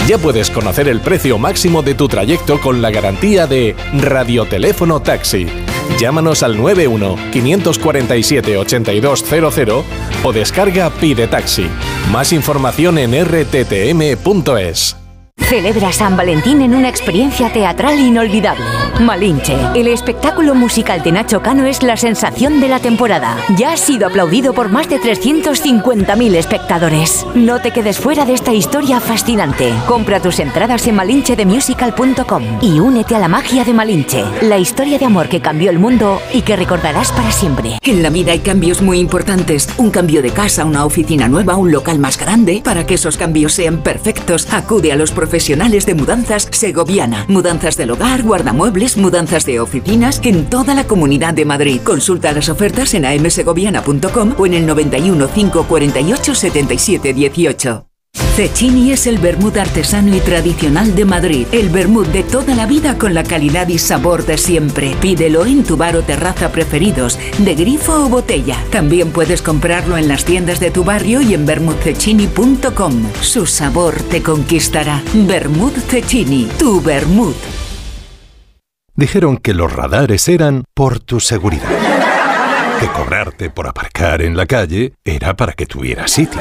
Ya puedes conocer el precio máximo de tu trayecto con la garantía de Radioteléfono Taxi. Llámanos al 91-547-8200 o descarga Pide Taxi. Más información en rttm.es. Celebra San Valentín en una experiencia teatral inolvidable. Malinche, el espectáculo musical de Nacho Cano es la sensación de la temporada. Ya ha sido aplaudido por más de 350.000 espectadores. No te quedes fuera de esta historia fascinante. Compra tus entradas en malinchedemusical.com y únete a la magia de Malinche, la historia de amor que cambió el mundo y que recordarás para siempre. En la vida hay cambios muy importantes. Un cambio de casa, una oficina nueva, un local más grande. Para que esos cambios sean perfectos, acude a los profesionales de mudanzas Segoviana. Mudanzas del hogar, guardamuebles, mudanzas de oficinas en toda la comunidad de Madrid. Consulta las ofertas en amsegoviana.com o en el 91 548 77 18. Cecchini es el vermut artesano y tradicional de Madrid. El vermut de toda la vida con la calidad y sabor de siempre. Pídelo en tu bar o terraza preferidos, de grifo o botella. También puedes comprarlo en las tiendas de tu barrio y en vermutcecchini.com. Su sabor te conquistará. Vermut Cecchini, tu vermut. Dijeron que los radares eran por tu seguridad. Que cobrarte por aparcar en la calle era para que tuvieras sitio.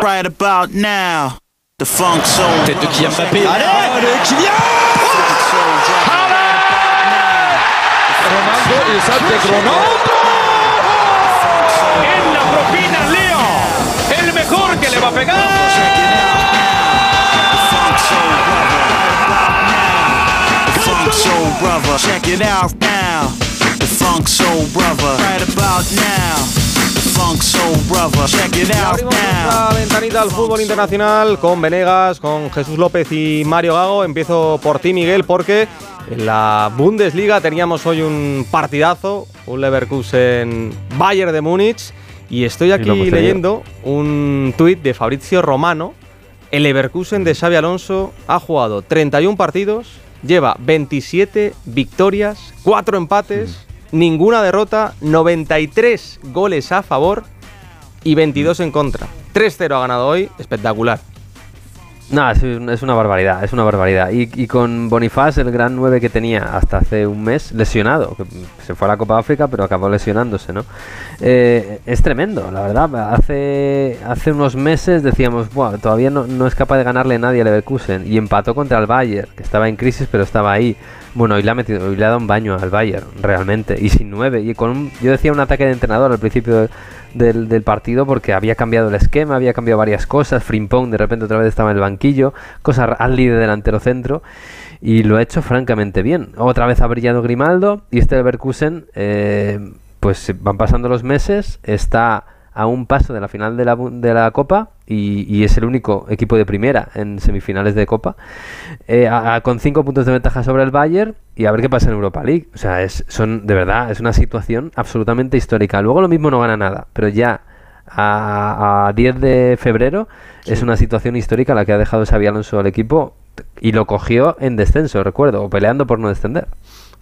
Right about now, the funk soul. Tête de Kylian Mbappé. Allez, ah, Allez, Kylian Ronaldo y Sánchez Ronaldo. En la propina Leo, el mejor que le va a pegar. The funk soul brother. Check it out now. The funk soul brother. Right about now. The funk soul brother. Check it out Abrimos now. nuestra ventanita al fútbol internacional con Venegas, con Jesús López y Mario Gago. Empiezo por ti, Miguel, porque en la Bundesliga teníamos hoy un partidazo, un Leverkusen Bayern de Múnich. Y estoy aquí tenido. leyendo un tuit de Fabrizio Romano. El Leverkusen de Xavi Alonso ha jugado 31 partidos, lleva 27 victorias, 4 empates, ninguna derrota, 93 goles a favor y 22 en contra. 3-0 ha ganado hoy, espectacular. No, es, un- es una barbaridad, es una barbaridad. Y, con Bonifaz, el gran 9 que tenía hasta hace un mes, lesionado, se fue a la Copa África, pero acabó lesionándose, ¿no? Eh, es tremendo, la verdad. Hace, hace unos meses decíamos, "Buah, todavía no, no es capaz de ganarle nadie a Leverkusen. Y empató contra el Bayern, que estaba en crisis, pero estaba ahí. Bueno, hoy le ha metido, hoy le ha dado un baño al Bayern, realmente. Y sin 9. Y con un- yo decía un ataque de entrenador al principio de- del, partido porque había cambiado el esquema, había cambiado varias cosas. Frimpong de repente otra vez estaba en el banquillo, cosa Adli de delantero centro. Y lo ha hecho francamente bien. Otra vez ha brillado Grimaldo y este Leverkusen, eh, pues van pasando los meses, está a un paso de la final de la, de la Copa y, y es el único equipo de primera en semifinales de Copa, eh, a- a- con cinco puntos de ventaja sobre el Bayern y a ver qué pasa en Europa League. O sea, es, son de verdad, es una situación absolutamente histórica. Luego lo mismo no gana nada, pero ya a, a 10 de febrero es una situación histórica la que ha dejado Xavi Alonso al equipo y lo cogió en descenso, recuerdo, o peleando por no descender.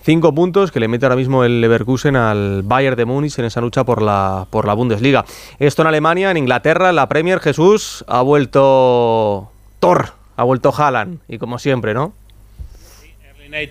Cinco puntos que le mete ahora mismo el Leverkusen al Bayern de Múnich en esa lucha por la, por la Bundesliga. Esto en Alemania, en Inglaterra, la Premier, Jesús, ha vuelto Thor, ha vuelto Haaland. Y como siempre, ¿no?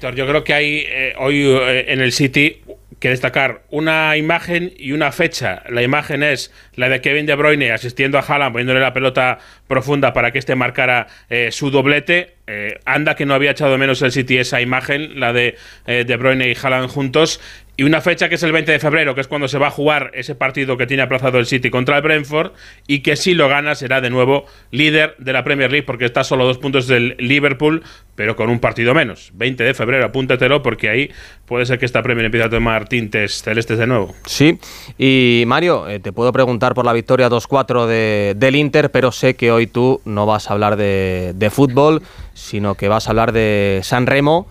Yo creo que hay eh, hoy eh, en el City que destacar una imagen y una fecha. La imagen es la de Kevin De Bruyne asistiendo a Haaland, poniéndole la pelota profunda para que este marcara eh, su doblete. Eh, anda que no había echado menos el City esa imagen, la de eh, De Bruyne y Haaland juntos. Y una fecha que es el 20 de febrero, que es cuando se va a jugar ese partido que tiene aplazado el City contra el Brentford y que si lo gana será de nuevo líder de la Premier League porque está solo dos puntos del Liverpool, pero con un partido menos. 20 de febrero, apúntatelo porque ahí puede ser que esta Premier empiece a tomar tintes celestes de nuevo. Sí. Y Mario, eh, te puedo preguntar por la victoria 2-4 de- del Inter, pero sé que hoy tú no vas a hablar de, de fútbol, sino que vas a hablar de San Remo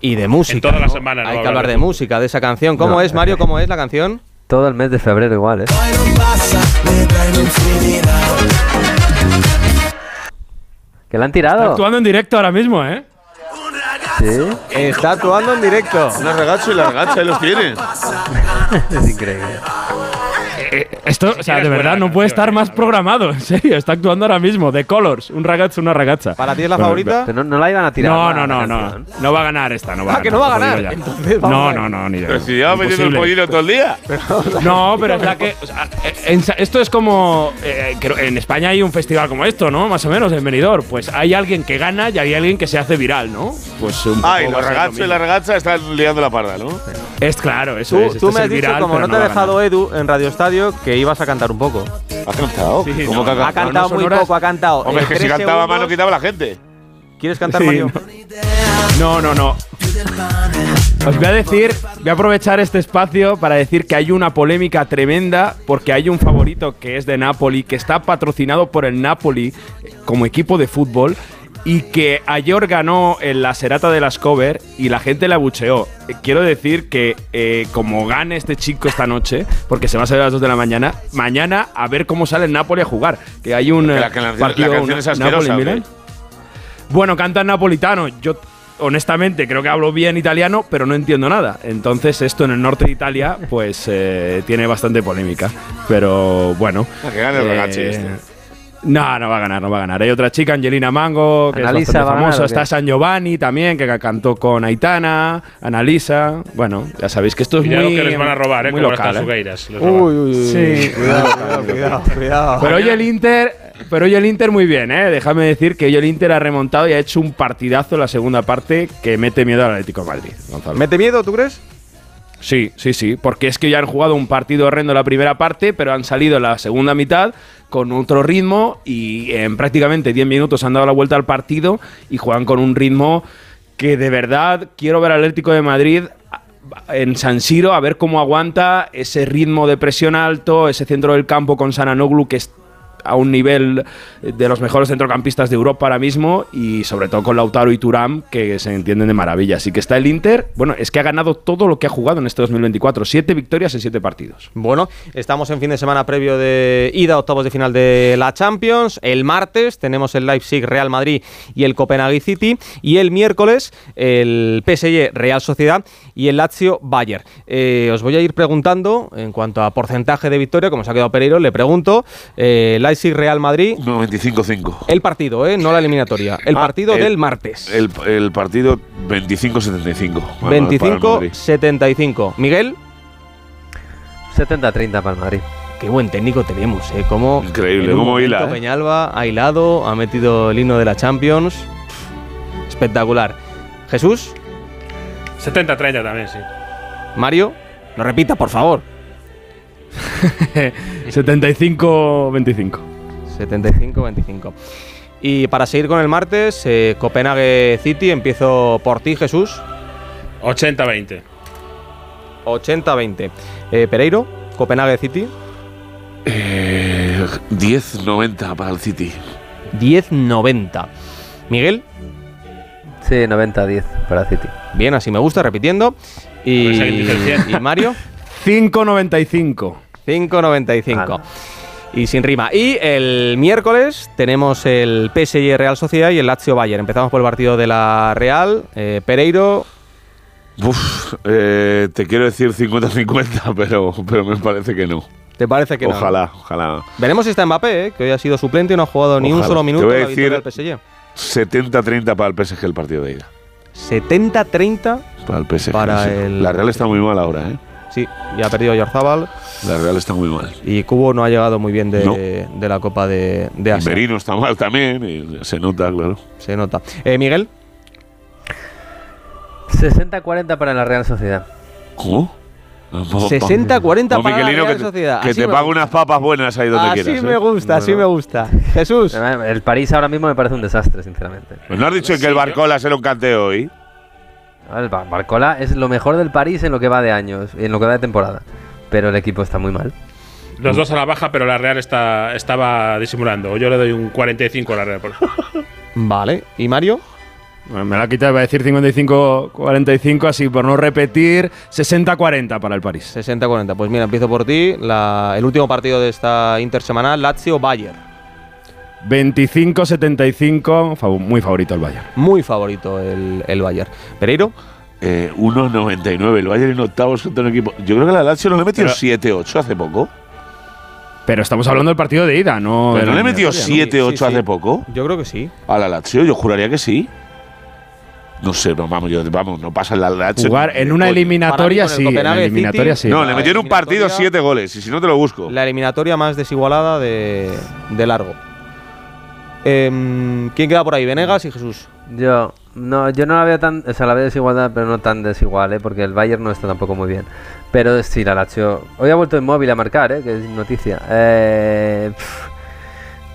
y de música. En toda la ¿no? semana no Hay que hablar hablar de de música, de esa canción. ¿Cómo No. es, Mario? ¿Cómo es la canción? todo el mes de febrero igual, ¿eh? ¿Que la han tirado? Está actuando en directo ahora mismo, ¿eh? Sí. Está actuando en directo. Una ragazza y la ragazza ahí los tiene. es increíble. Eh, Esto, o sea, de verdad, no puede estar más programado. En serio, está actuando ahora mismo. The Colors, un ragazzo, una ragazza. ¿Para ti es la favorita? Pero no, no la iban a tirar. No, no, no, no. No va a ganar esta, no va Ah, a que ganar. no va a ganar. Entonces, no, no, no, ni de Pero si lleva metiendo el pollino todo el día. No, pero es la que. o sea, eh, en sa- esto es como. eh, creo- en España hay un festival como esto, ¿no? Más o menos, en Benidorm. Pues hay alguien que gana y hay alguien que se hace viral, ¿no? Pues un Ah, y poco los ragazzi y la ragazza están liando la parda, ¿no? Es claro, eso Tú, es. tú esto me has dicho, como no te ha dejado Edu en Radio Estadio, que ibas a cantar un poco. ¿Ha cantado? Sí, ¿Cómo no, que ha cantado? muy sonoras. poco, ha cantado. Hombre, eh, es que si cantaba más no segundos. quitaba la gente. ¿Quieres cantar, Sí, Mario? No, no, no. Os voy a decir, voy a aprovechar este espacio para decir que hay una polémica tremenda porque hay un favorito que es de Napoli, que está patrocinado por el Napoli eh, como equipo de fútbol y que ayer ganó en la Serata de las Cover y la gente le abucheó. Eh, Quiero decir que eh, como gane este chico esta noche, porque se va a salir a las 2 de la mañana, mañana a ver cómo sale el Napoli a jugar. Que hay un eh, la- la- la partido canción es asquerosa, Napoli-Milan. ¿o qué? Bueno, canta en napolitano. Yo, honestamente, creo que hablo bien italiano, pero no entiendo nada. Entonces, esto en el norte de Italia, pues eh, tiene bastante polémica. Pero bueno. Ah, que gane el eh, este. No, no va a ganar, no va a ganar. Hay otra chica, Angelina Mango, que Annalisa es bastante va a ganar, famosa. Está San Giovanni también, que cantó con Aitana, Analisa. Bueno, ya sabéis que esto es Cuidado muy. que les van a robar, ¿eh? muy Como local, las ¿eh? Uy, uy, uy. Sí. Cuidado, cuidado, cuidado, cuidado. Pero hoy el Inter, pero hoy el Inter muy bien, ¿eh? Déjame decir que hoy el Inter ha remontado y ha hecho un partidazo en la segunda parte que mete miedo al Atlético de Madrid. Gonzalo. ¿Mete miedo, tú crees? Sí, sí, sí, porque es que ya han jugado un partido horrendo en la primera parte, pero han salido la segunda mitad con otro ritmo y en prácticamente 10 minutos han dado la vuelta al partido y juegan con un ritmo que de verdad quiero ver al Atlético de Madrid en San Siro a ver cómo aguanta ese ritmo de presión alto, ese centro del campo con Sananoglu que es a un nivel de los mejores centrocampistas de Europa ahora mismo y sobre todo con Lautaro y Turam que se entienden de maravilla. Así que está el Inter, bueno, es que ha ganado todo lo que ha jugado en este 2024, siete victorias en siete partidos. Bueno, estamos en fin de semana previo de ida octavos de final de la Champions. El martes tenemos el Leipzig Real Madrid y el Copenhague City. Y el miércoles el PSG Real Sociedad y el Lazio Bayern. Eh, os voy a ir preguntando en cuanto a porcentaje de victoria, como se ha quedado Pereiro, le pregunto. Eh, Real Madrid. 95-5. El partido, ¿eh? no la eliminatoria. El Ah, partido el- del martes. El, el partido 25-75. para el- para el Madrid. 25-75. Miguel. 70-30 para el Madrid. Qué buen técnico tenemos, ¿eh? Cómo Increíble, cómo hila, ¿eh? Peñalba ha hilado, ha metido el himno de la Champions. Espectacular. Jesús, 70-30 también, sí. Mario, lo repita, por favor. 75-25. 75-25. Y para seguir con el martes, eh, Copenhague City, empiezo por ti, Jesús. 80-20. 80-20. Eh, Pereiro, Copenhague City. Eh, 10-90 para el City. 10-90. Miguel. Sí, 90-10 para City. Bien, así me gusta, repitiendo. Y, y Mario. 5-95. 5.95. Y sin rima. Y el miércoles tenemos el PSG Real Sociedad y el Lazio Bayern. Empezamos por el partido de la Real. Eh, Pereiro. Uf, eh, te quiero decir 50-50, pero, pero me parece que no. ¿Te parece que no? Ojalá, ojalá. Veremos si está Mbappé, eh, que hoy ha sido suplente y no ha jugado ni un Ojalá. solo minuto Te voy a en la victoria decir del PSG. 70-30 para el PSG el partido de ida. 70-30 Para el PSG. Para sí. el- La Real está muy mal ahora, ¿eh? Sí, ya ha perdido Yorzábal. La Real está muy mal. Y Cubo no ha llegado muy bien de, No. de la Copa de, de Y Asia. Merino está mal también, y se nota, claro. Se nota. Eh, Miguel. 60-40 para la Real Sociedad. ¿Cómo? 60-40 No, para la Real que te- Sociedad. Que Así te me pague unas papas buenas ahí donde Así quieras. me ¿eh? gusta, así me gusta. Jesús. El París ahora mismo me parece un desastre, sinceramente. Pues no has dicho que el Barcola será un canteo hoy. Barcola es lo mejor del París en lo que va de años, en lo que va de temporada. Pero el equipo está muy mal. Los dos a la baja, pero la Real está, estaba disimulando. Yo le doy un 45 a la Real. Vale. ¿Y Mario? Bueno, me la ha quitado, iba a decir 55-45, así por no repetir, 60-40 para el París. 60-40. Pues mira, empiezo por ti. La- el último partido de esta intersemanal, Lazio-Bayern. 25-75, fav- muy favorito el Bayern. Muy favorito el, el Bayern. Pereiro. Eh, 1.99. El Bayern en octavos contra un equipo. Yo creo que la Lazio no le metió Pero- 7-8 hace poco. Pero estamos hablando del partido de ida, no. ¿Pero no le metió eliminatoria, 7-8 Sí, sí. hace poco? Yo creo que sí. A la Lazio, yo juraría que sí. No sé, no, vamos, yo, vamos, no pasa en la Lazio. Jugar en una eliminatoria sí, en la Copenhague eliminatoria City- sí. No, le metió en un partido 7 goles, y si no te lo busco. La eliminatoria más desigualada de, de largo. Em, ¿Quién queda por ahí? Venegas y Jesús. Yo no, yo no la veo tan, o sea, la veo desigualdad, pero no tan desigual, ¿eh? porque el Bayern no está tampoco muy bien. Pero sí, la Lazio. Hoy ha vuelto inmóvil a marcar, ¿eh? que es noticia. Eh, pf,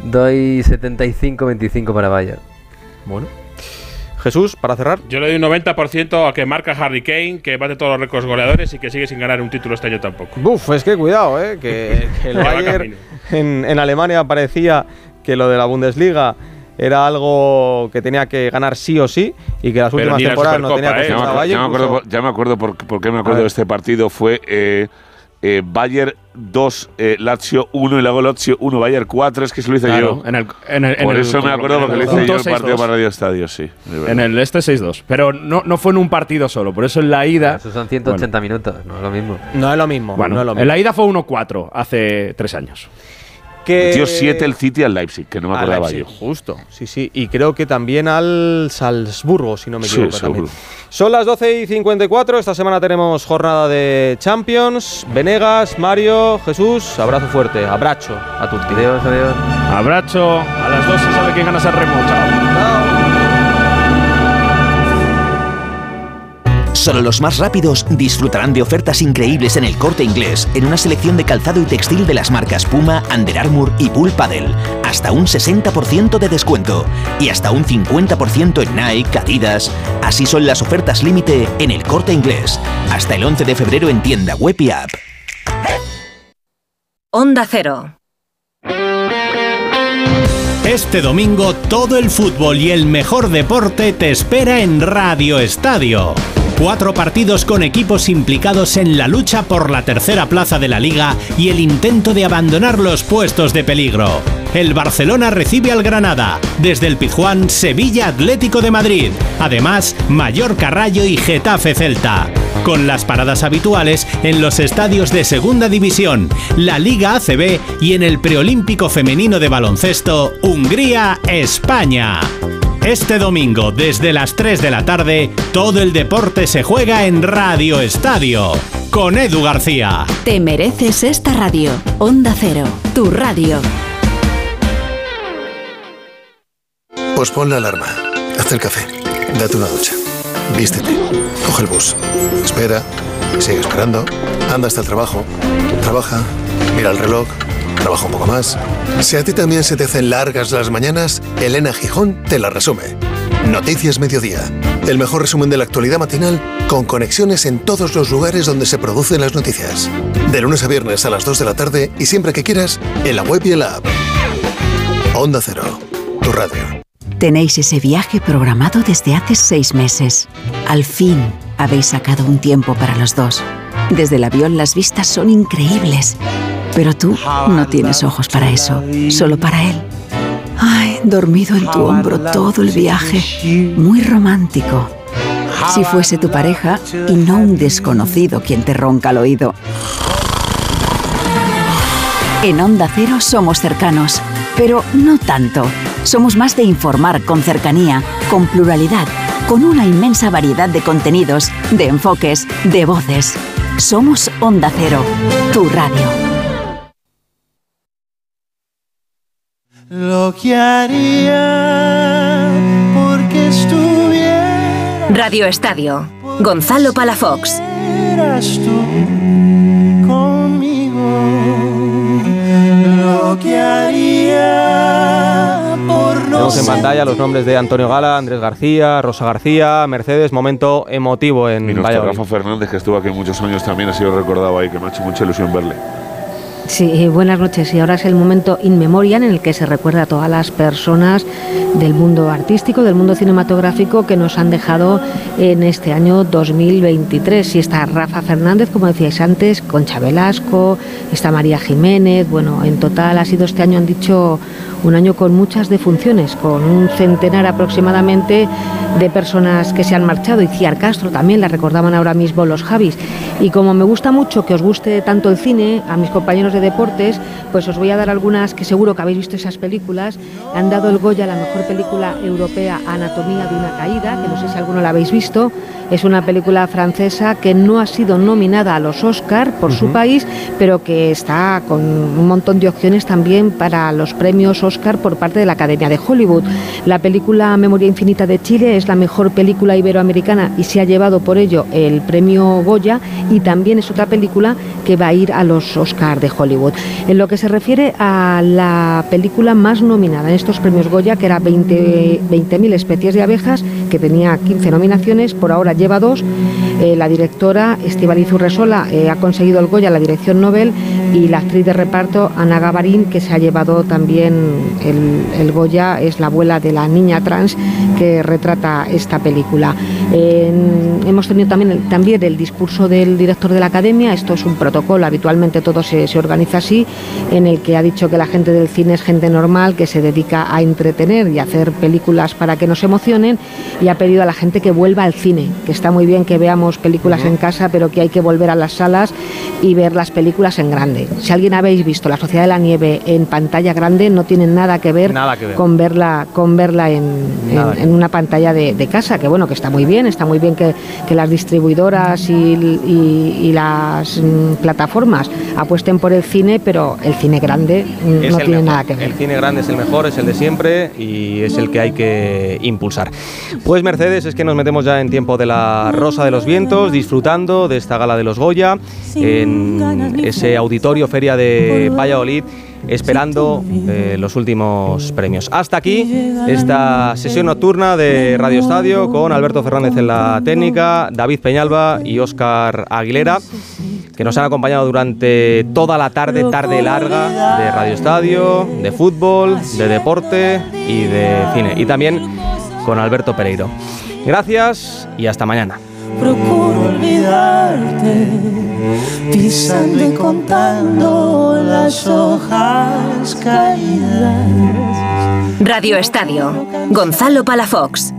doy 75-25 para Bayern. Bueno. Jesús, para cerrar. Yo le doy un 90% a que marca Harry Kane, que bate todos los récords goleadores y que sigue sin ganar un título este año tampoco. Buf, es que cuidado, ¿eh? que, que el Bayern en, en Alemania parecía que lo de la Bundesliga era algo que tenía que ganar sí o sí y que las Pero últimas la temporadas no tenía que ¿eh? Ya ya me acuerdo incluso- por, ya me acuerdo por, por qué me acuerdo de este partido. Fue eh, eh, Bayern 2, eh, Lazio 1 y luego Lazio 1, Bayern 4. Es que se lo hice Claro, yo. en el, en el- en por el- eso me acuerdo en porque el lo hice yo el partido 6-2. para Radio Estadio, sí. En el este 6-2. Pero no, no fue en un partido solo, por eso en la ida. Eso son 180 minutos, no es lo mismo. No es lo mismo. Bueno, no es lo en mismo. la ida fue 1-4 hace tres años. Que- Metió 7 el City al Leipzig, que no me Al acordaba Leipzig, yo. Justo, sí, sí. Y creo que también al Salzburgo, si no me Sí, equivoco. también. seguro. Son las 12 y 54. Esta semana tenemos jornada de Champions. Venegas, Mario, Jesús, abrazo fuerte. Abracho a tu Adiós, adiós. Abracho, a las 2 se sabe quién gana ese remo. Chao. Solo los más rápidos disfrutarán de ofertas increíbles en el corte inglés, en una selección de calzado y textil de las marcas Puma, Under Armour y Bull Paddle. Hasta un 60% de descuento y hasta un 50% en Nike, Adidas. Así son las ofertas límite en el corte inglés. Hasta el 11 de febrero en tienda web y app. Onda Cero. Este domingo todo el fútbol y el mejor deporte te espera en Radio Estadio. Cuatro partidos con equipos implicados en la lucha por la tercera plaza de la liga y el intento de abandonar los puestos de peligro. El Barcelona recibe al Granada, desde el Pizjuán Sevilla Atlético de Madrid, además Mallorca Rayo y Getafe Celta. Con las paradas habituales en los estadios de Segunda División, la Liga ACB y en el preolímpico femenino de baloncesto Hungría-España. Este domingo, desde las 3 de la tarde, todo el deporte se juega en Radio Estadio, con Edu García. Te mereces esta radio. Onda Cero, tu radio. Pues pon la alarma, hazte el café, date una ducha, vístete, coge el bus, espera, sigue esperando, anda hasta el trabajo, trabaja, mira el reloj, trabaja un poco más. Si a ti también se te hacen largas las mañanas, Elena Gijón te la resume. Noticias Mediodía, el mejor resumen de la actualidad matinal con conexiones en todos los lugares donde se producen las noticias. De lunes a viernes a las 2 de la tarde y siempre que quieras, en la web y en la app. Onda Cero, tu radio. Tenéis ese viaje programado desde hace seis meses. Al fin habéis sacado un tiempo para los dos. Desde el avión las vistas son increíbles. Pero tú no tienes ojos para eso, solo para él. Ay, dormido en tu hombro todo el viaje. Muy romántico. Si fuese tu pareja y no un desconocido quien te ronca al oído. En Onda Cero somos cercanos, pero no tanto. Somos más de informar con cercanía, con pluralidad, con una inmensa variedad de contenidos, de enfoques, de voces. Somos Onda Cero, tu radio. Lo que haría porque estuvieras Radio Estadio. Gonzalo Palafox. tú conmigo. Lo que haría por no Tenemos en pantalla los nombres de Antonio Gala, Andrés García, Rosa García, Mercedes. Momento emotivo en Y nuestro Valladolid. Rafa Fernández, que estuvo aquí muchos años también, ha sido recordado ahí, que me ha hecho mucha ilusión verle. Sí, buenas noches. Y ahora es el momento in memoriam en el que se recuerda a todas las personas del mundo artístico, del mundo cinematográfico que nos han dejado en este año 2023. Y está Rafa Fernández, como decíais antes, Concha Velasco, está María Jiménez. Bueno, en total ha sido este año, han dicho, un año con muchas defunciones, con un centenar aproximadamente de personas que se han marchado. Y Ciar Castro también, la recordaban ahora mismo los Javis. Y como me gusta mucho que os guste tanto el cine, a mis compañeros de deportes, pues os voy a dar algunas que seguro que habéis visto esas películas. Han dado el Goya a la mejor película europea Anatomía de una caída, que no sé si alguno la habéis visto. Es una película francesa que no ha sido nominada a los Oscar por su país, pero que está con un montón de opciones también para los premios Oscar por parte de la Academia de Hollywood. La película Memoria Infinita de Chile es la mejor película iberoamericana y se ha llevado por ello el premio Goya y también es otra película que va a ir a los Oscar de Hollywood. En lo que se refiere a la película más nominada en estos premios Goya, que era 20.000 20 especies de abejas, que tenía 15 nominaciones, por ahora lleva dos. Eh, la directora Estivaliz Urresola eh, ha conseguido el Goya, la dirección Nobel, y la actriz de reparto Ana Gavarín, que se ha llevado también el, Goya, es la abuela de la niña trans que retrata esta película. Hemos tenido también el, también el discurso del director de la Academia, esto es un protocolo, habitualmente todo se, se organiza así, en el que ha dicho que la gente del cine es gente normal, que se dedica a entretener y hacer películas para que nos emocionen, y ha pedido a la gente que vuelva al cine, que está muy bien que veamos películas en casa, pero que hay que volver a las salas y ver las películas en grande. Si alguien habéis visto La Sociedad de la Nieve en pantalla grande, no tiene nada que ver, Nada que ver. con verla, con verla en, una pantalla de, de casa, que bueno, que está muy bien, está muy bien que, que las distribuidoras y, y- y las mm, plataformas apuesten por el cine, pero el cine grande mm, Es no tiene mejor. nada que ver. El cine grande es el mejor, es el de siempre y es el que hay que impulsar. Pues Mercedes, es que nos metemos ya en tiempo de la Rosa de los Vientos, disfrutando de esta gala de los Goya, en ese auditorio Feria de Valladolid, esperando eh, los últimos premios. Hasta aquí esta sesión nocturna de Radio Estadio con Alberto Fernández en la técnica, David Peñalba y Óscar Aguilera que nos han acompañado durante toda la tarde, tarde larga de Radio Estadio, de fútbol, de deporte y de cine. Y también con Alberto Pereiro. Gracias y hasta mañana. Procuro olvidarte, pisando y contando las hojas caídas. Radio Estadio. Gonzalo Palafox.